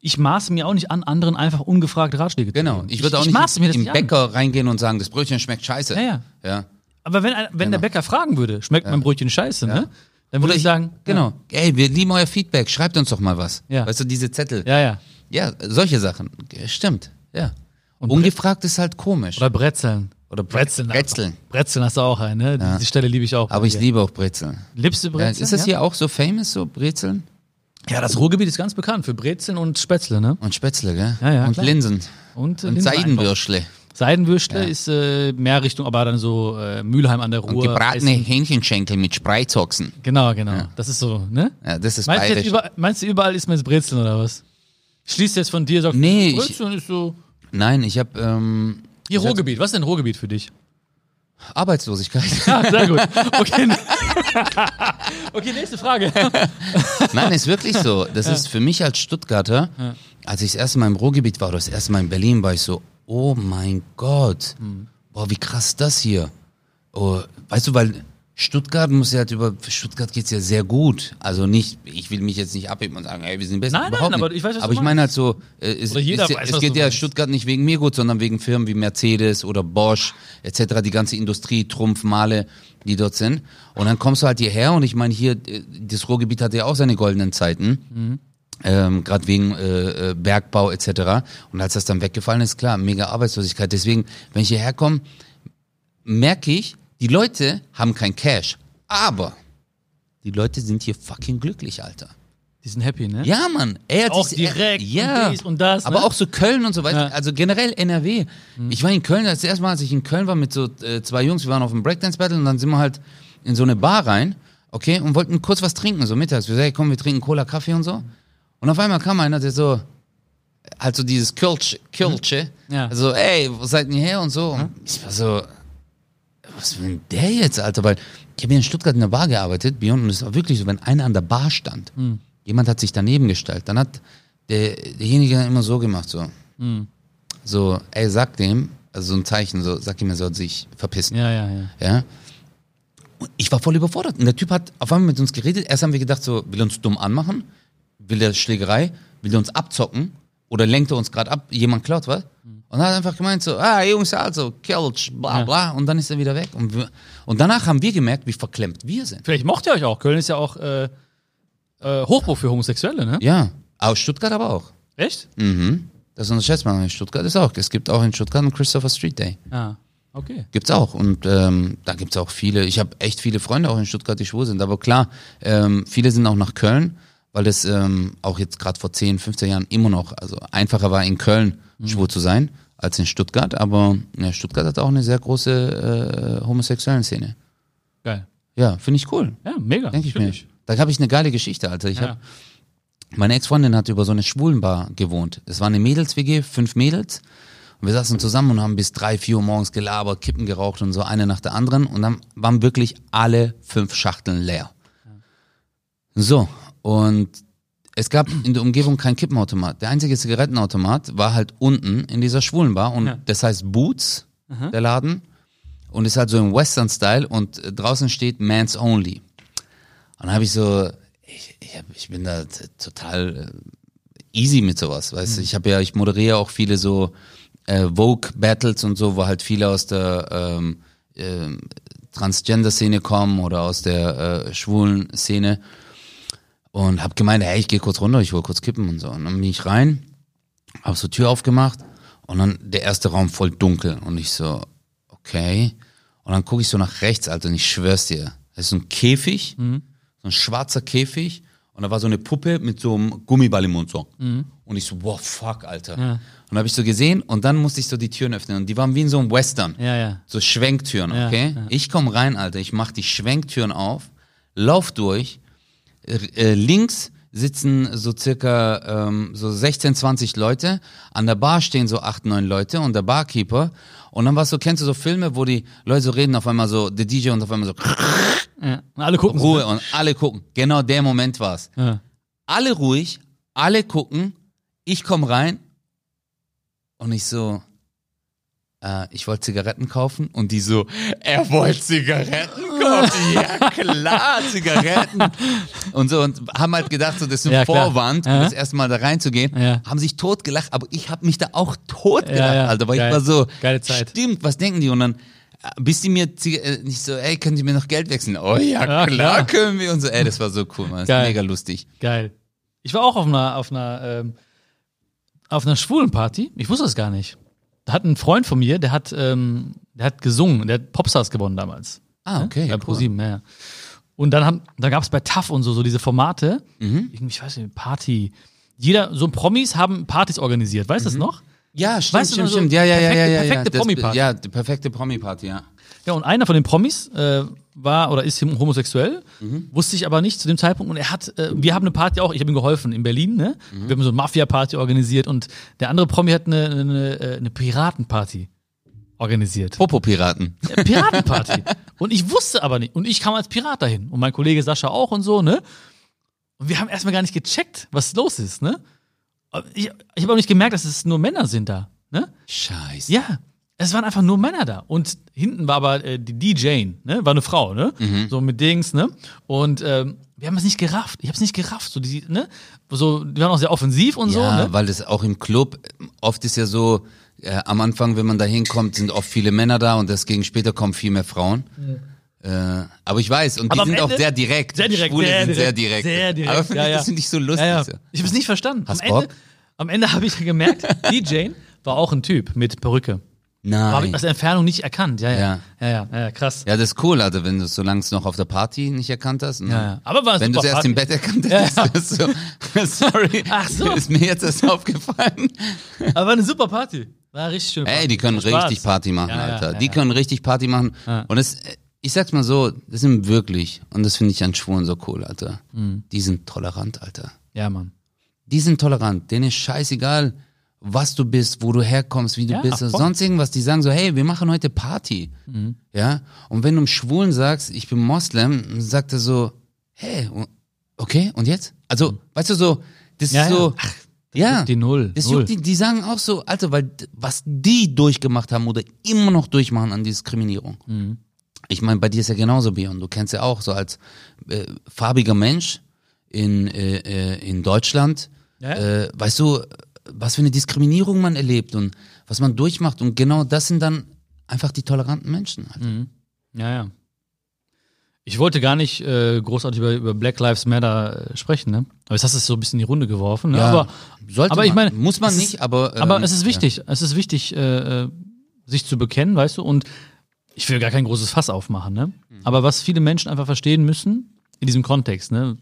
Speaker 1: ich maße mir auch nicht an, anderen einfach ungefragt Ratschläge zu
Speaker 2: Genau,
Speaker 1: geben.
Speaker 2: ich würde auch
Speaker 1: ich
Speaker 2: nicht
Speaker 1: das
Speaker 2: im
Speaker 1: nicht
Speaker 2: Bäcker reingehen und sagen, das Brötchen schmeckt scheiße.
Speaker 1: Ja, ja.
Speaker 2: ja.
Speaker 1: Aber wenn, wenn der Bäcker fragen würde, schmeckt mein Brötchen scheiße, ne? Dann würde ich sagen,
Speaker 2: Genau. Ey, wir lieben euer Feedback, schreibt uns doch mal was.
Speaker 1: Ja.
Speaker 2: Weißt du, diese Zettel.
Speaker 1: Ja, ja.
Speaker 2: Ja, solche Sachen. Stimmt, ja. Ungefragt ist halt komisch.
Speaker 1: Oder Brezeln.
Speaker 2: Oder Bre-
Speaker 1: Brezeln.
Speaker 2: Brezeln.
Speaker 1: Brezeln hast du auch einen, ne? Die Stelle liebe ich auch.
Speaker 2: Aber ich liebe auch Brezeln.
Speaker 1: Liebst du
Speaker 2: Ja,
Speaker 1: Brezeln?
Speaker 2: ist das
Speaker 1: ja?
Speaker 2: hier auch so famous, so Brezeln?
Speaker 1: Ja, das Ruhrgebiet ist ganz bekannt für Brezeln und Spätzle, ne?
Speaker 2: Und Spätzle, gell?
Speaker 1: Ja, ja,
Speaker 2: Und
Speaker 1: klar.
Speaker 2: Linsen.
Speaker 1: Und, äh,
Speaker 2: Und
Speaker 1: Linsen einfach.
Speaker 2: Seidenwürstle.
Speaker 1: Seidenwürstle ist äh, mehr Richtung, aber dann so äh, Mülheim an der Ruhr.
Speaker 2: Und gebratene
Speaker 1: Essen.
Speaker 2: Hähnchenschenkel mit Spreizochsen.
Speaker 1: Genau, genau. Das ist so, ne?
Speaker 2: Ja, das ist
Speaker 1: Meinst
Speaker 2: bayerisch.
Speaker 1: überall, meinst du, überall ist man jetzt Brezeln oder was? Schließt jetzt von dir, sagt,
Speaker 2: Nee, ich-
Speaker 1: Brezeln ist so.
Speaker 2: Nein, ich habe ähm,
Speaker 1: Hier
Speaker 2: ich
Speaker 1: Ruhrgebiet. Was ist denn Ruhrgebiet für dich?
Speaker 2: Arbeitslosigkeit.
Speaker 1: Ja, sehr gut. Okay. okay, nächste Frage.
Speaker 2: Nein, ist wirklich so. Das ist für mich als Stuttgarter, als ich das erste Mal im Ruhrgebiet war oder das erste Mal in Berlin, war ich so, oh mein Gott, boah, wie krass ist das hier. Oh, weißt du, weil Stuttgart muss ja halt über, Stuttgart geht's ja sehr gut. Also nicht, ich will mich jetzt nicht abheben und sagen, ey, wir sind besser.
Speaker 1: Nein, nein,
Speaker 2: Überhaupt
Speaker 1: aber
Speaker 2: nicht.
Speaker 1: ich weiß, was
Speaker 2: Aber ich meine halt so, äh, es, es,
Speaker 1: weiß,
Speaker 2: es geht ja
Speaker 1: meinst.
Speaker 2: Stuttgart nicht wegen mir gut, sondern wegen Firmen wie Mercedes oder Bosch etc., die ganze Industrie, Trumpf, Male, die dort sind. Und dann kommst du halt hierher und ich meine hier, äh, das Ruhrgebiet hatte ja auch seine goldenen Zeiten.
Speaker 1: Mhm.
Speaker 2: Ähm, gerade wegen äh, äh, Bergbau etc. Und als das dann weggefallen ist, klar, mega Arbeitslosigkeit. Deswegen, wenn ich hierher komme, merke ich, die Leute haben kein Cash. Aber die Leute sind hier fucking glücklich, Alter.
Speaker 1: Die sind happy, ne?
Speaker 2: Ja, Mann. Er hat
Speaker 1: Auch
Speaker 2: sich-
Speaker 1: direkt
Speaker 2: ja.
Speaker 1: und dies und das,
Speaker 2: Aber
Speaker 1: ne?
Speaker 2: auch so Köln und so weiter.
Speaker 1: Ja. Mhm.
Speaker 2: Also generell NRW. Ich war in Köln, das erste Mal, als ich in Köln war mit so äh, zwei Jungs, wir waren auf dem Breakdance-Battle und dann sind wir halt in so eine Bar rein, okay, und wollten kurz was trinken, so mittags. Wir sagen, hey, komm, wir trinken Cola, Kaffee und so. Und auf einmal kam einer, der so, halt so dieses Kölsch, Kölsche,
Speaker 1: Ja.
Speaker 2: also, ey, wo seid ihr her und so. Und ich war so, was will denn der jetzt, Alter? Weil ich habe in Stuttgart in der Bar gearbeitet, Beyond, und es war wirklich so, wenn einer an der Bar stand, jemand hat sich daneben gestellt, dann hat der, derjenige immer so gemacht, so. So, ey, sag dem, also so ein Zeichen, so, sag ihm, er soll sich verpissen.
Speaker 1: Ja, ja, ja.
Speaker 2: Ja. Und ich war voll überfordert. Und der Typ hat auf einmal mit uns geredet. Erst haben wir gedacht, so, will uns dumm anmachen? Will der Schlägerei? Will der uns abzocken? Oder lenkt er uns gerade ab? Jemand klaut was? Und hat einfach gemeint so, ah, Jungs, also, Kelch, bla,
Speaker 1: Ja.
Speaker 2: bla. Und dann ist er wieder weg. Und, wir, und danach haben wir gemerkt, wie verklemmt wir sind.
Speaker 1: Vielleicht mocht ihr euch auch. Köln ist ja auch äh, äh, Hochburg für Homosexuelle, ne?
Speaker 2: Ja. Aus Stuttgart aber auch.
Speaker 1: Echt?
Speaker 2: Mhm. Das unterschätzt man in Stuttgart ist auch. Es gibt auch in Stuttgart einen Christopher Street Day.
Speaker 1: Ah, okay.
Speaker 2: Gibt's auch. Und ähm, da gibt's auch viele. Ich habe echt viele Freunde auch in Stuttgart, die schwul sind. Aber klar, ähm, viele sind auch nach Köln, weil das ähm, auch jetzt gerade vor 10, 15 Jahren immer noch, also einfacher war in Köln schwul zu sein als in Stuttgart. Aber ja, Stuttgart hat auch eine sehr große äh, homosexuellen Szene.
Speaker 1: Geil.
Speaker 2: Ja, finde ich cool.
Speaker 1: Ja, mega.
Speaker 2: Denke ich mir.
Speaker 1: Natürlich.
Speaker 2: Da habe ich eine geile Geschichte, Alter. Ich
Speaker 1: Ja.
Speaker 2: hab, meine Ex-Freundin hat über so eine Schwulenbar gewohnt. Es war eine Mädels-WG, fünf Mädels. Und wir saßen zusammen und haben bis drei, vier Uhr morgens gelabert, Kippen geraucht und so eine nach der anderen. Und dann waren wirklich alle fünf Schachteln leer. So, und es gab in der Umgebung kein Kippenautomat. Der einzige Zigarettenautomat war halt unten in dieser Schwulenbar. Und
Speaker 1: Ja.
Speaker 2: das heißt Boots, der Laden. Und ist halt so im Western-Style und äh, draußen steht Mans Only. Und dann habe ich so, ich, ich, hab, ich bin da total äh, easy mit sowas, weißt du. Ich habe ja, ich moderiere auch viele so äh, Vogue-Battles und so, wo halt viele aus der ähm, ähm, Transgender-Szene kommen oder aus der äh, schwulen Szene. Und hab gemeint, hey, ich gehe kurz runter, ich hol kurz Kippen und so. Und dann bin ich rein, hab so Tür aufgemacht und dann der erste Raum voll dunkel und ich so, okay. Und dann gucke ich so nach rechts, Alter, und ich schwör's dir, das ist so ein Käfig, so ein schwarzer Käfig und da war so eine Puppe mit so einem Gummiball im Mund so. Und ich so, wow, fuck, Alter.
Speaker 1: Ja.
Speaker 2: Und dann habe ich so gesehen und dann musste ich so die Türen öffnen und die waren wie in so einem Western.
Speaker 1: Ja, ja.
Speaker 2: So Schwenktüren, okay? Ich komme rein, Alter, ich mach die Schwenktüren auf, lauf durch, äh, links sitzen so circa ähm, so 16, 20 Leute, an der Bar stehen so 8, 9 Leute und der Barkeeper und dann was so, kennst du so Filme, wo die Leute so reden, auf einmal so, der DJ und auf einmal so
Speaker 1: ja. Und alle gucken so,
Speaker 2: Ruhe und alle gucken. Genau der Moment war's.
Speaker 1: Ja.
Speaker 2: Alle ruhig, alle gucken, ich komm rein und ich so, äh, ich wollte Zigaretten kaufen und die so, er wollte Zigaretten kaufen. ja klar, Zigaretten. Und so und haben halt gedacht, so das ist ein
Speaker 1: Ja.
Speaker 2: Vorwand, um
Speaker 1: Ja.
Speaker 2: das erste Mal da reinzugehen.
Speaker 1: Ja.
Speaker 2: Haben sich totgelacht, aber ich habe mich da auch totgelacht,
Speaker 1: Ja.
Speaker 2: Alter, weil
Speaker 1: Geil.
Speaker 2: ich war so,
Speaker 1: Geile Zeit.
Speaker 2: stimmt, was denken die? Und dann äh, bis die mir äh, nicht so, ey, können Sie mir noch Geld wechseln? Oh ja, klar,
Speaker 1: klar.
Speaker 2: können wir und so. Ey, das war so cool, man. Das ist
Speaker 1: Geil.
Speaker 2: mega lustig.
Speaker 1: Geil. Ich war auch auf einer, auf einer, ähm, auf einer schwulen Party. Ich wusste das gar nicht. Da hat ein Freund von mir, der hat, ähm, der hat gesungen, der hat Popstars gewonnen damals.
Speaker 2: Ah, okay.
Speaker 1: Bei
Speaker 2: cool.
Speaker 1: ProSieben, ja. ja. Und dann haben, da gab es bei TAF und so, so diese Formate,
Speaker 2: Mhm.
Speaker 1: irgendwie, ich weiß nicht, Party. Jeder, so Promis haben Partys organisiert, weißt du das noch?
Speaker 2: Ja, stimmt,
Speaker 1: Weißt du,
Speaker 2: stimmt,
Speaker 1: so
Speaker 2: stimmt. Ja, ja, ja,
Speaker 1: perfekte-
Speaker 2: ja, ja. ja.
Speaker 1: perfekte
Speaker 2: Das-
Speaker 1: Promi-Party.
Speaker 2: Ja, die perfekte Promi-Party, ja.
Speaker 1: Ja, und einer von den Promis äh, war oder ist homosexuell,
Speaker 2: Mhm.
Speaker 1: wusste ich aber nicht zu dem Zeitpunkt. Und er hat, äh, wir haben eine Party auch, ich habe ihm geholfen in Berlin, ne?
Speaker 2: Mhm.
Speaker 1: Wir haben so eine Mafia-Party organisiert und der andere Promi hat eine, eine, äh, eine Piratenparty organisiert.
Speaker 2: Popo-Piraten.
Speaker 1: Äh, Piratenparty. und ich wusste aber nicht. Und ich kam als Pirat dahin. Und mein Kollege Sascha auch und so, ne? Und wir haben erstmal gar nicht gecheckt, was los ist, ne? Aber Ich, ich habe auch nicht gemerkt, dass es nur Männer sind da, ne?
Speaker 2: Scheiße.
Speaker 1: Ja, es waren einfach nur Männer da. Und hinten war aber äh, die DJ, ne? War eine Frau, ne? So mit Dings, ne? Und ähm, wir haben es nicht gerafft. Ich habe es nicht gerafft. So, die, ne? so, die waren auch sehr offensiv und
Speaker 2: Ja,
Speaker 1: so, ne?
Speaker 2: weil das auch im Club, oft ist ja so, äh, am Anfang, wenn man da hinkommt, sind oft viele Männer da und deswegen später kommen viel mehr Frauen. Äh, aber ich weiß, und
Speaker 1: Aber
Speaker 2: die sind auch
Speaker 1: Ende-
Speaker 2: sehr direkt.
Speaker 1: Sehr direkt,
Speaker 2: Schwule
Speaker 1: sehr
Speaker 2: sind sehr
Speaker 1: direkt, sehr direkt.
Speaker 2: Aber find
Speaker 1: Ja,
Speaker 2: ich,
Speaker 1: ja.
Speaker 2: das finde ich so lustig.
Speaker 1: Ja. Ich habe es nicht verstanden.
Speaker 2: Hast
Speaker 1: am Ende,
Speaker 2: Bock?
Speaker 1: am Ende habe ich gemerkt, DJ war auch ein Typ mit Perücke. Habe ich
Speaker 2: Nein.
Speaker 1: aus der Entfernung nicht erkannt. Ja, ja.
Speaker 2: Ja.
Speaker 1: Ja, ja, ja, ja krass.
Speaker 2: Ja, das ist cool, also wenn du es solange es noch auf der Party nicht erkannt hast. ne?
Speaker 1: Ja, ja. Aber war
Speaker 2: Wenn du es erst im. Bett erkannt hättest,
Speaker 1: ja.
Speaker 2: ist so, sorry,
Speaker 1: Ach so.
Speaker 2: ist mir jetzt erst aufgefallen.
Speaker 1: Aber war eine super Party. War richtig schön.
Speaker 2: Ey, die können
Speaker 1: Spaß.
Speaker 2: richtig Party machen, Alter. die können richtig Party machen. Und es, ich sag's mal so, das sind wirklich, und das finde ich an Schwulen so cool, Alter.
Speaker 1: Mhm.
Speaker 2: Die sind tolerant, Alter.
Speaker 1: Ja, Mann.
Speaker 2: Die sind tolerant. Denen ist scheißegal, was du bist, wo du herkommst, wie du
Speaker 1: Ja,
Speaker 2: bist.
Speaker 1: Mhm.
Speaker 2: sonst irgendwas. Die sagen so, hey, wir machen heute Party. Ja. Und wenn du einem Schwulen sagst, ich bin Moslem, dann sagt er so, hey, okay, und jetzt? Also, weißt du so, das
Speaker 1: Mhm. Ja,
Speaker 2: ist
Speaker 1: ja.
Speaker 2: so, ja.
Speaker 1: juckt die Null.
Speaker 2: Das
Speaker 1: Null.
Speaker 2: die, die sagen auch so, Alter, weil was die durchgemacht haben oder immer noch durchmachen an Diskriminierung.
Speaker 1: Mhm.
Speaker 2: Ich meine, bei dir ist ja genauso, Björn. Du kennst ja auch so als äh, farbiger Mensch in, äh, äh, in Deutschland,
Speaker 1: Ja.
Speaker 2: äh, weißt du, was für eine Diskriminierung man erlebt und was man durchmacht. Und genau das sind dann einfach die toleranten Menschen. Alter.
Speaker 1: Mhm. Ja, ja. Ich wollte gar nicht äh, großartig über, über Black Lives Matter äh, sprechen, ne? Aber jetzt hast du es so ein bisschen in die Runde geworfen, ne?
Speaker 2: Ja,
Speaker 1: aber,
Speaker 2: sollte
Speaker 1: aber ich
Speaker 2: man.
Speaker 1: meine,
Speaker 2: Muss man nicht,
Speaker 1: ist,
Speaker 2: aber, ähm,
Speaker 1: aber es ist
Speaker 2: ja.
Speaker 1: wichtig. Es ist wichtig, äh, äh, sich zu bekennen, weißt du? Und ich will gar kein großes Fass aufmachen, ne?
Speaker 2: Mhm.
Speaker 1: Aber was viele Menschen einfach verstehen müssen in diesem Kontext, ne,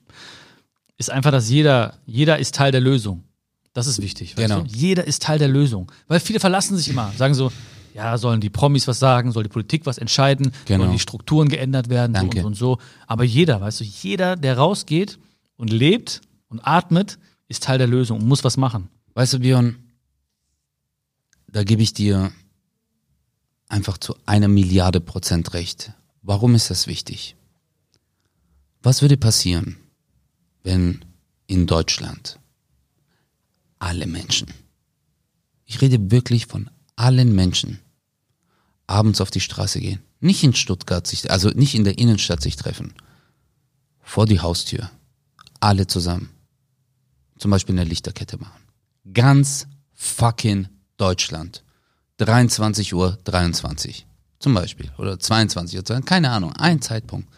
Speaker 1: ist einfach, dass jeder, jeder ist Teil der Lösung. Das ist wichtig. Weißt
Speaker 2: Genau.
Speaker 1: du? Jeder ist Teil der Lösung. Weil viele verlassen sich immer, sagen so, ja, sollen die Promis was sagen, soll die Politik was entscheiden,
Speaker 2: Genau.
Speaker 1: sollen die Strukturen geändert werden, so und
Speaker 2: Danke.
Speaker 1: so und so. Aber jeder, weißt du, jeder, der rausgeht und lebt und atmet, ist Teil der Lösung und muss was machen.
Speaker 2: Weißt du, Björn, da gebe ich dir einfach zu einer Milliarde Prozent recht. Warum ist das wichtig? Was würde passieren, wenn in Deutschland alle Menschen, ich rede wirklich von allen Menschen, abends auf die Straße gehen, nicht in Stuttgart sich, also nicht in der Innenstadt sich treffen, vor die Haustür, alle zusammen, zum Beispiel eine Lichterkette machen. Ganz fucking Deutschland. 23 Uhr 23 zum Beispiel oder 22 Uhr, keine Ahnung, ein Zeitpunkt.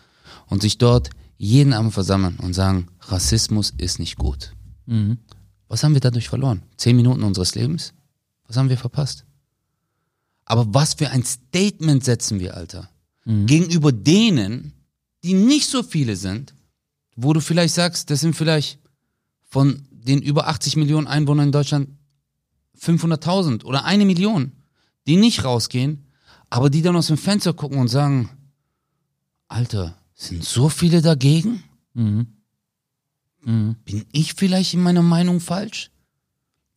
Speaker 2: Und sich dort jeden Abend versammeln und sagen, Rassismus ist nicht gut.
Speaker 1: Mhm.
Speaker 2: Was haben wir dadurch verloren? Zehn Minuten unseres Lebens? Was haben wir verpasst? Aber was für ein Statement setzen wir, Alter? Gegenüber denen, die nicht so viele sind, wo du vielleicht sagst, das sind vielleicht von den über 80 Millionen Einwohnern in Deutschland 500.000 oder eine Million, die nicht rausgehen, aber die dann aus dem Fenster gucken und sagen, Alter, sind so viele dagegen?
Speaker 1: Mhm. Mhm.
Speaker 2: Bin ich vielleicht in meiner Meinung falsch?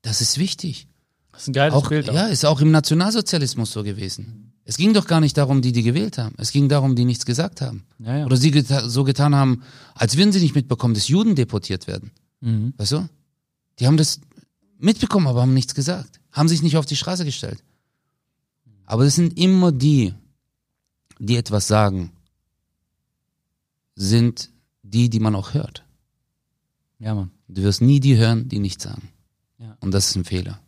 Speaker 2: Das ist wichtig.
Speaker 1: Das ist ein geiles
Speaker 2: Auch,
Speaker 1: Bild. auch.
Speaker 2: ja, ist auch im Nationalsozialismus so gewesen. Es ging doch gar nicht darum, die, die gewählt haben. Es ging darum, die nichts gesagt haben.
Speaker 1: Ja, ja.
Speaker 2: Oder sie geta so getan haben, als würden sie nicht mitbekommen, dass Juden deportiert werden.
Speaker 1: Mhm.
Speaker 2: Weißt du? Die haben das mitbekommen, aber haben nichts gesagt. Haben sich nicht auf die Straße gestellt. Aber es sind immer die, die etwas sagen, sind die, die man auch hört.
Speaker 1: Ja, Mann.
Speaker 2: Du wirst nie die hören, die nichts sagen.
Speaker 1: Ja.
Speaker 2: Und das ist ein Fehler.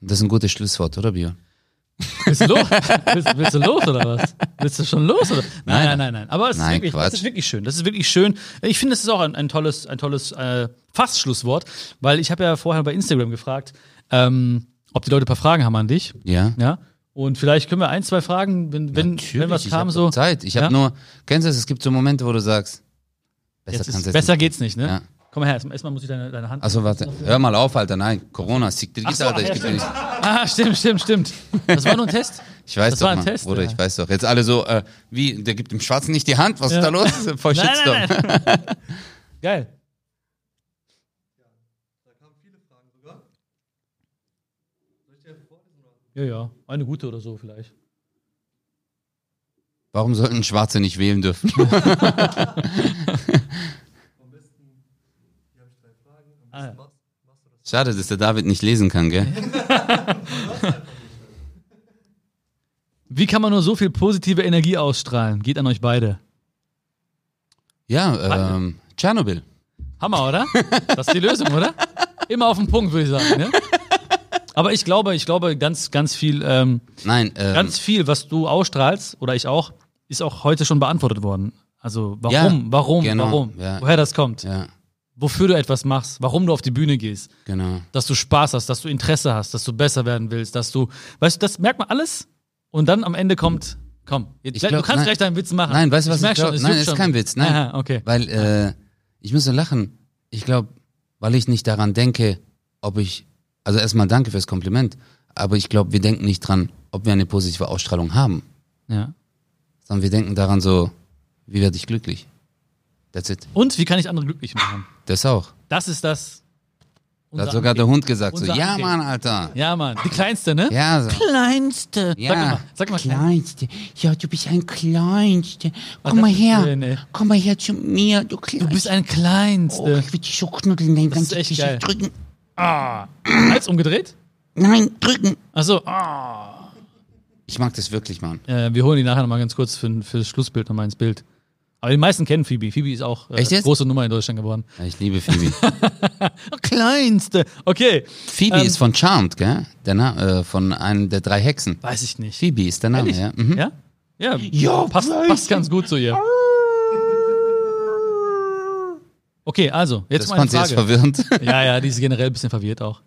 Speaker 2: Und das ist ein gutes Schlusswort, oder Björn?
Speaker 1: Willst du los? willst, willst du los oder was? Willst du schon los oder? Nein,
Speaker 2: Nein.
Speaker 1: nein, nein. Aber es ist,
Speaker 2: Nein,
Speaker 1: wirklich,
Speaker 2: Quatsch.
Speaker 1: das ist wirklich schön. Das ist wirklich schön. Ich finde, es ist auch ein, ein tolles, ein tolles äh, Fast-Schlusswort, weil ich habe ja vorher bei Instagram gefragt, ähm, ob die Leute ein paar Fragen haben an dich.
Speaker 2: Ja.
Speaker 1: Ja. Und vielleicht können wir ein, zwei Fragen, wenn, wenn, wenn was
Speaker 2: ich
Speaker 1: kam,
Speaker 2: hab
Speaker 1: so.
Speaker 2: Zeit. Ich habe
Speaker 1: Ja?
Speaker 2: nur, kennst du das? Es gibt so Momente, wo du sagst, besser
Speaker 1: ist, besser geht's nicht, ne?
Speaker 2: Ja.
Speaker 1: Komm her, erstmal muss ich deine, deine Hand.
Speaker 2: Achso, warte. Hör mal auf, Alter. Nein, Corona, sieg dir
Speaker 1: Ach so,
Speaker 2: Alter. Ich,
Speaker 1: ja,
Speaker 2: geb dir nicht.
Speaker 1: Ah, stimmt, stimmt, stimmt. Das war nur ein Test.
Speaker 2: ich weiß
Speaker 1: Das
Speaker 2: doch
Speaker 1: war ein
Speaker 2: mal,
Speaker 1: Test,
Speaker 2: Bruder,
Speaker 1: ja.
Speaker 2: ich weiß doch. Jetzt alle so, äh, wie, der gibt dem Schwarzen nicht die Hand, was
Speaker 1: Ja.
Speaker 2: ist da los? Voll
Speaker 1: Nein,
Speaker 2: Shitstorm.
Speaker 1: nein, nein. Geil. Ja, ja. Eine gute oder so vielleicht.
Speaker 2: Warum sollten Schwarze nicht wählen dürfen?
Speaker 1: Ah.
Speaker 2: Schade, dass der David nicht lesen kann, gell?
Speaker 1: Wie kann man nur so viel positive Energie ausstrahlen? Geht an euch beide.
Speaker 2: Ja, ähm, Tschernobyl.
Speaker 1: Hammer, oder? Das ist die Lösung, oder? Immer auf den Punkt, würde ich sagen. Ne? Aber ich glaube, ich glaube, ganz, ganz viel, ähm,
Speaker 2: Nein, ähm,
Speaker 1: ganz viel, was du ausstrahlst, oder ich auch, ist auch heute schon beantwortet worden. Also warum,
Speaker 2: Ja,
Speaker 1: warum,
Speaker 2: genau,
Speaker 1: warum,
Speaker 2: ja.
Speaker 1: woher das kommt,
Speaker 2: ja,
Speaker 1: wofür du etwas machst, warum du auf die Bühne gehst,
Speaker 2: genau.
Speaker 1: dass du Spaß hast, dass du Interesse hast, dass du besser werden willst, dass du, weißt du, das merkt man alles und dann am Ende kommt, komm, jetzt,
Speaker 2: Ich glaub,
Speaker 1: du kannst
Speaker 2: nein.
Speaker 1: gleich deinen Witz machen.
Speaker 2: Nein, weißt du, was ich
Speaker 1: merk
Speaker 2: glaub?
Speaker 1: schon, es
Speaker 2: Nein, ist
Speaker 1: schon.
Speaker 2: kein Witz, nein.
Speaker 1: Aha, okay.
Speaker 2: Weil äh, ich muss so lachen. Ich glaube, weil ich nicht daran denke, ob ich, also erstmal danke fürs Kompliment, aber ich glaube, wir denken nicht dran, ob wir eine positive Ausstrahlung haben,
Speaker 1: Ja.
Speaker 2: sondern wir denken daran so, wie werde ich glücklich? That's it.
Speaker 1: Und wie kann ich andere glücklich machen?
Speaker 2: Das auch.
Speaker 1: Das ist das.
Speaker 2: Da hat sogar der
Speaker 1: Antrieb.
Speaker 2: Hund gesagt so, ja
Speaker 1: Antrieb.
Speaker 2: Mann, Alter.
Speaker 1: Ja, Mann. Die kleinste, ne?
Speaker 2: Ja, so.
Speaker 1: Kleinste.
Speaker 2: Ja.
Speaker 1: Sag mal, sag mal klein.
Speaker 2: Kleinste. Ja, du bist ein Kleinste. Komm
Speaker 1: das-
Speaker 2: mal her.
Speaker 1: Nee.
Speaker 2: Komm mal her zu mir, du Kleinste.
Speaker 1: Du bist ein
Speaker 2: Oh,
Speaker 1: Kleinste.
Speaker 2: ich will dich so knuddeln.
Speaker 1: Echt
Speaker 2: dich
Speaker 1: geil.
Speaker 2: drücken.
Speaker 1: Ah. Hals umgedreht?
Speaker 2: Nein, drücken.
Speaker 1: Achso. Ah.
Speaker 2: Ich mag das wirklich, Mann.
Speaker 1: Äh, wir holen die nachher nochmal ganz kurz für, für das Schlussbild nochmal ins Bild. Aber die meisten kennen Phoebe. Phoebe ist auch äh, große Nummer in Deutschland geworden.
Speaker 2: Ja, ich liebe Phoebe.
Speaker 1: Kleinste. Okay.
Speaker 2: Phoebe
Speaker 1: Ähm,
Speaker 2: ist von Charmed, gell? Der Na äh, von einem der drei Hexen.
Speaker 1: Weiß ich nicht.
Speaker 2: Phoebe ist der Name,
Speaker 1: Ehrlich?
Speaker 2: ja. Mhm.
Speaker 1: Ja? Ja,
Speaker 2: Ja,
Speaker 1: passt, passt ganz gut zu ihr. Okay, also, jetzt
Speaker 2: Das
Speaker 1: mal eine
Speaker 2: fand sie jetzt
Speaker 1: Frage.
Speaker 2: verwirrend.
Speaker 1: Ja, ja, die ist generell ein bisschen verwirrt auch.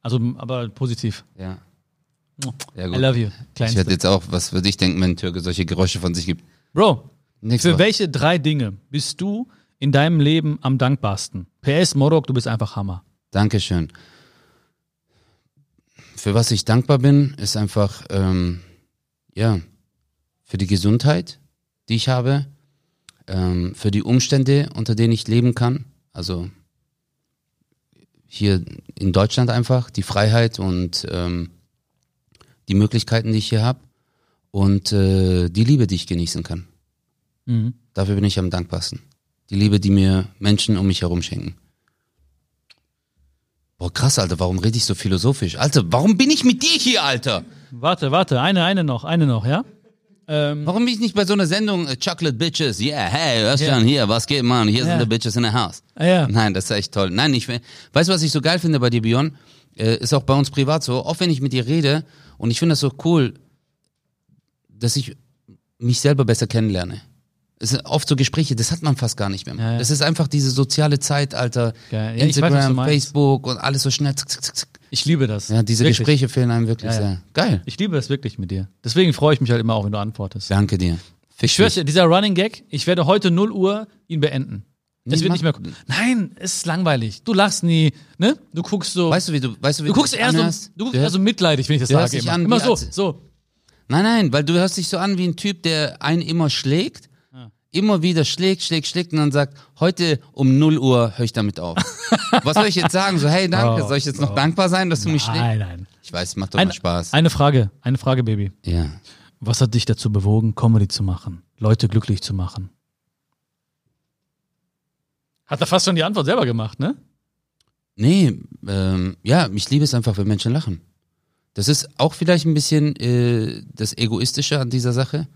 Speaker 1: Also, aber positiv.
Speaker 2: ja. Ja,
Speaker 1: I
Speaker 2: gut.
Speaker 1: love you.
Speaker 2: Ich
Speaker 1: Kleinste.
Speaker 2: werde jetzt auch, was würde ich denken, wenn ein Türke solche Geräusche von sich gibt.
Speaker 1: Bro,
Speaker 2: Nächste
Speaker 1: für
Speaker 2: Woche.
Speaker 1: welche drei Dinge bist du in deinem Leben am dankbarsten? PS Morok, du bist einfach Hammer.
Speaker 2: Dankeschön. Für was ich dankbar bin, ist einfach, ähm, ja, für die Gesundheit, die ich habe, ähm, für die Umstände, unter denen ich leben kann. Also hier in Deutschland einfach, die Freiheit und ähm, die Möglichkeiten, die ich hier habe und äh, die Liebe, die ich genießen kann.
Speaker 1: Mhm.
Speaker 2: Dafür bin ich am dankbarsten. Die Liebe, die mir Menschen um mich herum schenken. Boah, krass, Alter, warum rede ich so philosophisch? Alter, warum bin ich mit dir hier, Alter?
Speaker 1: Warte, warte, eine, eine noch, eine noch, ja? Ähm,
Speaker 2: Warum bin ich nicht bei so einer Sendung äh, Chocolate Bitches? Yeah, hey, was
Speaker 1: Ja.
Speaker 2: schon hier, was geht, Mann? Hier
Speaker 1: Ja.
Speaker 2: sind die Bitches in the house.
Speaker 1: ah, ja.
Speaker 2: Nein, das ist echt toll. Nein, ich, weißt du, was ich so geil finde bei dir, Björn? Äh, ist auch bei uns privat so, oft wenn ich mit dir rede, und ich finde das so cool, dass ich mich selber besser kennenlerne. Es sind oft so Gespräche, das hat man fast gar nicht mehr.
Speaker 1: Ja, ja.
Speaker 2: Das ist einfach diese soziale Zeitalter,
Speaker 1: weiß,
Speaker 2: Instagram,
Speaker 1: meinst.
Speaker 2: Facebook und alles so schnell. Zick, zick, zick.
Speaker 1: Ich liebe das.
Speaker 2: Ja, diese
Speaker 1: Wirklich.
Speaker 2: Gespräche fehlen einem wirklich
Speaker 1: Ja,
Speaker 2: sehr. Geil.
Speaker 1: Ich liebe es wirklich mit dir. Deswegen freue ich mich halt immer auch, wenn du antwortest.
Speaker 2: Danke dir.
Speaker 1: Ich schwör's dir, dieser Running Gag, ich werde heute 0 Uhr ihn beenden. Es wird nicht mehr. Nein, es ist langweilig. Du lachst nie, ne? Du guckst so.
Speaker 2: Weißt du, wie du, weißt du, wie
Speaker 1: du guckst eher so, du guckst eher so mitleidig, wenn ich das
Speaker 2: du
Speaker 1: sage.
Speaker 2: dich
Speaker 1: Immer,
Speaker 2: an
Speaker 1: immer so, so.
Speaker 2: Nein, nein, weil du hörst dich so an wie ein Typ, der einen immer schlägt, immer wieder schlägt, schlägt, schlägt und dann sagt, heute um 0 Uhr höre ich damit auf. Was soll ich jetzt sagen? So, hey, danke,
Speaker 1: Oh,
Speaker 2: soll ich jetzt noch dankbar sein, dass du mich schlägst?
Speaker 1: Nein, nein.
Speaker 2: Ich weiß, macht doch
Speaker 1: Eine,
Speaker 2: Spaß.
Speaker 1: eine Frage, eine Frage, Baby.
Speaker 2: ja.
Speaker 1: Was hat dich dazu bewogen, Comedy zu machen? Leute glücklich zu machen? Hat er fast schon die Antwort selber gemacht, ne?
Speaker 2: Nee, ähm, ja, ich liebe es einfach, wenn Menschen lachen. Das ist auch vielleicht ein bisschen äh, das Egoistische an dieser Sache.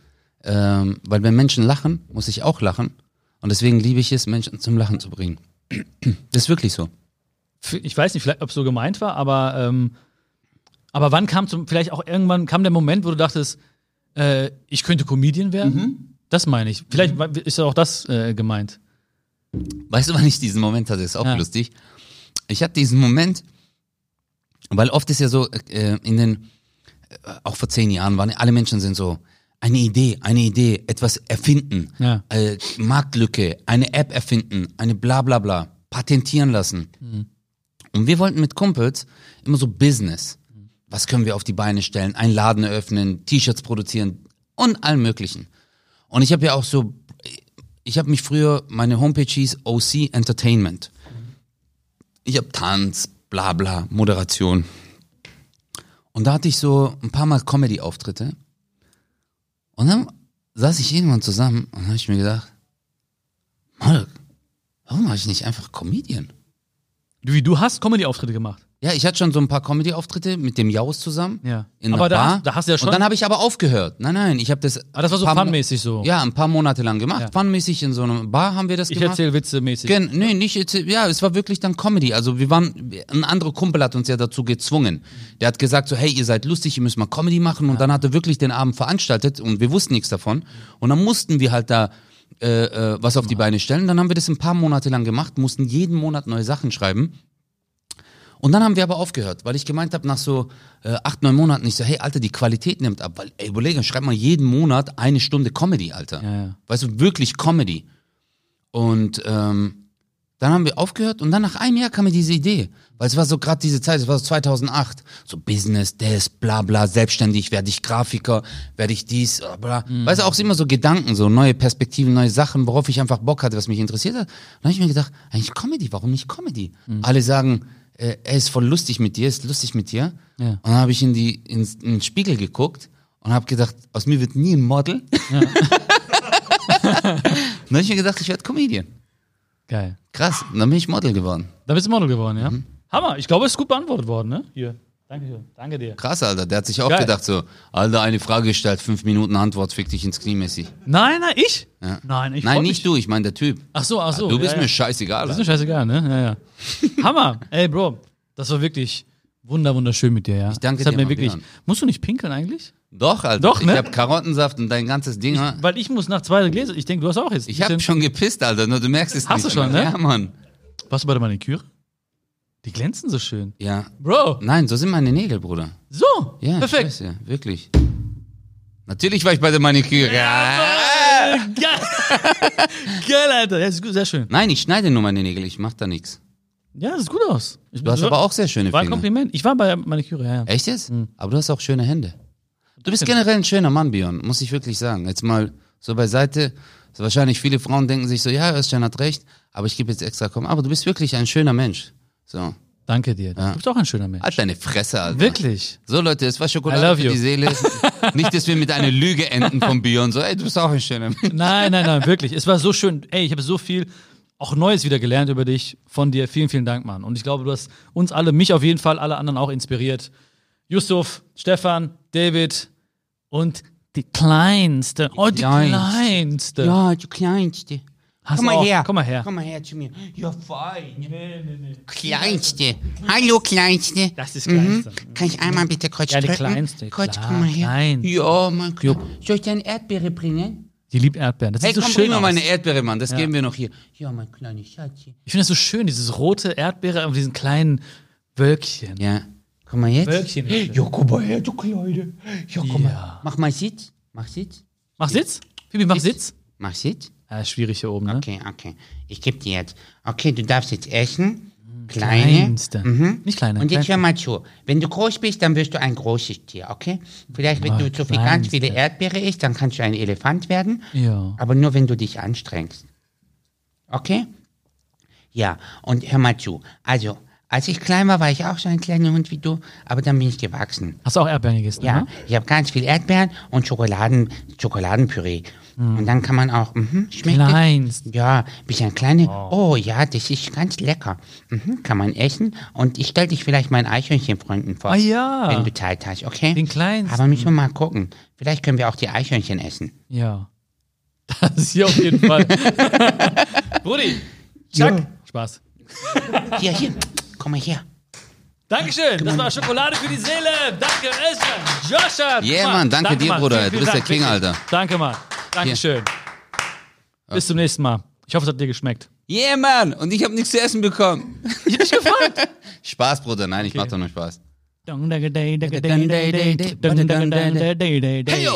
Speaker 2: Ähm, weil wenn Menschen lachen, muss ich auch lachen. Und deswegen liebe ich es, Menschen zum Lachen zu bringen. Das ist wirklich so.
Speaker 1: Ich weiß nicht, vielleicht, ob es so gemeint war, aber, ähm, aber wann kam zum, vielleicht auch irgendwann kam der Moment, wo du dachtest, äh, ich könnte Comedian werden?
Speaker 2: Mhm.
Speaker 1: Das meine ich. Vielleicht war- ist ja auch das äh, gemeint.
Speaker 2: Weißt du, wann ich diesen Moment hatte? Ist auch
Speaker 1: Ja.
Speaker 2: lustig. Ich hatte diesen Moment, weil oft ist ja so, äh, in den, äh, auch vor zehn Jahren waren alle Menschen sind so, eine Idee, eine Idee, etwas erfinden,
Speaker 1: Ja.
Speaker 2: äh, Marktlücke, eine App erfinden, eine bla bla bla, patentieren lassen. Und wir wollten mit Kumpels immer so Business. Was können wir auf die Beine stellen? Einen Laden eröffnen, T-Shirts produzieren und allem möglichen. Und ich habe ja auch so, ich habe mich früher, meine Homepage hieß OC Entertainment. Ich habe Tanz, bla bla, Moderation. Und da hatte ich so ein paar Mal Comedy-Auftritte. Und dann saß ich irgendwann zusammen und habe ich mir gedacht, Mark, warum mache ich nicht einfach Comedian?
Speaker 1: Wie, du hast Comedy-Auftritte gemacht.
Speaker 2: Ja, ich hatte schon so ein paar Comedy-Auftritte mit dem Jaus zusammen.
Speaker 1: Ja.
Speaker 2: In
Speaker 1: Aber
Speaker 2: einer
Speaker 1: da
Speaker 2: Bar.
Speaker 1: hast- da hast du ja schon-
Speaker 2: Und dann habe ich aber aufgehört. Nein, nein, ich habe das.
Speaker 1: Ah, das war so funmäßig so.
Speaker 2: Ja, ein paar Monate lang gemacht.
Speaker 1: Ja.
Speaker 2: Funmäßig in so einer Bar haben wir das
Speaker 1: Ich
Speaker 2: gemacht.
Speaker 1: erzähle Witze mäßig.
Speaker 2: Gen nee, nicht jetzt, ja, es war wirklich dann Comedy. Also wir waren, ein anderer Kumpel hat uns ja dazu gezwungen. Der hat gesagt so, hey, ihr seid lustig, ihr müsst mal Comedy machen. Und dann hat er wirklich den Abend veranstaltet und wir wussten nichts davon. Und dann mussten wir halt da äh, äh, was auf die Beine stellen. Dann haben wir das ein paar Monate lang gemacht, mussten jeden Monat neue Sachen schreiben. Und dann haben wir aber aufgehört, weil ich gemeint habe, nach so äh, acht, neun Monaten, ich so, hey, Alter, die Qualität nimmt ab. Weil, ey, überlege, schreib mal jeden Monat eine Stunde Comedy, Alter.
Speaker 1: Ja, ja.
Speaker 2: Weißt du, wirklich Comedy. Und ähm, dann haben wir aufgehört und dann nach einem Jahr kam mir diese Idee. Weil es war so gerade diese Zeit, es war so 2008. So Business, das, bla bla, selbstständig, werde ich Grafiker, werde ich dies, bla. Weißt du, auch immer so Gedanken, so neue Perspektiven, neue Sachen, worauf ich einfach Bock hatte, was mich interessiert hat. Und dann habe ich mir gedacht, eigentlich Comedy, warum nicht Comedy? Alle sagen, äh, er ist voll lustig mit dir, ist lustig mit dir.
Speaker 1: Ja.
Speaker 2: Und dann habe ich in, die, ins, in den Spiegel geguckt und habe gedacht, aus mir wird nie ein Model. dann habe ich mir gedacht, ich werde Comedian.
Speaker 1: Geil.
Speaker 2: Krass, und dann bin ich Model geworden.
Speaker 1: Da bist du Model geworden,
Speaker 2: Mhm.
Speaker 1: ja? Hammer. Ich glaube, es ist gut beantwortet worden, ne? Hier. Danke dir. Danke dir.
Speaker 2: Krass, Alter. Der hat sich auch
Speaker 1: Geil.
Speaker 2: gedacht so, Alter, eine Frage gestellt, fünf Minuten Antwort, fick dich ins Knie mäßig.
Speaker 1: Nein, nein, ich?
Speaker 2: Ja.
Speaker 1: Nein, ich
Speaker 2: Nein, nicht
Speaker 1: mich.
Speaker 2: du, ich meine der Typ.
Speaker 1: Ach so, ach so.
Speaker 2: du bist
Speaker 1: ja,
Speaker 2: mir
Speaker 1: ja.
Speaker 2: scheißegal.
Speaker 1: Das ist
Speaker 2: Alter.
Speaker 1: mir scheißegal, ne? Ja, ja. Hammer. Ey, Bro, das war wirklich wunder, wunderschön mit dir, ja.
Speaker 2: Ich danke
Speaker 1: das hat
Speaker 2: dir,
Speaker 1: mir
Speaker 2: Mann,
Speaker 1: wirklich.
Speaker 2: Björn.
Speaker 1: Musst du nicht pinkeln eigentlich?
Speaker 2: Doch, Alter.
Speaker 1: Doch, ne?
Speaker 2: Ich habe Karottensaft und dein ganzes Ding. Ich,
Speaker 1: Weil ich muss nach zwei Gläser. Ich denke, du hast auch jetzt.
Speaker 2: ich habe schon gepisst, Alter, nur du merkst es
Speaker 1: Hast
Speaker 2: nicht.
Speaker 1: du schon, ne?
Speaker 2: Ja, Mann.
Speaker 1: Warst du bei der Maniküre? Die glänzen so schön.
Speaker 2: Ja.
Speaker 1: Bro,
Speaker 2: Nein, so sind meine Nägel, Bruder.
Speaker 1: so.
Speaker 2: Ja,
Speaker 1: Perfekt.
Speaker 2: Scheiße, wirklich. Natürlich war ich bei der Maniküre.
Speaker 1: Äh, Geil. Geil, Alter. Ja, ist gut, sehr schön.
Speaker 2: Nein, ich schneide nur meine Nägel, ich mach da nichts.
Speaker 1: Ja, das sieht gut aus. Ich,
Speaker 2: Du hast aber auch sehr schöne
Speaker 1: War ein
Speaker 2: Finger.
Speaker 1: Kompliment. Ich war bei der Maniküre, ja. ja.
Speaker 2: Echt jetzt?
Speaker 1: Hm.
Speaker 2: Aber du hast auch schöne Hände. Du bist generell ein schöner Mann, Björn, muss ich wirklich sagen. Jetzt mal so beiseite. So wahrscheinlich viele Frauen denken sich so, ja, Özcan hat recht, aber ich gebe jetzt extra kommen. Aber du bist wirklich ein schöner Mensch. So.
Speaker 1: Danke dir. Du bist auch ein schöner Mensch.
Speaker 2: Halt deine Fresse, Alter.
Speaker 1: Wirklich.
Speaker 2: So, Leute, es war
Speaker 1: I
Speaker 2: Schokolade
Speaker 1: love
Speaker 2: für
Speaker 1: you.
Speaker 2: die Seele. Nicht, dass wir mit einer Lüge enden von Björn. So, ey, du bist auch ein schöner Mensch.
Speaker 1: Nein, nein, nein, wirklich. Es war so schön. Ey, ich habe so viel auch Neues wieder gelernt über dich von dir. Vielen, vielen Dank, Mann. Und ich glaube, du hast uns alle, mich auf jeden Fall, alle anderen auch inspiriert. Yusuf, Stefan, David und die Kleinste. Oh, die
Speaker 2: Kleinste.
Speaker 1: Kleinste.
Speaker 2: Ja, du Kleinste.
Speaker 1: Hast
Speaker 2: Komm mal
Speaker 1: auch-
Speaker 2: her.
Speaker 1: Komm mal her.
Speaker 2: Komm mal her zu mir. Ja, fein. Kleinste. Hallo, Kleinste.
Speaker 1: Das ist Kleinste.
Speaker 2: Kann ich einmal bitte kurz
Speaker 1: Ja, die
Speaker 2: drücken?
Speaker 1: Kleinste,
Speaker 2: Kurz,
Speaker 1: klar,
Speaker 2: komm mal her.
Speaker 1: klein.
Speaker 2: Ja, mein Gott. Soll ich dir eine Erdbeere bringen?
Speaker 1: Die liebt Erdbeeren. Das
Speaker 2: Hey,
Speaker 1: sieht so
Speaker 2: komm,
Speaker 1: schön
Speaker 2: bring mir
Speaker 1: aus.
Speaker 2: meine Erdbeere, Mann. Das geben wir noch hier. Ja, mein kleines Schatzchen.
Speaker 1: Ich finde das so schön, dieses rote Erdbeere auf diesen kleinen Wölkchen.
Speaker 2: Ja. Guck mal jetzt.
Speaker 1: Wölkchen.
Speaker 2: Ja, guck mal her, du Kleine. Ja, guck
Speaker 1: Ja.
Speaker 2: mal. Mach mal Sitz. Mach Sitz.
Speaker 1: Mach Sitz. Phoebe, mach Sitz.
Speaker 2: Mach Sitz.
Speaker 1: Ist schwierig hier oben, ne?
Speaker 2: Okay, okay. Ich gebe dir jetzt. Okay, du darfst jetzt essen. Kleine.
Speaker 1: Kleinste.
Speaker 2: Mhm.
Speaker 1: Nicht kleine.
Speaker 2: Und jetzt hör mal zu. Wenn du groß bist, dann wirst du ein großes Tier, okay? Vielleicht, wenn
Speaker 1: Ah,
Speaker 2: du zu viel, ganz viele Erdbeere isst, dann kannst du ein Elefant werden.
Speaker 1: Ja.
Speaker 2: Aber nur, wenn du dich anstrengst. Okay? Ja, und hör mal zu. Also, als ich klein war, war ich auch so ein kleiner Hund wie du, aber dann bin ich gewachsen.
Speaker 1: Hast du auch Erdbeeren gegessen?
Speaker 2: Ja,
Speaker 1: ne?
Speaker 2: ich habe ganz viel Erdbeeren und Schokoladen, Schokoladenpüree. Und dann kann man auch, mhm, schmeckt es?
Speaker 1: Kleinst.
Speaker 2: Ja, bisschen kleine. Oh. ja, das ist ganz lecker. Mhm, kann man essen. Und ich stell dich vielleicht meinen Eichhörnchenfreunden vor.
Speaker 1: Ah ja.
Speaker 2: Wenn du Zeit hast, okay?
Speaker 1: Den kleinsten.
Speaker 2: Aber müssen wir mal gucken. Vielleicht können wir auch die Eichhörnchen essen.
Speaker 1: Ja. Das ist hier auf jeden Fall. Brudi. Zack. Spaß.
Speaker 2: Hier, hier. Komm mal her.
Speaker 1: Dankeschön. Das war Schokolade für die Seele. Danke, Özcan. Joscha.
Speaker 2: Yeah,
Speaker 1: Mann.
Speaker 2: Mann. Danke dir,
Speaker 1: Mann.
Speaker 2: Bruder. Du bist der. King. Alter.
Speaker 1: Danke, Mann. Dankeschön. Bis zum nächsten Mal. Ich hoffe, es hat dir geschmeckt.
Speaker 2: Yeah, Mann. Und ich habe nichts zu essen bekommen.
Speaker 1: Ich hab gefragt.
Speaker 2: Spaß, Bruder. Nein, ich mach doch nur Spaß.
Speaker 1: Hey,